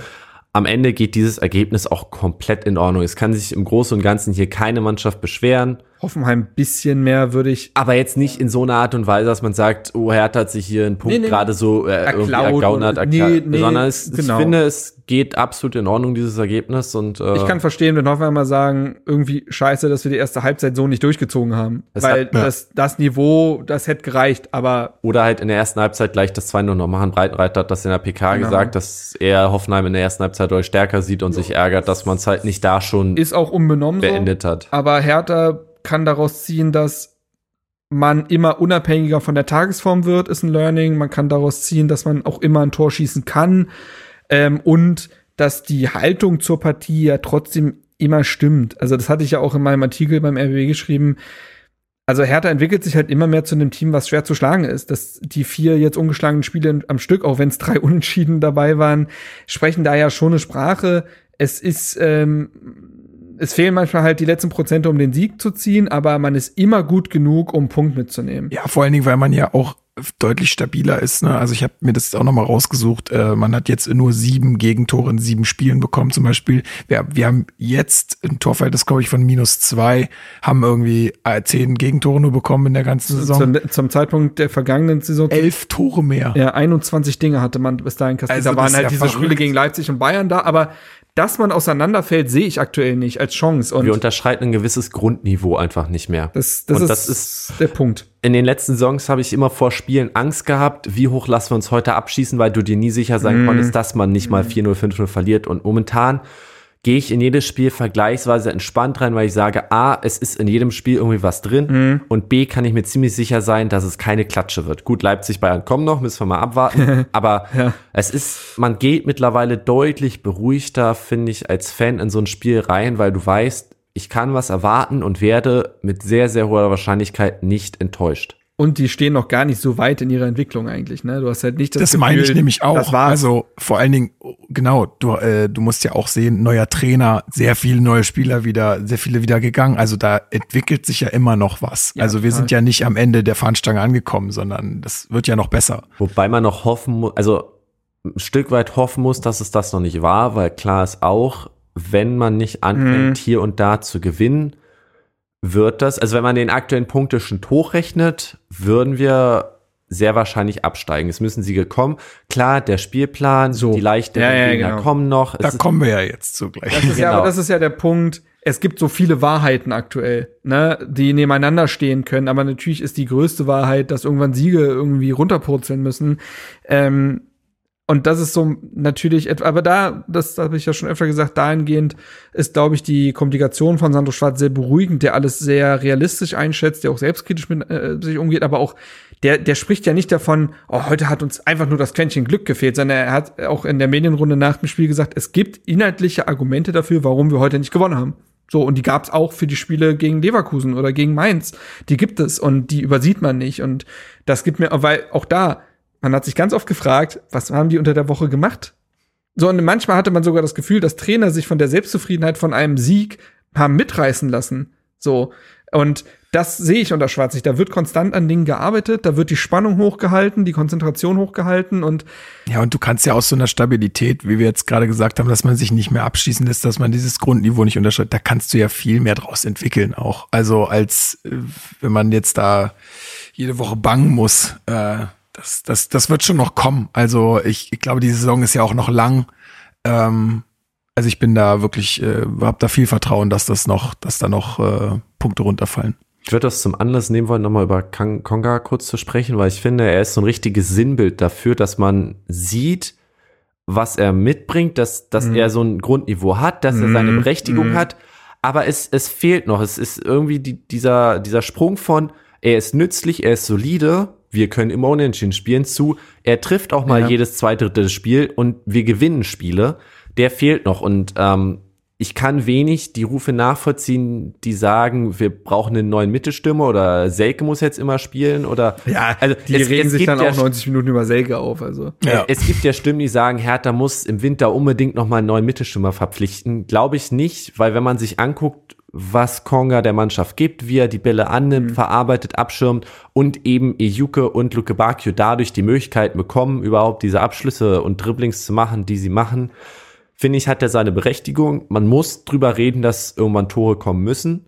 am Ende geht dieses Ergebnis auch komplett in Ordnung. Es kann sich im Großen und Ganzen hier keine Mannschaft beschweren. Hoffenheim ein bisschen mehr würde ich. Aber jetzt nicht in so einer Art und Weise, dass man sagt, oh, Hertha hat sich hier einen Punkt Nee, nee. gerade so äh, irgendwie Erklaut ergaunert, oder- erkla- nee, nee, sondern es, genau. ich finde, es geht absolut in Ordnung, dieses Ergebnis. Und äh, Ich kann verstehen, wenn Hoffenheim mal sagen, irgendwie scheiße, dass wir die erste Halbzeit so nicht durchgezogen haben. Weil hat- ja. das, das Niveau, das hätte gereicht, aber Oder halt in der ersten Halbzeit gleich das 2-0 noch machen. Breitenreiter hat das in der PK Genau. gesagt, dass er Hoffenheim in der ersten Halbzeit deutlich stärker sieht und sich ärgert, dass man es halt nicht da schon ist auch unbenommen beendet hat. Aber Hertha kann daraus ziehen, dass man immer unabhängiger von der Tagesform wird, ist ein Learning. Man kann daraus ziehen, dass man auch immer ein Tor schießen kann. Ähm, und dass die Haltung zur Partie ja trotzdem immer stimmt. Also das hatte ich ja auch in meinem Artikel beim RBB geschrieben. Also Hertha entwickelt sich halt immer mehr zu einem Team, was schwer zu schlagen ist. Dass die vier jetzt ungeschlagenen Spiele am Stück, auch wenn es drei [LAUGHS] Unentschieden dabei waren, sprechen da ja schon eine Sprache. Es ist, ähm, es fehlen manchmal halt die letzten Prozente, um den Sieg zu ziehen, aber man ist immer gut genug, um Punkt mitzunehmen. Ja, vor allen Dingen, weil man ja auch deutlich stabiler ist. Ne? Also ich habe mir das auch nochmal rausgesucht. Äh, man hat jetzt nur sieben Gegentore in sieben Spielen bekommen. Zum Beispiel, wir, wir haben jetzt ein Torverhältnis, glaube ich, von minus zwei, haben irgendwie äh, zehn Gegentore nur bekommen in der ganzen Saison. Zum, zum Zeitpunkt der vergangenen Saison Elf Tore mehr. Ja, 21 Dinge hatte man bis dahin kassiert. Also da das waren halt ja diese verrückt. Spiele gegen Leipzig und Bayern da, aber dass man auseinanderfällt, sehe ich aktuell nicht als Chance. Und Wir unterschreiten ein gewisses Grundniveau einfach nicht mehr. das, das, und ist das ist der Punkt. In den letzten Saisons habe ich immer vor Spielen Angst gehabt, wie hoch lassen wir uns heute abschießen, weil du dir nie sicher sein Mhm. konntest, dass man nicht mal 4-0, 5-0 verliert. Und momentan gehe ich in jedes Spiel vergleichsweise entspannt rein, weil ich sage, A, es ist in jedem Spiel irgendwie was drin Mhm. und B, kann ich mir ziemlich sicher sein, dass es keine Klatsche wird. Gut, Leipzig, Bayern kommen noch, müssen wir mal abwarten. [LAUGHS] Aber Ja. es ist, man geht mittlerweile deutlich beruhigter, finde ich, als Fan in so ein Spiel rein, weil du weißt, ich kann was erwarten und werde mit sehr, sehr hoher Wahrscheinlichkeit nicht enttäuscht. Und die stehen noch gar nicht so weit in ihrer Entwicklung eigentlich. Ne? Du hast halt nicht das, Das Gefühl, meine ich nämlich auch. Das war's. Also vor allen Dingen, genau, du, äh, du musst ja auch sehen, neuer Trainer, sehr viele neue Spieler wieder, sehr viele wieder gegangen. Also da entwickelt sich ja immer noch was. Ja, also wir total. sind ja nicht am Ende der Fahnenstange angekommen, sondern das wird ja noch besser. Wobei man noch hoffen muss, also ein Stück weit hoffen muss, dass es das noch nicht war, weil klar ist auch, wenn man nicht anfängt, hier und da zu gewinnen, wird das, also wenn man den aktuellen Punkteschnitt hochrechnet, würden wir sehr wahrscheinlich absteigen. Es müssen Siege kommen. Klar, der Spielplan, So. die leichten Ja, ja, Gegner genau. kommen noch. Da Es ist- kommen wir ja jetzt zu gleich. Das ist ja, Genau. aber das ist ja der Punkt. Es gibt so viele Wahrheiten aktuell, ne, die nebeneinander stehen können. Aber natürlich ist die größte Wahrheit, dass irgendwann Siege irgendwie runterpurzeln müssen. Ähm, und das ist so natürlich aber da, das habe ich ja schon öfter gesagt, dahingehend ist, glaube ich, die Kommunikation von Sandro Schwarz sehr beruhigend, der alles sehr realistisch einschätzt, der auch selbstkritisch mit äh, sich umgeht, aber auch der, der spricht ja nicht davon, oh, heute hat uns einfach nur das Quäntchen Glück gefehlt, sondern er hat auch in der Medienrunde nach dem Spiel gesagt, es gibt inhaltliche Argumente dafür, warum wir heute nicht gewonnen haben. So, und die gab es auch für die Spiele gegen Leverkusen oder gegen Mainz. Die gibt es und die übersieht man nicht. Und das gibt mir, weil auch da, man hat sich ganz oft gefragt, was haben die unter der Woche gemacht? So, und manchmal hatte man sogar das Gefühl, dass Trainer sich von der Selbstzufriedenheit von einem Sieg haben mitreißen lassen. So. Und das sehe ich unter Schwarzig. Da wird konstant an Dingen gearbeitet, da wird die Spannung hochgehalten, die Konzentration hochgehalten und Ja, und du kannst ja aus so einer Stabilität, wie wir jetzt gerade gesagt haben, dass man sich nicht mehr abschießen lässt, dass man dieses Grundniveau nicht unterschreitet, da kannst du ja viel mehr draus entwickeln auch. Also als äh, wenn man jetzt da jede Woche bangen muss, äh, das, das, das wird schon noch kommen. Also ich, ich glaube, die Saison ist ja auch noch lang. Ähm, also ich bin da wirklich, äh, habe da viel Vertrauen, dass das noch, dass da noch äh, Punkte runterfallen. Ich würde das zum Anlass nehmen wollen, nochmal über Kang Konga kurz zu sprechen, weil ich finde, er ist so ein richtiges Sinnbild dafür, dass man sieht, was er mitbringt, dass, dass er so ein Grundniveau hat, dass er seine Mhm. Berechtigung Mhm. hat, aber es, es fehlt noch. Es ist irgendwie die, dieser, dieser Sprung von, er ist nützlich, er ist solide, wir können immer unentschieden spielen, zu, er trifft auch mal Ja. jedes zweite, dritte Spiel und wir gewinnen Spiele. Der fehlt noch und ähm, ich kann wenig die Rufe nachvollziehen, die sagen, wir brauchen einen neuen Mittelstürmer oder Selke muss jetzt immer spielen oder ja, also die es- regen es sich dann auch 90 Minuten über Selke auf. Also Ja. es gibt ja Stimmen, die sagen, Hertha muss im Winter unbedingt noch mal einen neuen Mittelstürmer verpflichten. Glaube ich nicht, weil wenn man sich anguckt, was Konga der Mannschaft gibt, wie er die Bälle annimmt, verarbeitet, abschirmt und eben Ejuke und Luke Bakio dadurch die Möglichkeit bekommen, überhaupt diese Abschlüsse und Dribblings zu machen, die sie machen, finde ich, hat er seine Berechtigung. Man muss drüber reden, dass irgendwann Tore kommen müssen.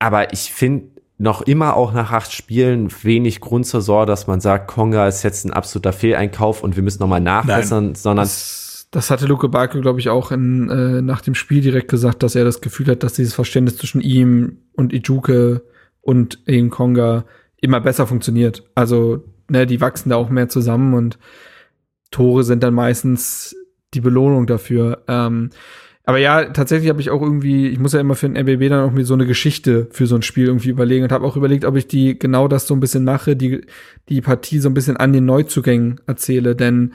aber ich finde noch immer auch nach acht Spielen wenig Grund zur Sorge, dass man sagt, Konga ist jetzt ein absoluter Fehleinkauf und wir müssen nochmal nachbessern, sondern Das, hatte Luke Barke, glaube ich, auch in, äh, nach dem Spiel direkt gesagt, dass er das Gefühl hat, dass dieses Verständnis zwischen ihm und Ijuke und eben Konga immer besser funktioniert. Also, ne, die wachsen da auch mehr zusammen und Tore sind dann meistens die Belohnung dafür. Ähm, aber ja, tatsächlich habe ich auch irgendwie, ich muss ja immer für den RBB dann auch mir so eine Geschichte für so ein Spiel irgendwie überlegen und habe auch überlegt, ob ich die genau das so ein bisschen mache, die die Partie so ein bisschen an den Neuzugängen erzähle, denn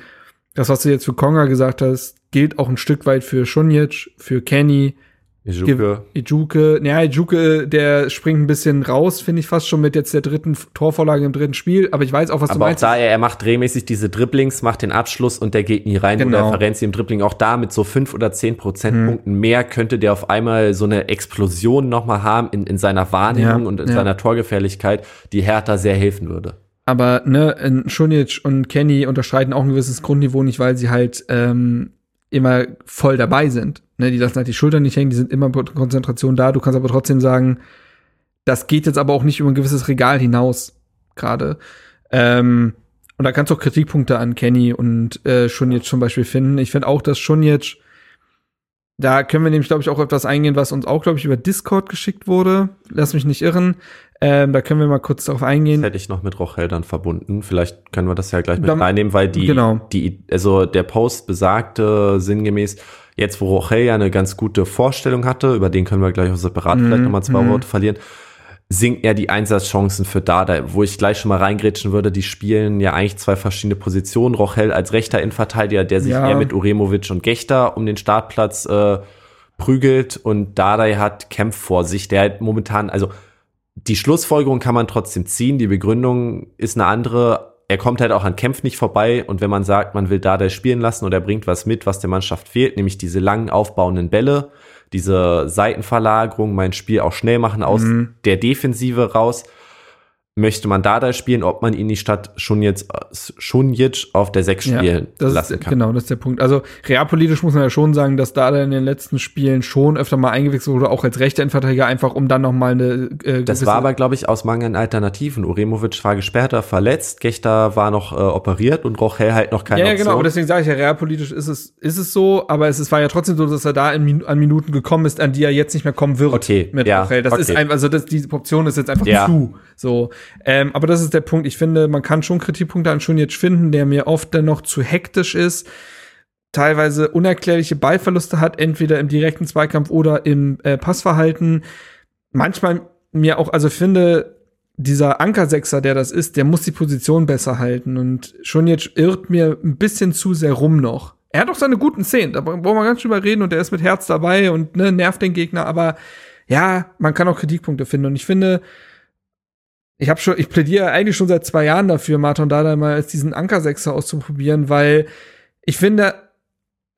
das, was du jetzt für Konga gesagt hast, gilt auch ein Stück weit für Shunjic, für Kenny, Ijuke, Ijuke, naja, Ijuke, der springt ein bisschen raus, finde ich fast schon mit jetzt der dritten Torvorlage im dritten Spiel, aber ich weiß auch, was du aber auch meinst. da, er, er macht drehmäßig diese Dribblings, macht den Abschluss und der geht nie rein. Genau. Oder Ferenzi im Dribbling auch da mit so fünf oder zehn Prozentpunkten mehr könnte der auf einmal so eine Explosion nochmal haben in, in seiner Wahrnehmung Ja, und in ja. seiner Torgefährlichkeit, die Hertha sehr helfen würde. Aber ne, in Schunic und Kenny unterschreiten auch ein gewisses Grundniveau nicht, weil sie halt ähm, immer voll dabei sind. Ne, die lassen halt die Schultern nicht hängen, die sind immer mit Konzentration da. Du kannst aber trotzdem sagen, das geht jetzt aber auch nicht über ein gewisses Regal hinaus gerade. Ähm, und da kannst du auch Kritikpunkte an Kenny und äh, Schunic zum Beispiel finden. Ich finde auch, dass Schunic, da können wir nämlich, glaube ich, auch etwas eingehen, was uns auch, glaube ich, über Discord geschickt wurde. Lass mich nicht irren. Ähm, da können wir mal kurz darauf eingehen. Das hätte ich noch mit Rochel dann verbunden. Vielleicht können wir das ja gleich mit Dann- reinnehmen, weil die, genau. die, also der Post besagte sinngemäß, jetzt wo Rochel ja eine ganz gute Vorstellung hatte, über den können wir gleich auch separat Mhm, vielleicht nochmal zwei mhm. Worte verlieren, sinkt er die Einsatzchancen für Dada, wo ich gleich schon mal reingrätschen würde, die spielen ja eigentlich zwei verschiedene Positionen. Rochel als rechter Innenverteidiger, der sich Ja. eher mit Uremovic und Gechter um den Startplatz äh, prügelt und Dardai hat kämpft vor sich, der halt momentan, also die Schlussfolgerung kann man trotzdem ziehen, die Begründung ist eine andere. Er kommt halt auch an Kämpf nicht vorbei und wenn man sagt, man will Dardai spielen lassen und er bringt was mit, was der Mannschaft fehlt, nämlich diese langen aufbauenden Bälle, diese Seitenverlagerung, mein Spiel auch schnell machen aus Mhm. der Defensive raus, möchte man Dardai spielen, ob man ihn nicht statt schon jetzt schon jetzt auf der 6 spielen das lassen ist, kann. Genau, das ist der Punkt. Also realpolitisch muss man ja schon sagen, dass Dada in den letzten Spielen schon öfter mal eingewechselt wurde, auch als rechter Innenverteidiger, einfach um dann noch mal eine äh, Das war aber, glaube ich, aus Mangel an Alternativen. Uremovic war gesperrter, verletzt, Gechter war noch äh, operiert und Rochel halt noch keine ja, ja, Option. genau, aber deswegen sage ich ja, realpolitisch ist es, ist es so, aber es, ist, war ja trotzdem so, dass er da in, an Minuten gekommen ist, an die er jetzt nicht mehr kommen wird. Okay, mit ja, Rachel. Das ist okay. einfach, also das, die Option ist jetzt einfach Ja. zu. So. Ähm, aber das ist der Punkt. Ich finde, man kann schon Kritikpunkte an Schunic finden, der mir oft dann noch zu hektisch ist, teilweise unerklärliche Ballverluste hat, entweder im direkten Zweikampf oder im äh, Passverhalten. Manchmal mir auch, also finde, dieser Ankersechser, der das ist, der muss die Position besser halten. Und jetzt irrt mir ein bisschen zu sehr rum noch. Er hat auch seine guten Szenen, da brauchen wir ganz drüber reden und er ist mit Herz dabei und ne, nervt den Gegner, aber ja, man kann auch Kritikpunkte finden. Und ich finde, ich habe schon, ich plädiere eigentlich schon seit zwei Jahren dafür, Martin Dada mal als diesen Ankersechser auszuprobieren, weil ich finde,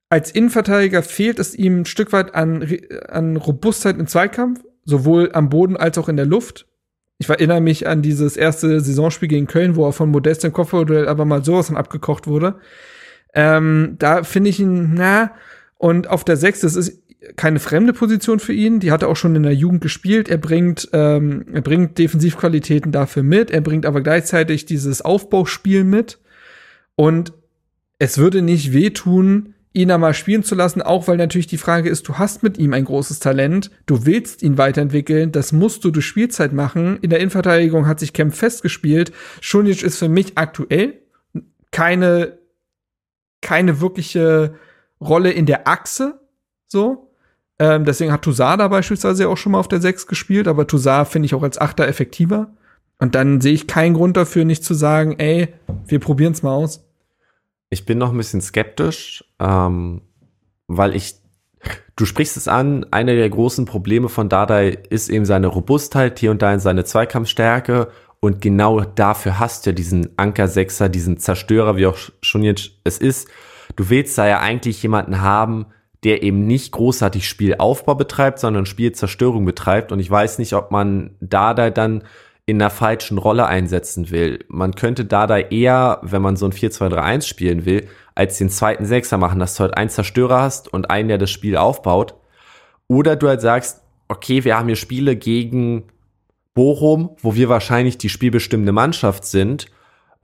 als Innenverteidiger fehlt es ihm ein Stück weit an, an Robustheit im Zweikampf, sowohl am Boden als auch in der Luft. Ich erinnere mich an dieses erste Saisonspiel gegen Köln, wo er von Modest im Kopfballduell aber mal sowas von abgekocht wurde. Ähm, da finde ich ihn, na, und auf der Sechs, das ist keine fremde Position für ihn. Die hat er auch schon in der Jugend gespielt. Er bringt, ähm, er bringt Defensivqualitäten dafür mit. Er bringt aber gleichzeitig dieses Aufbauspiel mit. Und es würde nicht wehtun, ihn einmal spielen zu lassen, auch weil natürlich die Frage ist, du hast mit ihm ein großes Talent, du willst ihn weiterentwickeln, das musst du durch Spielzeit machen. In der Innenverteidigung hat sich Kempf festgespielt. Schunic ist für mich aktuell keine, keine wirkliche Rolle in der Achse, so. Ähm, deswegen hat Toussaint da beispielsweise auch schon mal auf der 6 gespielt, aber Toussaint finde ich auch als Achter effektiver. Und dann sehe ich keinen Grund dafür, nicht zu sagen, ey, wir probieren es mal aus. Ich bin noch ein bisschen skeptisch, ähm, weil ich, du sprichst es an, eine der großen Probleme von Dardai ist eben seine Robustheit, hier und da in seine Zweikampfstärke und genau dafür hast du ja diesen Anker-Sechser, diesen Zerstörer, wie auch schon jetzt es ist. Du willst da ja eigentlich jemanden haben, der eben nicht großartig Spielaufbau betreibt, sondern Spielzerstörung betreibt und ich weiß nicht, ob man Dardai dann in einer falschen Rolle einsetzen will. Man könnte da da eher, wenn man so ein 4-2-3-1 spielen will, als den zweiten Sechser machen, dass du halt einen Zerstörer hast und einen, der das Spiel aufbaut. Oder du halt sagst, okay, wir haben hier Spiele gegen Bochum, wo wir wahrscheinlich die spielbestimmende Mannschaft sind,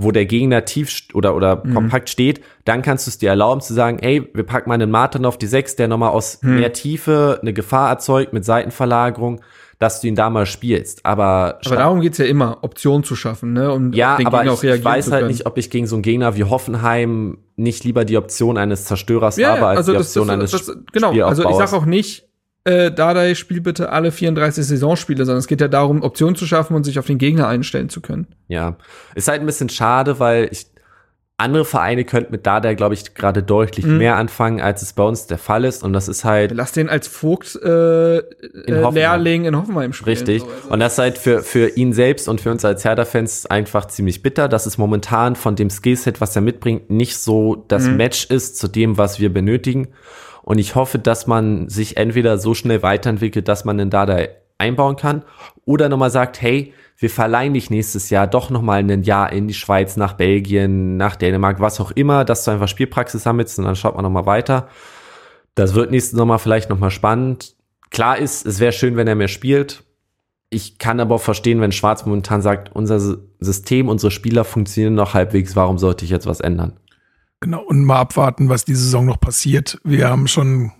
wo der Gegner tief oder, oder Mhm. kompakt steht, dann kannst du es dir erlauben zu sagen, ey, wir packen mal einen Martin auf die Sechs, der nochmal aus Mhm. mehr Tiefe eine Gefahr erzeugt mit Seitenverlagerung, dass du ihn da mal spielst. Aber, Aber darum geht's ja immer, Optionen zu schaffen, ne? Um ja, den aber Gegner ich, ich weiß halt nicht, ob ich gegen so einen Gegner wie Hoffenheim nicht lieber die Option eines Zerstörers ja, habe, als also die das, Option das, eines das, genau, also ich sag auch nicht, äh, Dardai, spiel bitte alle 34 Saisonspiele, sondern es geht ja darum, Optionen zu schaffen und sich auf den Gegner einstellen zu können. Ja, ist halt ein bisschen schade, weil ich andere Vereine könnten mit Dada, glaube ich, gerade deutlich Mhm. mehr anfangen, als es bei uns der Fall ist. Und das ist halt Lass den als Vogt äh, äh, Hoffenheim. Lehrling in Hoffenheim spielen. richtig. So, also. Und das ist halt für, für ihn selbst und für uns als Hertha-Fans einfach ziemlich bitter, dass es momentan von dem Skillset, was er mitbringt, nicht so das Mhm. Match ist zu dem, was wir benötigen. Und ich hoffe, dass man sich entweder so schnell weiterentwickelt, dass man den Dada einbauen kann oder nochmal sagt, hey, wir verleihen dich nächstes Jahr doch nochmal ein Jahr in die Schweiz, nach Belgien, nach Dänemark, was auch immer, dass du einfach Spielpraxis sammelst und dann schaut man nochmal weiter. Das wird nächsten Sommer vielleicht nochmal spannend. Klar ist, es wäre schön, wenn er mehr spielt. Ich kann aber auch verstehen, wenn Schwarz momentan sagt, unser System, unsere Spieler funktionieren noch halbwegs, warum sollte ich jetzt was ändern? Genau, und mal abwarten, was diese Saison noch passiert. Wir haben schon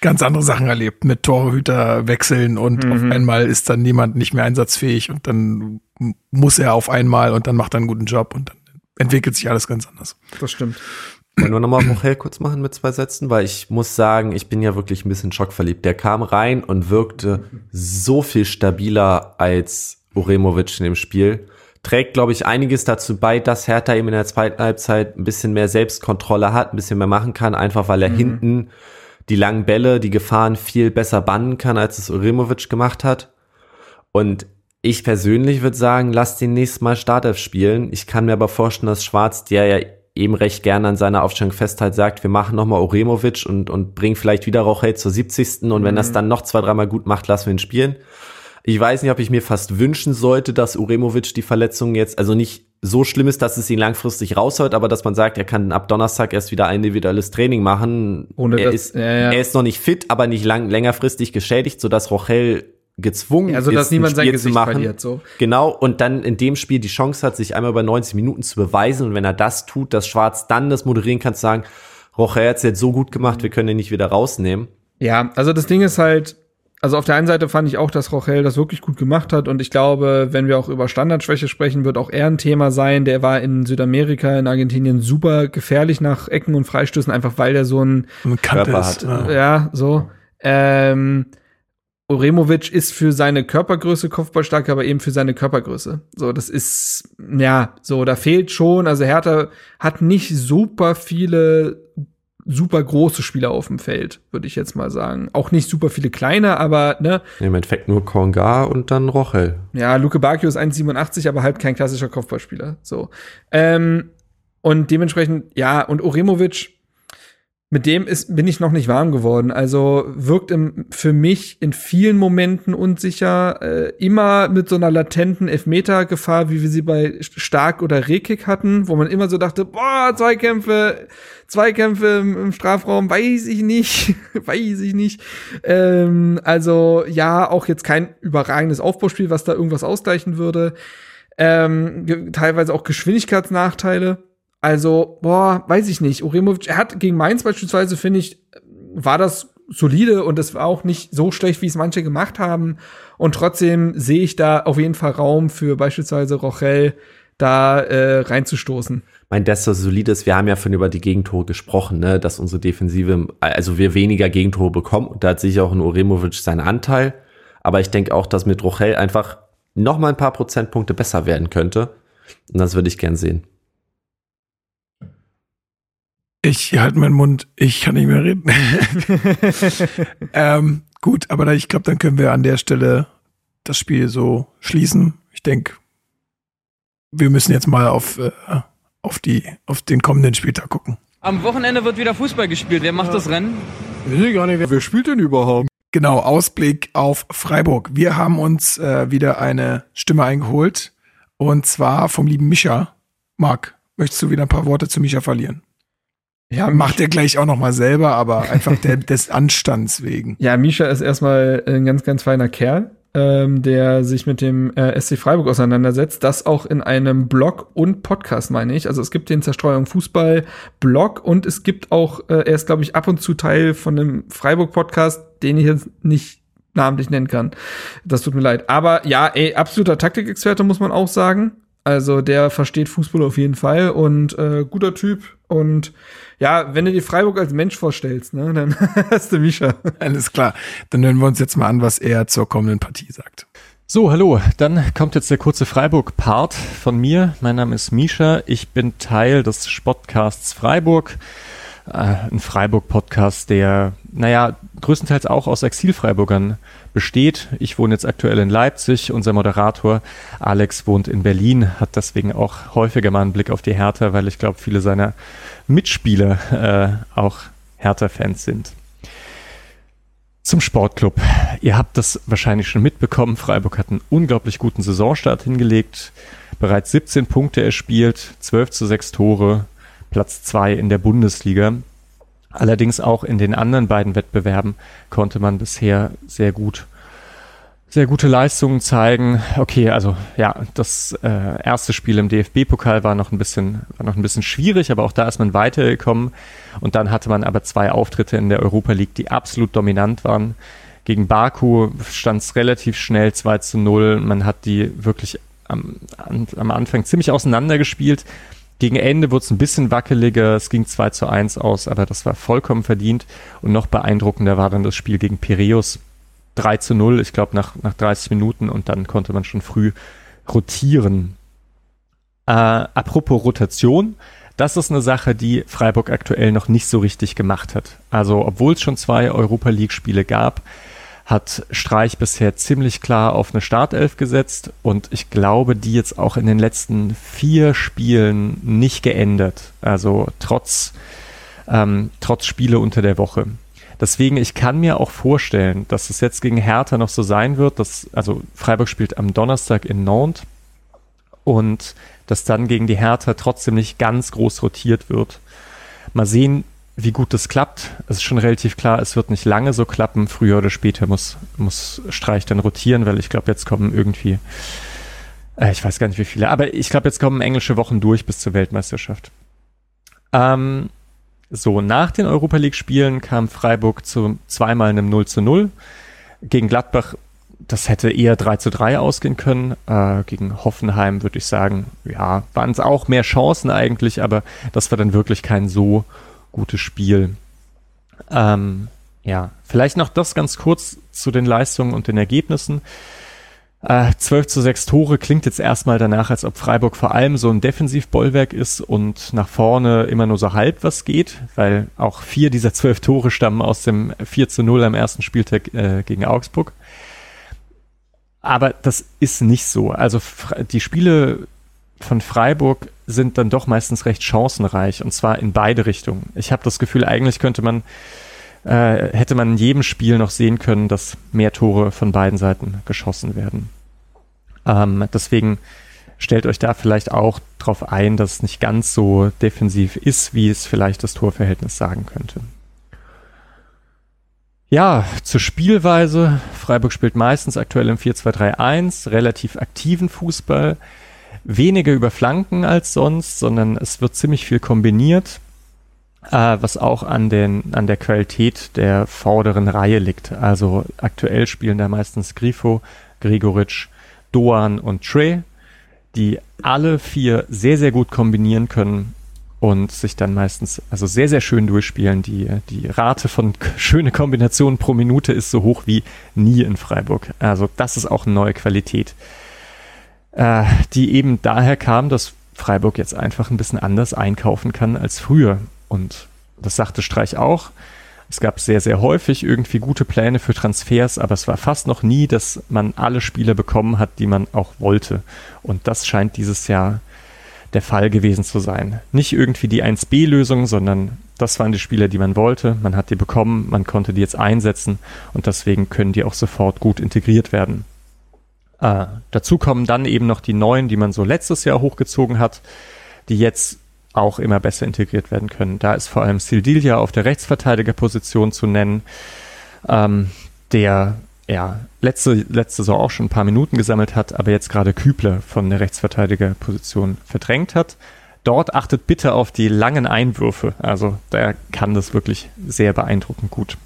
ganz andere Sachen erlebt mit Torhüter wechseln und Mhm. auf einmal ist dann niemand nicht mehr einsatzfähig und dann muss er auf einmal und dann macht er einen guten Job und dann entwickelt sich alles ganz anders. das stimmt. Wollen wir nochmal Rochel kurz machen mit zwei Sätzen? Weil ich muss sagen, ich bin ja wirklich ein bisschen schockverliebt. Der kam rein und wirkte so viel stabiler als Uremovic in dem Spiel. Trägt, glaube ich, einiges dazu bei, dass Hertha eben in der zweiten Halbzeit ein bisschen mehr Selbstkontrolle hat, ein bisschen mehr machen kann, einfach weil er hinten die langen Bälle, die Gefahren viel besser bannen kann, als es Uremovic gemacht hat. Und ich persönlich würde sagen, lass den nächstes Mal Startelf spielen. Ich kann mir aber vorstellen, dass Schwarz, der ja eben recht gerne an seiner Aufstellung festhält, sagt, wir machen nochmal Uremovic und, und bringen vielleicht wieder Rochel zur 70. Und wenn das dann noch zwei, dreimal gut macht, lassen wir ihn spielen. Ich weiß nicht, ob ich mir fast wünschen sollte, dass Uremovic die Verletzung jetzt, also nicht so schlimm ist, dass es ihn langfristig rausholt, aber dass man sagt, er kann ab Donnerstag erst wieder ein individuelles Training machen. Ohne er, das- ist, ja, ja. er ist noch nicht fit, aber nicht lang, längerfristig geschädigt, sodass Rochel gezwungen Also, ist, dass niemand ein sein Spiel Gesicht zu machen. verliert, so. Genau, und dann in dem Spiel die Chance hat, sich einmal über 90 Minuten zu beweisen. Und wenn er das tut, dass Schwarz dann das moderieren kann, zu sagen, Rocher hat es jetzt so gut gemacht, wir können ihn nicht wieder rausnehmen. Ja, also das Ding ist halt, also auf der einen Seite fand ich auch, dass Rochel das wirklich gut gemacht hat und ich glaube, wenn wir auch über Standardschwäche sprechen, wird auch er ein Thema sein. Der war in Südamerika, in Argentinien super gefährlich nach Ecken und Freistößen, einfach weil der so ein, Und Kante Körper ist, hat, ja. ja, so. Ähm, Uremovic ist für seine Körpergröße Kopfballstark, aber eben für seine Körpergröße. So, das ist, ja, so, da fehlt schon, also Hertha hat nicht super viele super große Spieler auf dem Feld, würde ich jetzt mal sagen. Auch nicht super viele kleine, aber, ne, Im Endeffekt nur Konga und dann Rochel. ja, Luke Bacchio ist 1,87, aber halt kein klassischer Kopfballspieler. So. Ähm, und dementsprechend, ja, und Oremovic, mit dem ist, bin ich noch nicht warm geworden. Also wirkt im, für mich in vielen Momenten unsicher, äh, immer mit so einer latenten Elfmeter-Gefahr, wie wir sie bei Stark oder Rekik hatten, wo man immer so dachte, boah, Zweikämpfe, Zweikämpfe im, im Strafraum, weiß ich nicht, [LAUGHS] weiß ich nicht. Ähm, also ja, auch jetzt kein überragendes Aufbauspiel, was da irgendwas ausgleichen würde. Ähm, teilweise auch Geschwindigkeitsnachteile. Also, boah, weiß ich nicht. Uremovic, er hat gegen Mainz beispielsweise, finde ich, war das solide und das war auch nicht so schlecht, wie es manche gemacht haben. Und trotzdem sehe ich da auf jeden Fall Raum für beispielsweise Rochel da äh, reinzustoßen. Mein desto solides, wir haben ja von über die Gegentore gesprochen, ne, dass unsere Defensive, also wir weniger Gegentore bekommen. Und da hat sicher auch ein Uremovic seinen Anteil. Aber ich denke auch, dass mit Rochel einfach noch mal ein paar Prozentpunkte besser werden könnte. Und das würde ich gern sehen. Ich halte meinen Mund, ich kann nicht mehr reden. [LAUGHS] ähm, gut, aber ich glaube, dann können wir an der Stelle das Spiel so schließen. Ich denke, wir müssen jetzt mal auf, äh, auf, die, auf den kommenden Spieltag gucken. Am Wochenende wird wieder Fußball gespielt. Wer macht das Rennen? Wer spielt denn überhaupt? Genau, Ausblick auf Freiburg. Wir haben uns äh, wieder eine Stimme eingeholt und zwar vom lieben Mischa. Marc, möchtest du wieder ein paar Worte zu Mischa verlieren? Ja, Macht er gleich auch noch mal selber, aber einfach der, des Anstands wegen. Ja, Misha ist erstmal ein ganz, ganz feiner Kerl. ähm, der sich mit dem äh, SC Freiburg auseinandersetzt. Das auch in einem Blog und Podcast, meine ich. Also es gibt den Zerstreuung Fußball Blog und es gibt auch, äh, er ist, glaube ich, ab und zu Teil von einem Freiburg-Podcast, den ich jetzt nicht namentlich nennen kann. Das tut mir leid. Aber ja, ey, absoluter Taktikexperte muss man auch sagen. Also der versteht Fußball auf jeden Fall und äh, guter Typ. Und ja, wenn du dir Freiburg als Mensch vorstellst, ne, dann [LAUGHS] hast du Mischa. Alles klar. Dann hören wir uns jetzt mal an, was er zur kommenden Partie sagt. So, hallo. Dann kommt jetzt der kurze Freiburg-Part von mir. Mein Name ist Mischa. Ich bin Teil des Sportcasts Freiburg. Äh, ein Freiburg-Podcast, der, naja, größtenteils auch aus Exil-Freiburgern besteht. Ich wohne jetzt aktuell in Leipzig. Unser Moderator Alex wohnt in Berlin, hat deswegen auch häufiger mal einen Blick auf die Hertha, weil ich glaube, viele seiner Mitspieler äh, auch Hertha-Fans sind. Zum Sportclub. Ihr habt das wahrscheinlich schon mitbekommen. Freiburg hat einen unglaublich guten Saisonstart hingelegt. Bereits 17 Punkte erspielt, 12 zu 6 Tore, Platz 2 in der Bundesliga. Allerdings auch in den anderen beiden Wettbewerben konnte man bisher sehr gut sehr gute Leistungen zeigen. Okay, also ja, das äh, erste Spiel im DFB-Pokal war noch ein bisschen war noch ein bisschen schwierig, aber auch da ist man weitergekommen und dann hatte man aber zwei Auftritte in der Europa League, die absolut dominant waren. Gegen Baku stand es relativ schnell 2 zu 0. Man hat die wirklich am, am Anfang ziemlich auseinandergespielt. Gegen Ende wurde es ein bisschen wackeliger, es ging 2 zu 1 aus, aber das war vollkommen verdient. Und noch beeindruckender war dann das Spiel gegen Piraeus. 3 zu 0, ich glaube nach, nach 30 Minuten und dann konnte man schon früh rotieren. Äh, apropos Rotation, das ist eine Sache, die Freiburg aktuell noch nicht so richtig gemacht hat. Also obwohl es schon zwei Europa League-Spiele gab, hat Streich bisher ziemlich klar auf eine Startelf gesetzt und ich glaube, die jetzt auch in den letzten vier Spielen nicht geändert. Also trotz, ähm, trotz Spiele unter der Woche. Deswegen, ich kann mir auch vorstellen, dass es jetzt gegen Hertha noch so sein wird, dass, also Freiburg spielt am Donnerstag in Nantes und dass dann gegen die Hertha trotzdem nicht ganz groß rotiert wird. Mal sehen, wie gut das klappt. Es ist schon relativ klar, es wird nicht lange so klappen. Früher oder später muss, muss Streich dann rotieren, weil ich glaube, jetzt kommen irgendwie, äh, ich weiß gar nicht wie viele, aber ich glaube, jetzt kommen englische Wochen durch bis zur Weltmeisterschaft. Ähm, so, nach den Europa League-Spielen kam Freiburg zu zweimal einem 0 zu 0. Gegen Gladbach, das hätte eher 3 zu 3 ausgehen können. Äh, gegen Hoffenheim würde ich sagen, ja, waren es auch mehr Chancen eigentlich, aber das war dann wirklich kein so gutes Spiel. Ähm, ja, vielleicht noch das ganz kurz zu den Leistungen und den Ergebnissen. Äh, 12 zu 6 Tore klingt jetzt erstmal danach, als ob Freiburg vor allem so ein Defensivbollwerk ist und nach vorne immer nur so halb was geht, weil auch vier dieser zwölf Tore stammen aus dem 4 zu 0 am ersten Spieltag äh, gegen Augsburg. Aber das ist nicht so. Also die Spiele von Freiburg sind dann doch meistens recht chancenreich und zwar in beide Richtungen. Ich habe das Gefühl, eigentlich könnte man, äh, hätte man in jedem Spiel noch sehen können, dass mehr Tore von beiden Seiten geschossen werden. Ähm, deswegen stellt euch da vielleicht auch darauf ein, dass es nicht ganz so defensiv ist, wie es vielleicht das Torverhältnis sagen könnte. Ja, zur Spielweise. Freiburg spielt meistens aktuell im 4-2-3-1, relativ aktiven Fußball weniger über Flanken als sonst, sondern es wird ziemlich viel kombiniert, äh, was auch an, den, an der Qualität der vorderen Reihe liegt. Also aktuell spielen da meistens Grifo, Grigoric, Doan und Trey, die alle vier sehr, sehr gut kombinieren können und sich dann meistens also sehr, sehr schön durchspielen. Die, die Rate von [LAUGHS] schöne Kombinationen pro Minute ist so hoch wie nie in Freiburg. Also das ist auch eine neue Qualität äh, die eben daher kam, dass Freiburg jetzt einfach ein bisschen anders einkaufen kann als früher. Und das sagte Streich auch. Es gab sehr, sehr häufig irgendwie gute Pläne für Transfers, aber es war fast noch nie, dass man alle Spieler bekommen hat, die man auch wollte. Und das scheint dieses Jahr der Fall gewesen zu sein. Nicht irgendwie die 1B-Lösung, sondern das waren die Spieler, die man wollte. Man hat die bekommen, man konnte die jetzt einsetzen und deswegen können die auch sofort gut integriert werden. Äh, dazu kommen dann eben noch die neuen, die man so letztes Jahr hochgezogen hat, die jetzt auch immer besser integriert werden können. Da ist vor allem Sildilia auf der Rechtsverteidigerposition zu nennen, ähm, der ja, letzte, letzte Saison auch schon ein paar Minuten gesammelt hat, aber jetzt gerade Kübler von der Rechtsverteidigerposition verdrängt hat. Dort achtet bitte auf die langen Einwürfe. Also da kann das wirklich sehr beeindruckend gut.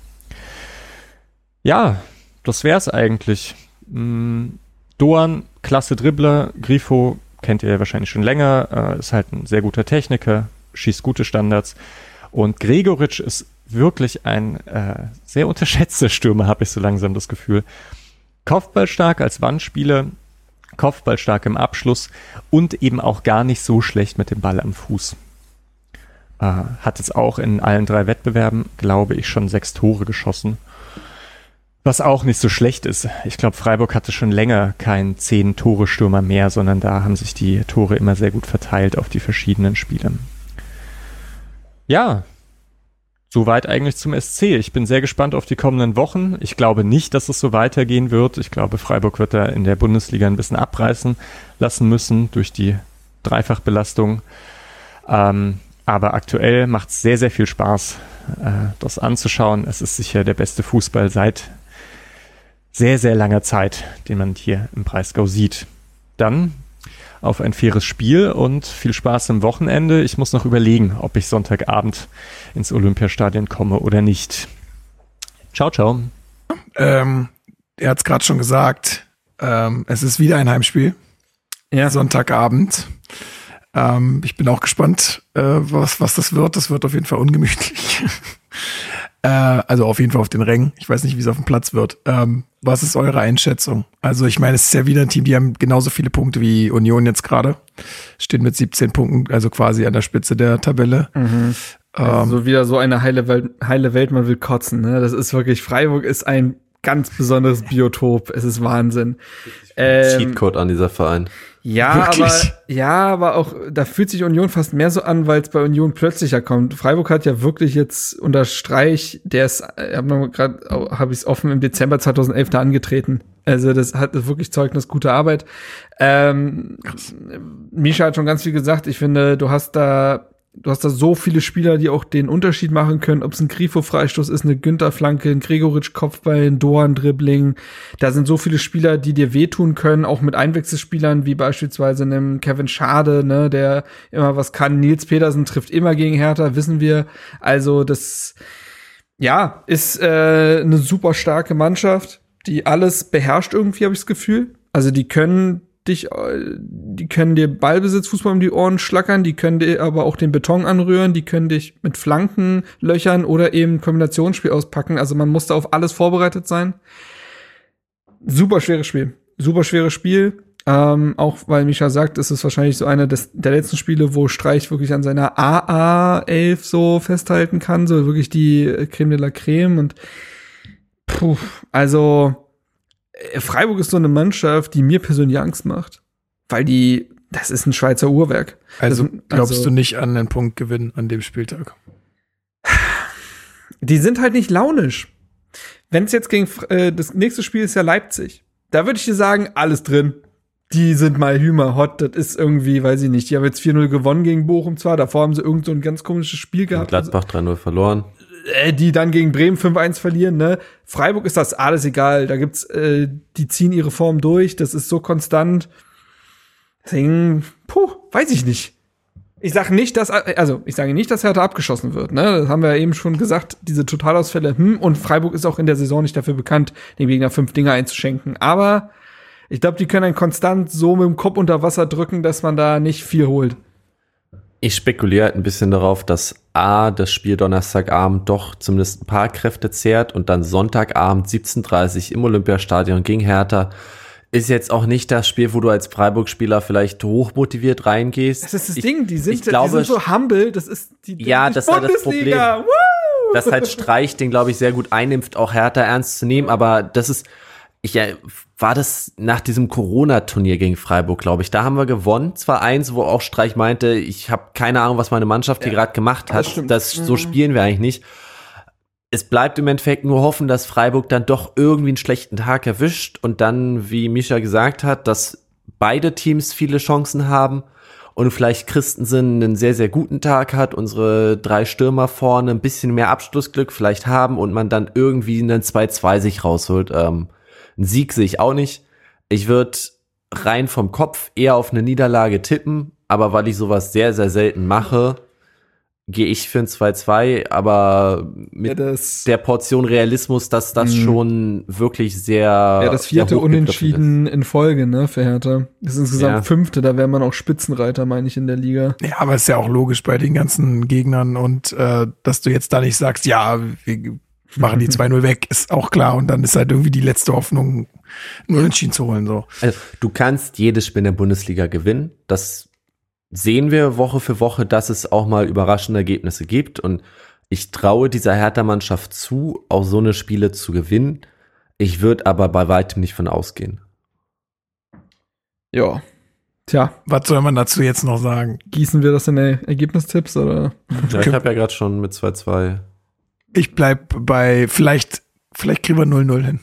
Ja, das wär's eigentlich. Mm, Doan, klasse Dribbler, Grifo kennt ihr ja wahrscheinlich schon länger, äh, ist halt ein sehr guter Techniker, schießt gute Standards. Und Gregoritsch ist wirklich ein äh, sehr unterschätzter Stürmer, habe ich so langsam das Gefühl. Kopfballstark als Wandspieler, Kopfballstark im Abschluss und eben auch gar nicht so schlecht mit dem Ball am Fuß. Äh, hat jetzt auch in allen drei Wettbewerben, glaube ich, schon sechs Tore geschossen. Was auch nicht so schlecht ist. Ich glaube, Freiburg hatte schon länger keinen zehn Tore Stürmer mehr, sondern da haben sich die Tore immer sehr gut verteilt auf die verschiedenen Spiele. Ja, soweit eigentlich zum SC. Ich bin sehr gespannt auf die kommenden Wochen. Ich glaube nicht, dass es so weitergehen wird. Ich glaube, Freiburg wird da in der Bundesliga ein bisschen abreißen lassen müssen durch die Dreifachbelastung. Ähm, aber aktuell macht es sehr, sehr viel Spaß, äh, das anzuschauen. Es ist sicher der beste Fußball seit sehr, sehr langer Zeit, den man hier im Breisgau sieht. Dann auf ein faires Spiel und viel Spaß im Wochenende. Ich muss noch überlegen, ob ich Sonntagabend ins Olympiastadion komme oder nicht. Ciao, ciao. Ähm, er hat es gerade schon gesagt, ähm, es ist wieder ein Heimspiel. Ja. Sonntagabend. Ähm, ich bin auch gespannt, äh, was, was das wird. Das wird auf jeden Fall ungemütlich. Äh, also auf jeden Fall auf den Rängen. Ich weiß nicht, wie es auf dem Platz wird. Ähm, was ist eure Einschätzung? Also ich meine, es ist ja wieder ein Team, die haben genauso viele Punkte wie Union jetzt gerade. Steht mit 17 Punkten, also quasi an der Spitze der Tabelle. Mhm. Also ähm, wieder so eine heile Welt, heile Welt, man will kotzen. Ne? Das ist wirklich, Freiburg ist ein ganz besonderes Biotop. Es ist Wahnsinn. Ähm, Cheatcode an dieser Verein. Ja, Wirklich? aber ja, aber auch da fühlt sich Union fast mehr so an, weil es bei Union plötzlicher kommt. Freiburg hat ja wirklich jetzt unter Streich, der ist, habe gerade habe ich es offen im Dezember 2011 da angetreten. Also das hat wirklich Zeugnis gute Arbeit. Ähm, Misha hat schon ganz viel gesagt. Ich finde, du hast da du hast da so viele Spieler, die auch den Unterschied machen können, ob es ein Grifo-Freistoß ist, eine Günther-Flanke, ein Gregoritsch-Kopfball, ein Doan-Dribbling. Da sind so viele Spieler, die dir wehtun können, auch mit Einwechselspielern, wie beispielsweise einem Kevin Schade, ne, der immer was kann. Nils Petersen trifft immer gegen Hertha, wissen wir. Also das, ja, ist äh, eine super starke Mannschaft, die alles beherrscht irgendwie, habe ich das Gefühl. Also die können dich, äh, die können dir Ballbesitzfußball um die Ohren schlackern, die können dir aber auch den Beton anrühren, die können dich mit Flanken löchern oder eben Kombinationsspiel auspacken. Also man muss da auf alles vorbereitet sein. Super schweres Spiel. Super schweres Spiel. Ähm, auch weil Micha sagt, es ist wahrscheinlich so einer des, der letzten Spiele, wo Streich wirklich an seiner AA-11 so festhalten kann, so wirklich die Creme de la Creme und puh, also Freiburg ist so eine Mannschaft, die mir persönlich Angst macht, weil die, das ist ein Schweizer Uhrwerk. Also das, glaubst also, du nicht an den Punktgewinn an dem Spieltag? Die sind halt nicht launisch. Wenn es jetzt gegen äh, das nächste Spiel ist ja Leipzig. Da würde ich dir sagen, alles drin. Die sind mal Hümer hot. Das ist irgendwie, weiß ich nicht. Die haben jetzt 4-0 gewonnen gegen Bochum zwar. Davor haben sie irgend so ein ganz komisches Spiel gehabt. Gladbach 3-0 verloren äh, die dann gegen Bremen 5-1 verlieren, ne? Freiburg ist das alles egal. Da gibt's, äh, die ziehen ihre Form durch, das ist so konstant. Deswegen, puh, weiß ich nicht. Ich sage nicht, dass, also ich sage nicht, dass Hertha abgeschossen wird. Ne? Das haben wir ja eben schon gesagt, diese Totalausfälle. Hm, und Freiburg ist auch in der Saison nicht dafür bekannt, dem Gegner fünf Dinger einzuschenken. Aber ich glaube, die können einen konstant so mit dem Kopf unter Wasser drücken, dass man da nicht viel holt. Ich spekuliere halt ein bisschen darauf, dass A, das Spiel Donnerstagabend doch zumindest ein paar Kräfte zehrt und dann Sonntagabend 17.30 im Olympiastadion gegen Hertha ist jetzt auch nicht das Spiel, wo du als Freiburg-Spieler vielleicht hochmotiviert reingehst. Das ist das ich, Ding, die sind, glaube, die sind so humble, das ist die, die Ja, das ist halt das Problem. Woo! Dass halt Streich den, glaube ich, sehr gut einnimmt, auch Hertha ernst zu nehmen, aber das ist, ich ja, war das nach diesem Corona-Turnier gegen Freiburg, glaube ich. Da haben wir gewonnen. Zwar eins, wo auch Streich meinte, ich habe keine Ahnung, was meine Mannschaft hier gerade gemacht hat. Das, das so mhm. spielen wir eigentlich nicht. Es bleibt im Endeffekt nur hoffen, dass Freiburg dann doch irgendwie einen schlechten Tag erwischt und dann, wie Misha gesagt hat, dass beide Teams viele Chancen haben und vielleicht Christensen einen sehr, sehr guten Tag hat, unsere drei Stürmer vorne ein bisschen mehr Abschlussglück vielleicht haben und man dann irgendwie einen 2-2 sich rausholt. Ähm, Ein Sieg sehe ich auch nicht. Ich würde rein vom Kopf eher auf eine Niederlage tippen, aber weil ich sowas sehr, sehr selten mache, gehe ich für ein 2-2, aber mit Ja, das- der Portion Realismus, dass das Mhm. schon wirklich sehr. Ja, das vierte Unentschieden in Folge, ne, für Hertha. Das ist insgesamt Ja. fünfte, da wäre man auch Spitzenreiter, meine ich, in der Liga. Ja, aber ist ja auch logisch bei den ganzen Gegnern und äh, dass du jetzt da nicht sagst, ja, wir machen die 2-0 [LAUGHS] weg, ist auch klar. Und dann ist halt irgendwie die letzte Hoffnung, einen Unentschieden zu holen. So. Also, du kannst jedes Spiel in der Bundesliga gewinnen. Das sehen wir Woche für Woche, dass es auch mal überraschende Ergebnisse gibt. Und ich traue dieser Hertha-Mannschaft zu, auch so eine Spiele zu gewinnen. Ich würde aber bei weitem nicht von ausgehen. Ja. Tja, Was soll man dazu jetzt noch sagen? gießen wir das in die Ergebnistipps oder? Ja, ich habe ja gerade schon mit 2-2. Ich bleib bei, vielleicht, vielleicht kriegen wir 0-0 hin.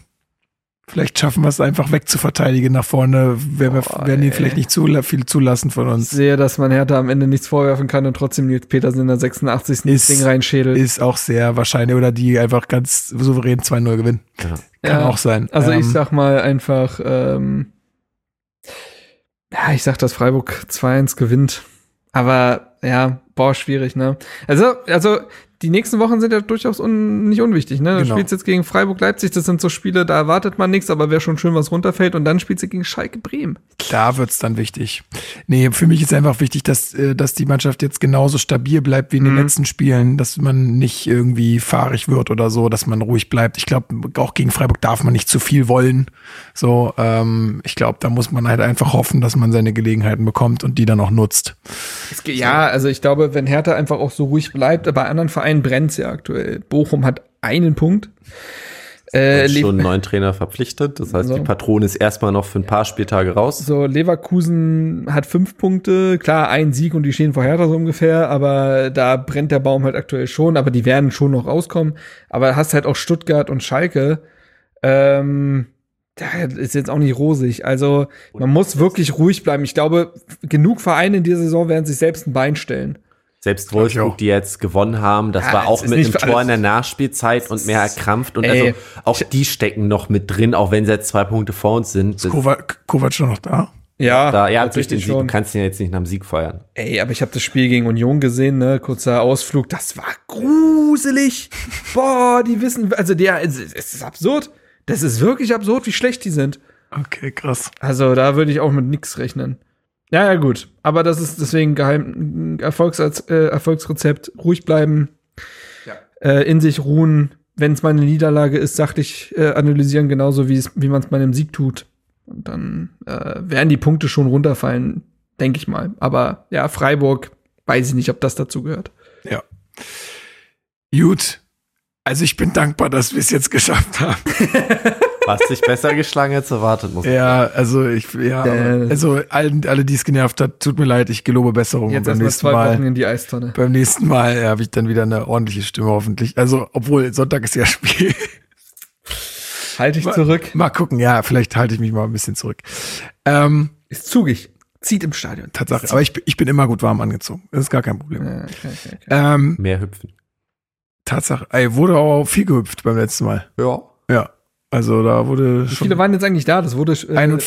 Vielleicht schaffen wir es einfach wegzuverteidigen nach vorne. Wir, wir Boah, werden die ey. vielleicht nicht zu viel zulassen von Ich uns. sehe, dass man Hertha am Ende nichts vorwerfen kann und trotzdem Nils Petersen in der 86. Ist- das Ding reinschädelt. Ist auch sehr wahrscheinlich. Oder die einfach ganz souverän 2-0 gewinnen. Ja. Kann Ja, auch sein. Also Ähm, ich sag mal einfach, ähm, ja, ich sag, dass Freiburg 2-1 gewinnt. Aber ja, boah, schwierig, ne? Also, also die nächsten Wochen sind ja durchaus un nicht unwichtig, ne? Du Genau. spielst jetzt gegen Freiburg Leipzig, das sind so Spiele, da erwartet man nichts, aber wäre schon schön, was runterfällt. Und dann spielst du gegen Schalke Bremen. Da wird's dann wichtig. Nee, für mich ist einfach wichtig, dass, äh, dass die Mannschaft jetzt genauso stabil bleibt wie in den Mhm. letzten Spielen, dass man nicht irgendwie fahrig wird oder so, dass man ruhig bleibt. Ich glaube, auch gegen Freiburg darf man nicht zu viel wollen. So, ähm, ich glaube, da muss man halt einfach hoffen, dass man seine Gelegenheiten bekommt und die dann auch nutzt. Es Ja, also ich glaube, wenn Hertha einfach auch so ruhig bleibt, bei anderen Vereinen brennt's ja aktuell. Bochum hat einen Punkt. Äh, schon einen neuen Trainer verpflichtet. Das heißt, So. die Patrone ist erstmal noch für ein paar Spieltage raus. So, Leverkusen hat fünf Punkte, klar, ein Sieg und die stehen vor Hertha so ungefähr, aber da brennt der Baum halt aktuell schon, aber die werden schon noch rauskommen. Aber hast halt auch Stuttgart und Schalke, ähm, da ist jetzt auch nicht rosig. Also, man muss wirklich ruhig bleiben. Ich glaube, genug Vereine in dieser Saison werden sich selbst ein Bein stellen. Selbst Wolfsburg, die jetzt gewonnen haben, das Ja, war auch ist mit einem Tor alles. in der Nachspielzeit und mehr erkrampft. Und Ey, also auch die stecken noch mit drin, auch wenn sie jetzt zwei Punkte vor uns sind. Das, Kovac, Kovac schon noch da? Ja, da, ja, durch den Sieg, du schon. kannst ihn ja jetzt nicht nach dem Sieg feiern. Ey, aber ich habe das Spiel gegen Union gesehen, ne? Kurzer Ausflug. Das war gruselig. Boah, die wissen, also der, es es ist absurd. Das ist wirklich absurd, wie schlecht die sind. Okay, krass. Also da würde ich auch mit nix rechnen. Ja, ja, gut. Aber das ist deswegen geheim Erfolgs äh, Erfolgsrezept. Ruhig bleiben, äh, in sich ruhen. Wenn es mal eine Niederlage ist, sachlich äh, analysieren, genauso wie es, wie man es bei einem Sieg tut. Und dann äh, werden die Punkte schon runterfallen, denke ich mal. Aber ja, Freiburg, weiß ich nicht, ob das dazu gehört. Ja. Gut. Also ich bin dankbar, dass wir es jetzt geschafft haben. [LAUGHS] Was sich besser geschlagen als erwartet, muss ich Ja, also ich, ja, Äh. aber- also allen, alle, die es genervt hat, tut mir leid, ich gelobe Besserung. Jetzt erstmal nächsten zwei Wochen Mal, in die Eistonne. beim nächsten Mal habe ich dann wieder eine ordentliche Stimme hoffentlich. Also, obwohl Sonntag ist ja Spiel. Halte ich zurück. Mal gucken, ja, vielleicht halte ich mich mal ein bisschen zurück. Ähm, Ist zugig. Zieht im Stadion. Tatsache. Aber ich, bin- ich bin immer gut warm angezogen. Das ist gar kein Problem. Ja, okay, okay, okay. Ähm, Mehr hüpfen. Tatsache. Ey, wurde auch viel gehüpft beim letzten Mal. Ja. Ja. Also da wurde Wie schon viele waren jetzt eigentlich da? Das wurde äh,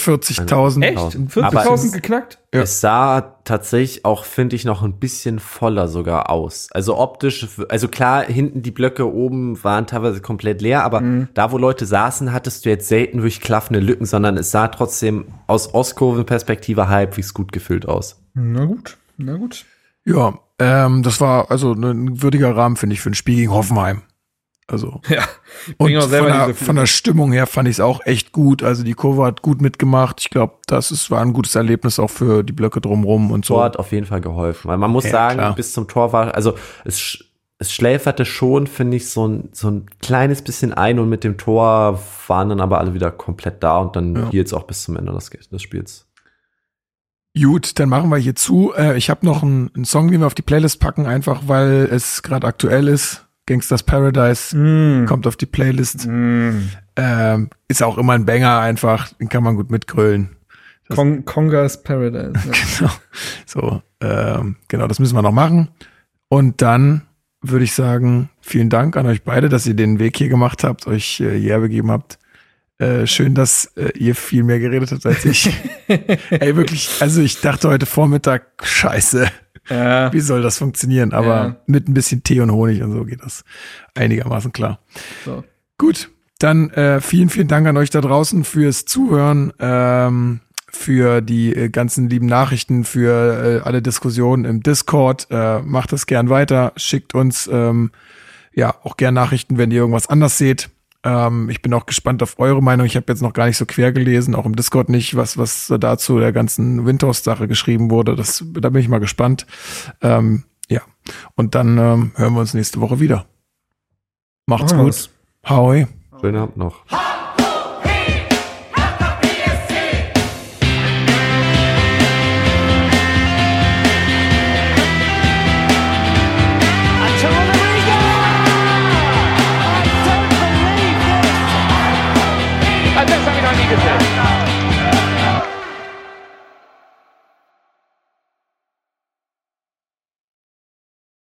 41.000. echt? Aber 40.000 es- geknackt? Ja. Es sah tatsächlich auch, finde ich, noch ein bisschen voller sogar aus. Also optisch, also klar, hinten die Blöcke oben waren teilweise komplett leer, aber Mhm. da, wo Leute saßen, hattest du jetzt selten wirklich klaffende Lücken, sondern es sah trotzdem aus Ostkurvenperspektive halbwegs gut gefüllt aus. Na gut, na gut. Ja, ähm, das war also ein würdiger Rahmen, finde ich, für ein Spiel gegen Hoffenheim. Also Ja, und von der, von der Stimmung her fand ich es auch echt gut. Also die Kurve hat gut mitgemacht. Ich glaube, das ist, war ein gutes Erlebnis auch für die Blöcke drumrum und so. Tor hat auf jeden Fall geholfen, weil man muss Ja, sagen, klar. bis zum Tor war, also es, es schläferte schon, finde ich, so ein, so ein kleines bisschen ein und mit dem Tor waren dann aber alle wieder komplett da und dann Ja. hielt es auch bis zum Ende des, des Spiels. Gut, dann machen wir hier zu. Äh, ich habe noch einen, einen Song, den wir auf die Playlist packen, einfach weil es gerade aktuell ist. Gangsters Paradise Mm. kommt auf die Playlist. Mm. Ähm, ist auch immer ein Banger einfach, den kann man gut mitgrölen. Kong Kongas Paradise. Ja. [LAUGHS] Genau. So, ähm, genau, das müssen wir noch machen. Und dann würde ich sagen, vielen Dank an euch beide, dass ihr den Weg hier gemacht habt, euch äh, hierher begeben habt. Äh, schön, dass äh, ihr viel mehr geredet habt als ich. [LAUGHS] Ey, wirklich, also ich dachte heute Vormittag, scheiße, Ja. wie soll das funktionieren? Aber Ja. mit ein bisschen Tee und Honig und so geht das einigermaßen klar. So. Gut, dann äh, vielen, vielen Dank an euch da draußen fürs Zuhören, ähm, für die äh, ganzen lieben Nachrichten, für äh, alle Diskussionen im Discord. Äh, macht das gern weiter, schickt uns ähm, ja auch gern Nachrichten, wenn ihr irgendwas anders seht. Ähm, ich bin auch gespannt auf eure Meinung. Ich habe jetzt noch gar nicht so quer gelesen, auch im Discord nicht, was was dazu der ganzen Windhorst-Sache geschrieben wurde. Das, da bin ich mal gespannt. Ähm, ja, und dann ähm, hören wir uns nächste Woche wieder. Macht's Machen gut. Hoi. Schönen Abend noch.